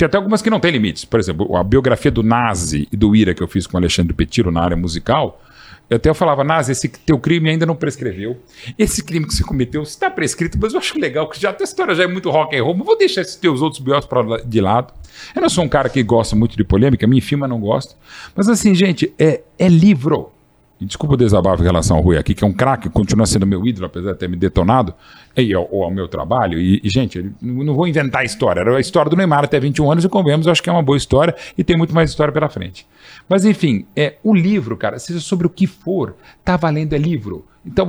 Tem até algumas que não têm limites. Por exemplo, a biografia do Nazi e do Ira que eu fiz com o Alexandre Petiro na área musical. Eu até falava, Nazi, esse teu crime ainda não prescreveu. Esse crime que você cometeu está prescrito, mas eu acho legal, que já a tua história já é muito rock and roll, mas vou deixar esses teus outros para de lado. Eu não sou um cara que gosta muito de polêmica, minha firma não gosta. Mas assim, gente, é, é livro. E desculpa o desabafo em relação ao Rui aqui, que é um craque, continua sendo meu ídolo, apesar de ter me detonado, e ao, ao meu trabalho. E, e gente, não vou inventar a história. Era a história do Neymar até 21 anos, e convenhamos, acho que é uma boa história e tem muito mais história pela frente. Mas enfim, é, o livro, cara, seja sobre o que for, tá valendo é livro. Então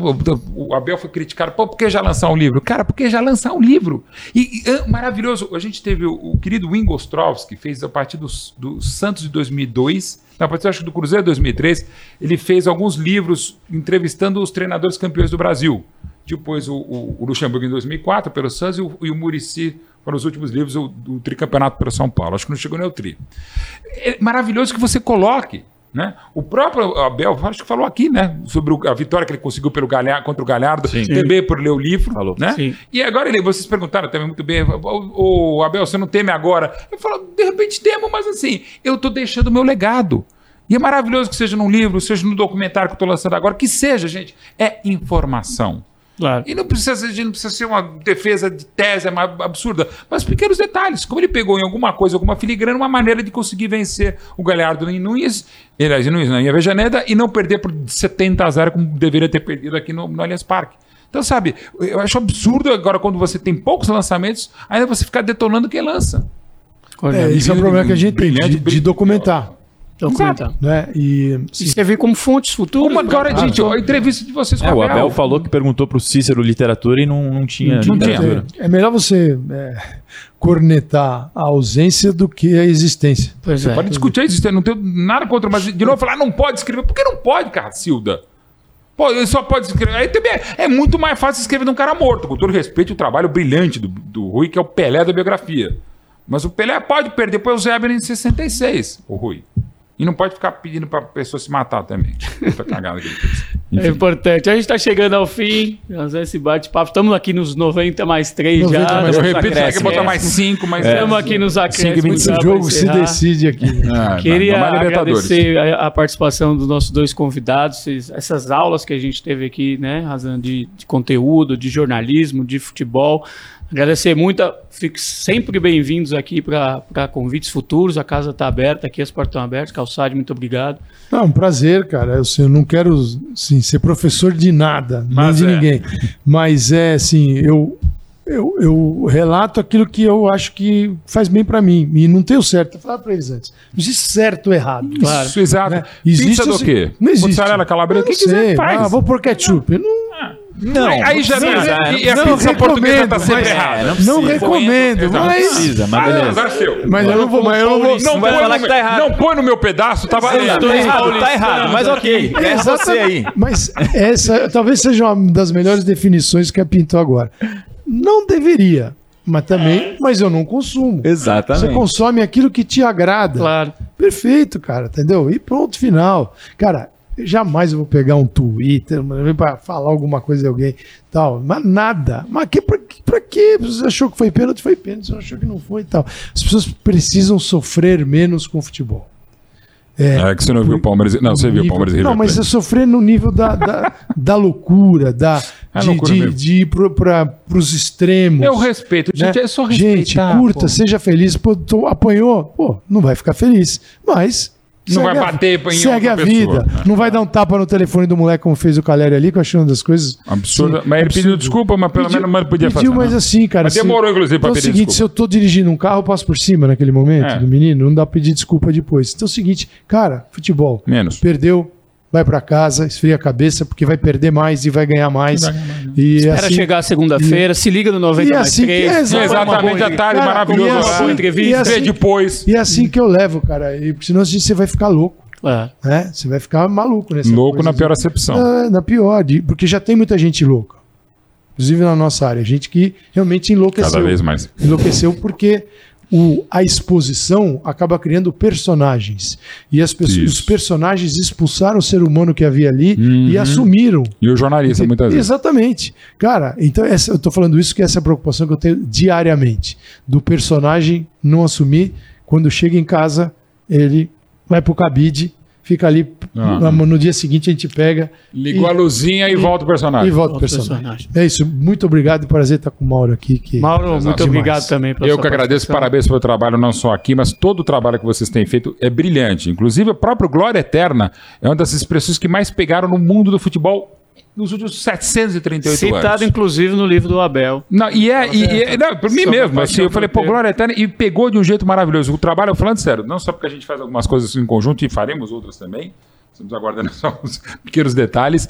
o Abel foi criticado, pô, por que já lançar um livro? Cara, por que já lançar um livro? E, e maravilhoso, a gente teve o, o querido Wing Ostrovski, que fez a partir do, do Santos de 2002, na partir acho, do Cruzeiro de 2003, ele fez alguns livros entrevistando os treinadores campeões do Brasil. Depois o, o, o Luxemburgo em 2004 pelo Santos e o, o Murici foram os últimos livros do, do tricampeonato pelo São Paulo. Acho que não chegou nem ao tri. É maravilhoso que você coloque né? O próprio Abel, acho que falou aqui, né? Sobre a vitória que ele conseguiu pelo Galhardo, contra o Galhardo, Sim. também por ler o livro. Falou. Né? Sim. E agora ele, vocês perguntaram também muito bem, o, o Abel, você não teme agora? Eu falo, de repente temo, mas assim, eu estou deixando o meu legado. E é maravilhoso que seja num livro, seja no documentário que eu estou lançando agora, que seja, gente, é informação. Claro. E não precisa, não precisa ser uma defesa de tese é absurda, mas pequenos detalhes. Como ele pegou em alguma coisa, alguma filigrana, uma maneira de conseguir vencer o Galhardo em Nunes, aliás, em Nunes, não, em Avejaneda, e não perder por 70 a 0, como deveria ter perdido aqui no, no Allianz Parque. Então, sabe, eu acho absurdo agora quando você tem poucos lançamentos, ainda você ficar detonando quem lança. É, isso é um problema que a gente tem de, de documentar documentar. Né? E, e servir como fontes futuras. Como agora, gente, a entrevista de vocês com é, o Abel. falou que perguntou para o Cícero literatura e não, não tinha não literatura. Tinha. É melhor você é, cornetar a ausência do que a existência. Pois você é. pode discutir a existência, não tenho nada contra, mas de novo falar, não pode escrever. Por que não pode, Cacilda? Pô, ele só pode escrever. Aí também é, é, muito mais fácil escrever de um cara morto, com todo respeito o trabalho brilhante do, do Rui, que é o Pelé da biografia. Mas o Pelé pode perder para o Zé em 66, o Rui. E não pode ficar pedindo para a pessoa se matar também. é importante. A gente está chegando ao fim. Esse bate-papo. Estamos aqui nos 90 mais 3 90 já. Mais eu repito, tem que botar mais 5, mais é. Estamos aqui nos acréscimos. Esse jogo se decide aqui. Ah, Queria agradecer a, a, participação dos nossos dois convidados. Essas aulas que a gente teve aqui, né, razão de, de conteúdo, de jornalismo, de futebol. Agradecer muito, fiquem sempre bem-vindos aqui para convites futuros, a casa está aberta aqui, as portas estão abertas. Calçade, muito obrigado. Não, um prazer, cara. Eu, assim, eu não quero assim, ser professor de nada, nem de é. ninguém. Mas é assim, eu, eu, eu, relato aquilo que eu acho que faz bem para mim. E não tenho certo. Eu falava para eles antes. Não existe certo ou errado. Claro. Isso, exato. Né? Existe Pizza do assim, quê? Não existe. Mussarela, calabresa, o que quiser faz. Ah, vou pôr ketchup. Eu não... Não, aí já não, não, e a não pizza portuguesa tá sempre errada. Não, recomendo, mas... Não precisa, mas beleza. Ah, mas eu não vou, mas eu não vou... Não, vai falar que tá errado. Não põe no meu pedaço, tava... Tá errado, tá errado, mas ok, é você aí. Mas essa talvez seja uma das melhores definições que a pintou agora. Não deveria, mas também, mas eu não consumo. Exatamente. Você consome aquilo que te agrada. Claro. Perfeito, cara, entendeu? E pronto, final. Cara, jamais eu vou pegar um Twitter para falar alguma coisa de alguém tal, mas nada. Mas que, pra, pra quê? Você achou que foi pênalti? Foi pênalti, você achou que não foi e tal. As pessoas precisam sofrer menos com o futebol. É, é que você não viu o Palmeiras. Não, você nível, viu o Palmeiras Não, mas é sofrer no nível da, da, da loucura, da, é de, loucura de, de, ir para os extremos. Eu respeito, gente, né? é só respeitar. Gente, curta, pô. seja feliz. Pô, tô, apanhou, pô, não vai ficar feliz. Mas não vai bater em Segue a vida. Não vai dar um tapa no telefone do moleque como fez o Caleri ali, que eu achei uma das coisas. Absurda. Mas ele absurdo. pediu desculpa, mas pelo pediu, menos podia pediu, fazer. mas assim, cara. Mas demorou, se, inclusive, para então, pedir É o seguinte: desculpa. se eu tô dirigindo um carro, eu passo por cima naquele momento é. do menino, não dá pra pedir desculpa depois. Então é o seguinte, cara, futebol. Menos. Perdeu, vai para casa, esfria a cabeça, porque vai perder mais e vai ganhar mais. Vai ganhar mais né? e Espera assim, chegar segunda-feira, se liga no 90 assim, 3. É exatamente, a tarde maravilhoso. E assim, entrevista. E assim, depois. E é assim que eu levo, cara. E, senão você vai ficar louco. É. Né? Você vai ficar maluco nessa Louco na pior acepção. É, na pior, porque já tem muita gente louca. Inclusive na nossa área. Gente que realmente enlouqueceu. Cada vez mais. Enlouqueceu porque o, a exposição acaba criando personagens. E as pessoas, os personagens expulsaram o ser humano que havia ali uhum. e assumiram. E o jornalista, muitas vezes. Exatamente. Cara, então essa, eu estou falando isso que essa é a preocupação que eu tenho diariamente. Do personagem não assumir, quando chega em casa, ele vai pro cabide, fica ali. Ah. No dia seguinte a gente pega. Ligou e, a luzinha e, e, volta o personagem. E volta o personagem. personagem. É isso. Muito obrigado. Prazer estar com o Mauro aqui. Que... Mauro, Exato. muito obrigado também. Eu que agradeço. Parabéns pelo trabalho, não só aqui, mas todo o trabalho que vocês têm feito é brilhante. Inclusive, o próprio Glória Eterna é uma das expressões que mais pegaram no mundo do futebol nos últimos 738 Citado, anos. Citado, inclusive, no livro do Abel. Não, e é, e, e é não, por mim mesmo, assim, eu falei, pô, Glória Eterna, e pegou de um jeito maravilhoso. O trabalho, eu falando sério, não só porque a gente faz algumas coisas em conjunto e faremos outras também, Estamos aguardando só uns pequenos detalhes.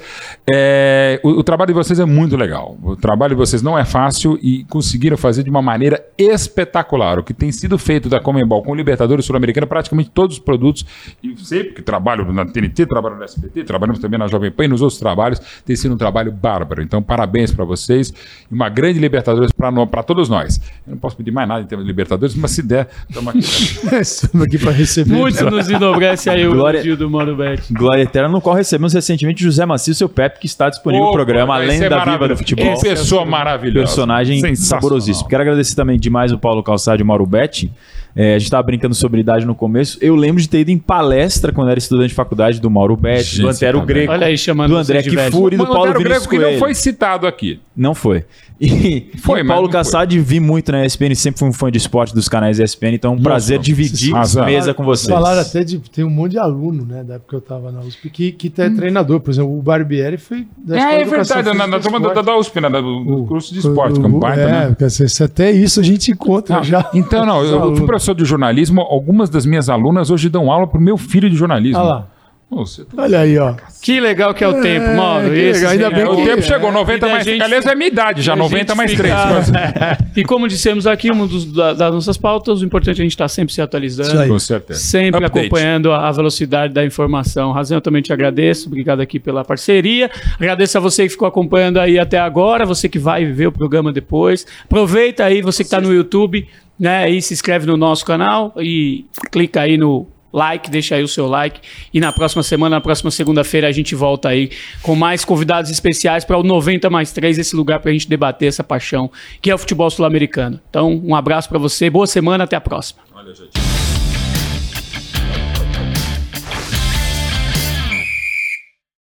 É, o, o, trabalho de vocês é muito legal. O trabalho de vocês não é fácil e conseguiram fazer de uma maneira espetacular. O que tem sido feito da Comembol com o Libertadores Sul-Americana, praticamente todos os produtos, e sempre que trabalho na TNT, trabalho no SBT, trabalhamos também na Jovem Pan e nos outros trabalhos, tem sido um trabalho bárbaro. Então, parabéns para vocês e uma grande Libertadores para todos nós. Eu não posso pedir mais nada em termos de Libertadores, mas se der, estamos aqui. estamos aqui para receber. Muito nos enobrece aí o elogio do Mano Bet. Glória Eterna, no qual recebemos recentemente José Macio, seu Pepe, que está disponível no programa, além da Viva do Futebol. Que pessoa maravilhosa. Personagem saborosíssimo. Quero agradecer também demais o Paulo Calçado e o Mauro Betti. É, a gente estava brincando sobre idade no começo. Eu lembro de ter ido em palestra quando era estudante de faculdade do Mauro Betti, do Antero tá Greco, Olha aí, chamando do André Kifuri e do Paulo Vinícius Greco que não foi citado aqui. Não foi. E, foi, e Paulo Cassad vi muito na ESPN, sempre fui um fã de esporte dos canais ESPN, então é um Nossa, prazer dividir a mesa com vocês. Falaram até de. Tem um monte de aluno, né, da época que eu estava na USP, que, que é hum. treinador. Por exemplo, o Barbieri foi da É, é verdade, na, na turma da, da USP, né, do, do curso de esporte, o, o, é, né? até isso a gente encontra já. Então, não, eu fui professor de jornalismo, algumas das minhas alunas hoje dão aula para o meu filho de jornalismo. Ah lá. Nossa, tá Olha aí, ó. Que legal que é o é, tempo, mano. Esse, ainda bem é, que... O tempo chegou, 90 mais 3. Aliás, é minha idade já, 90 mais 3. e como dissemos aqui, uma da, das nossas pautas, o importante é a gente estar tá sempre se atualizando. Com certeza. Sempre Update. acompanhando a velocidade da informação. Razão, eu também te agradeço. Obrigado aqui pela parceria. Agradeço a você que ficou acompanhando aí até agora, você que vai ver o programa depois. Aproveita aí, você que está no YouTube, né? E se inscreve no nosso canal e clica aí no like, deixa aí o seu like. E na próxima semana, na próxima segunda-feira, a gente volta aí com mais convidados especiais para o 90 mais 3, esse lugar para a gente debater essa paixão que é o futebol sul-americano. Então, um abraço para você, boa semana, até a próxima. Olha.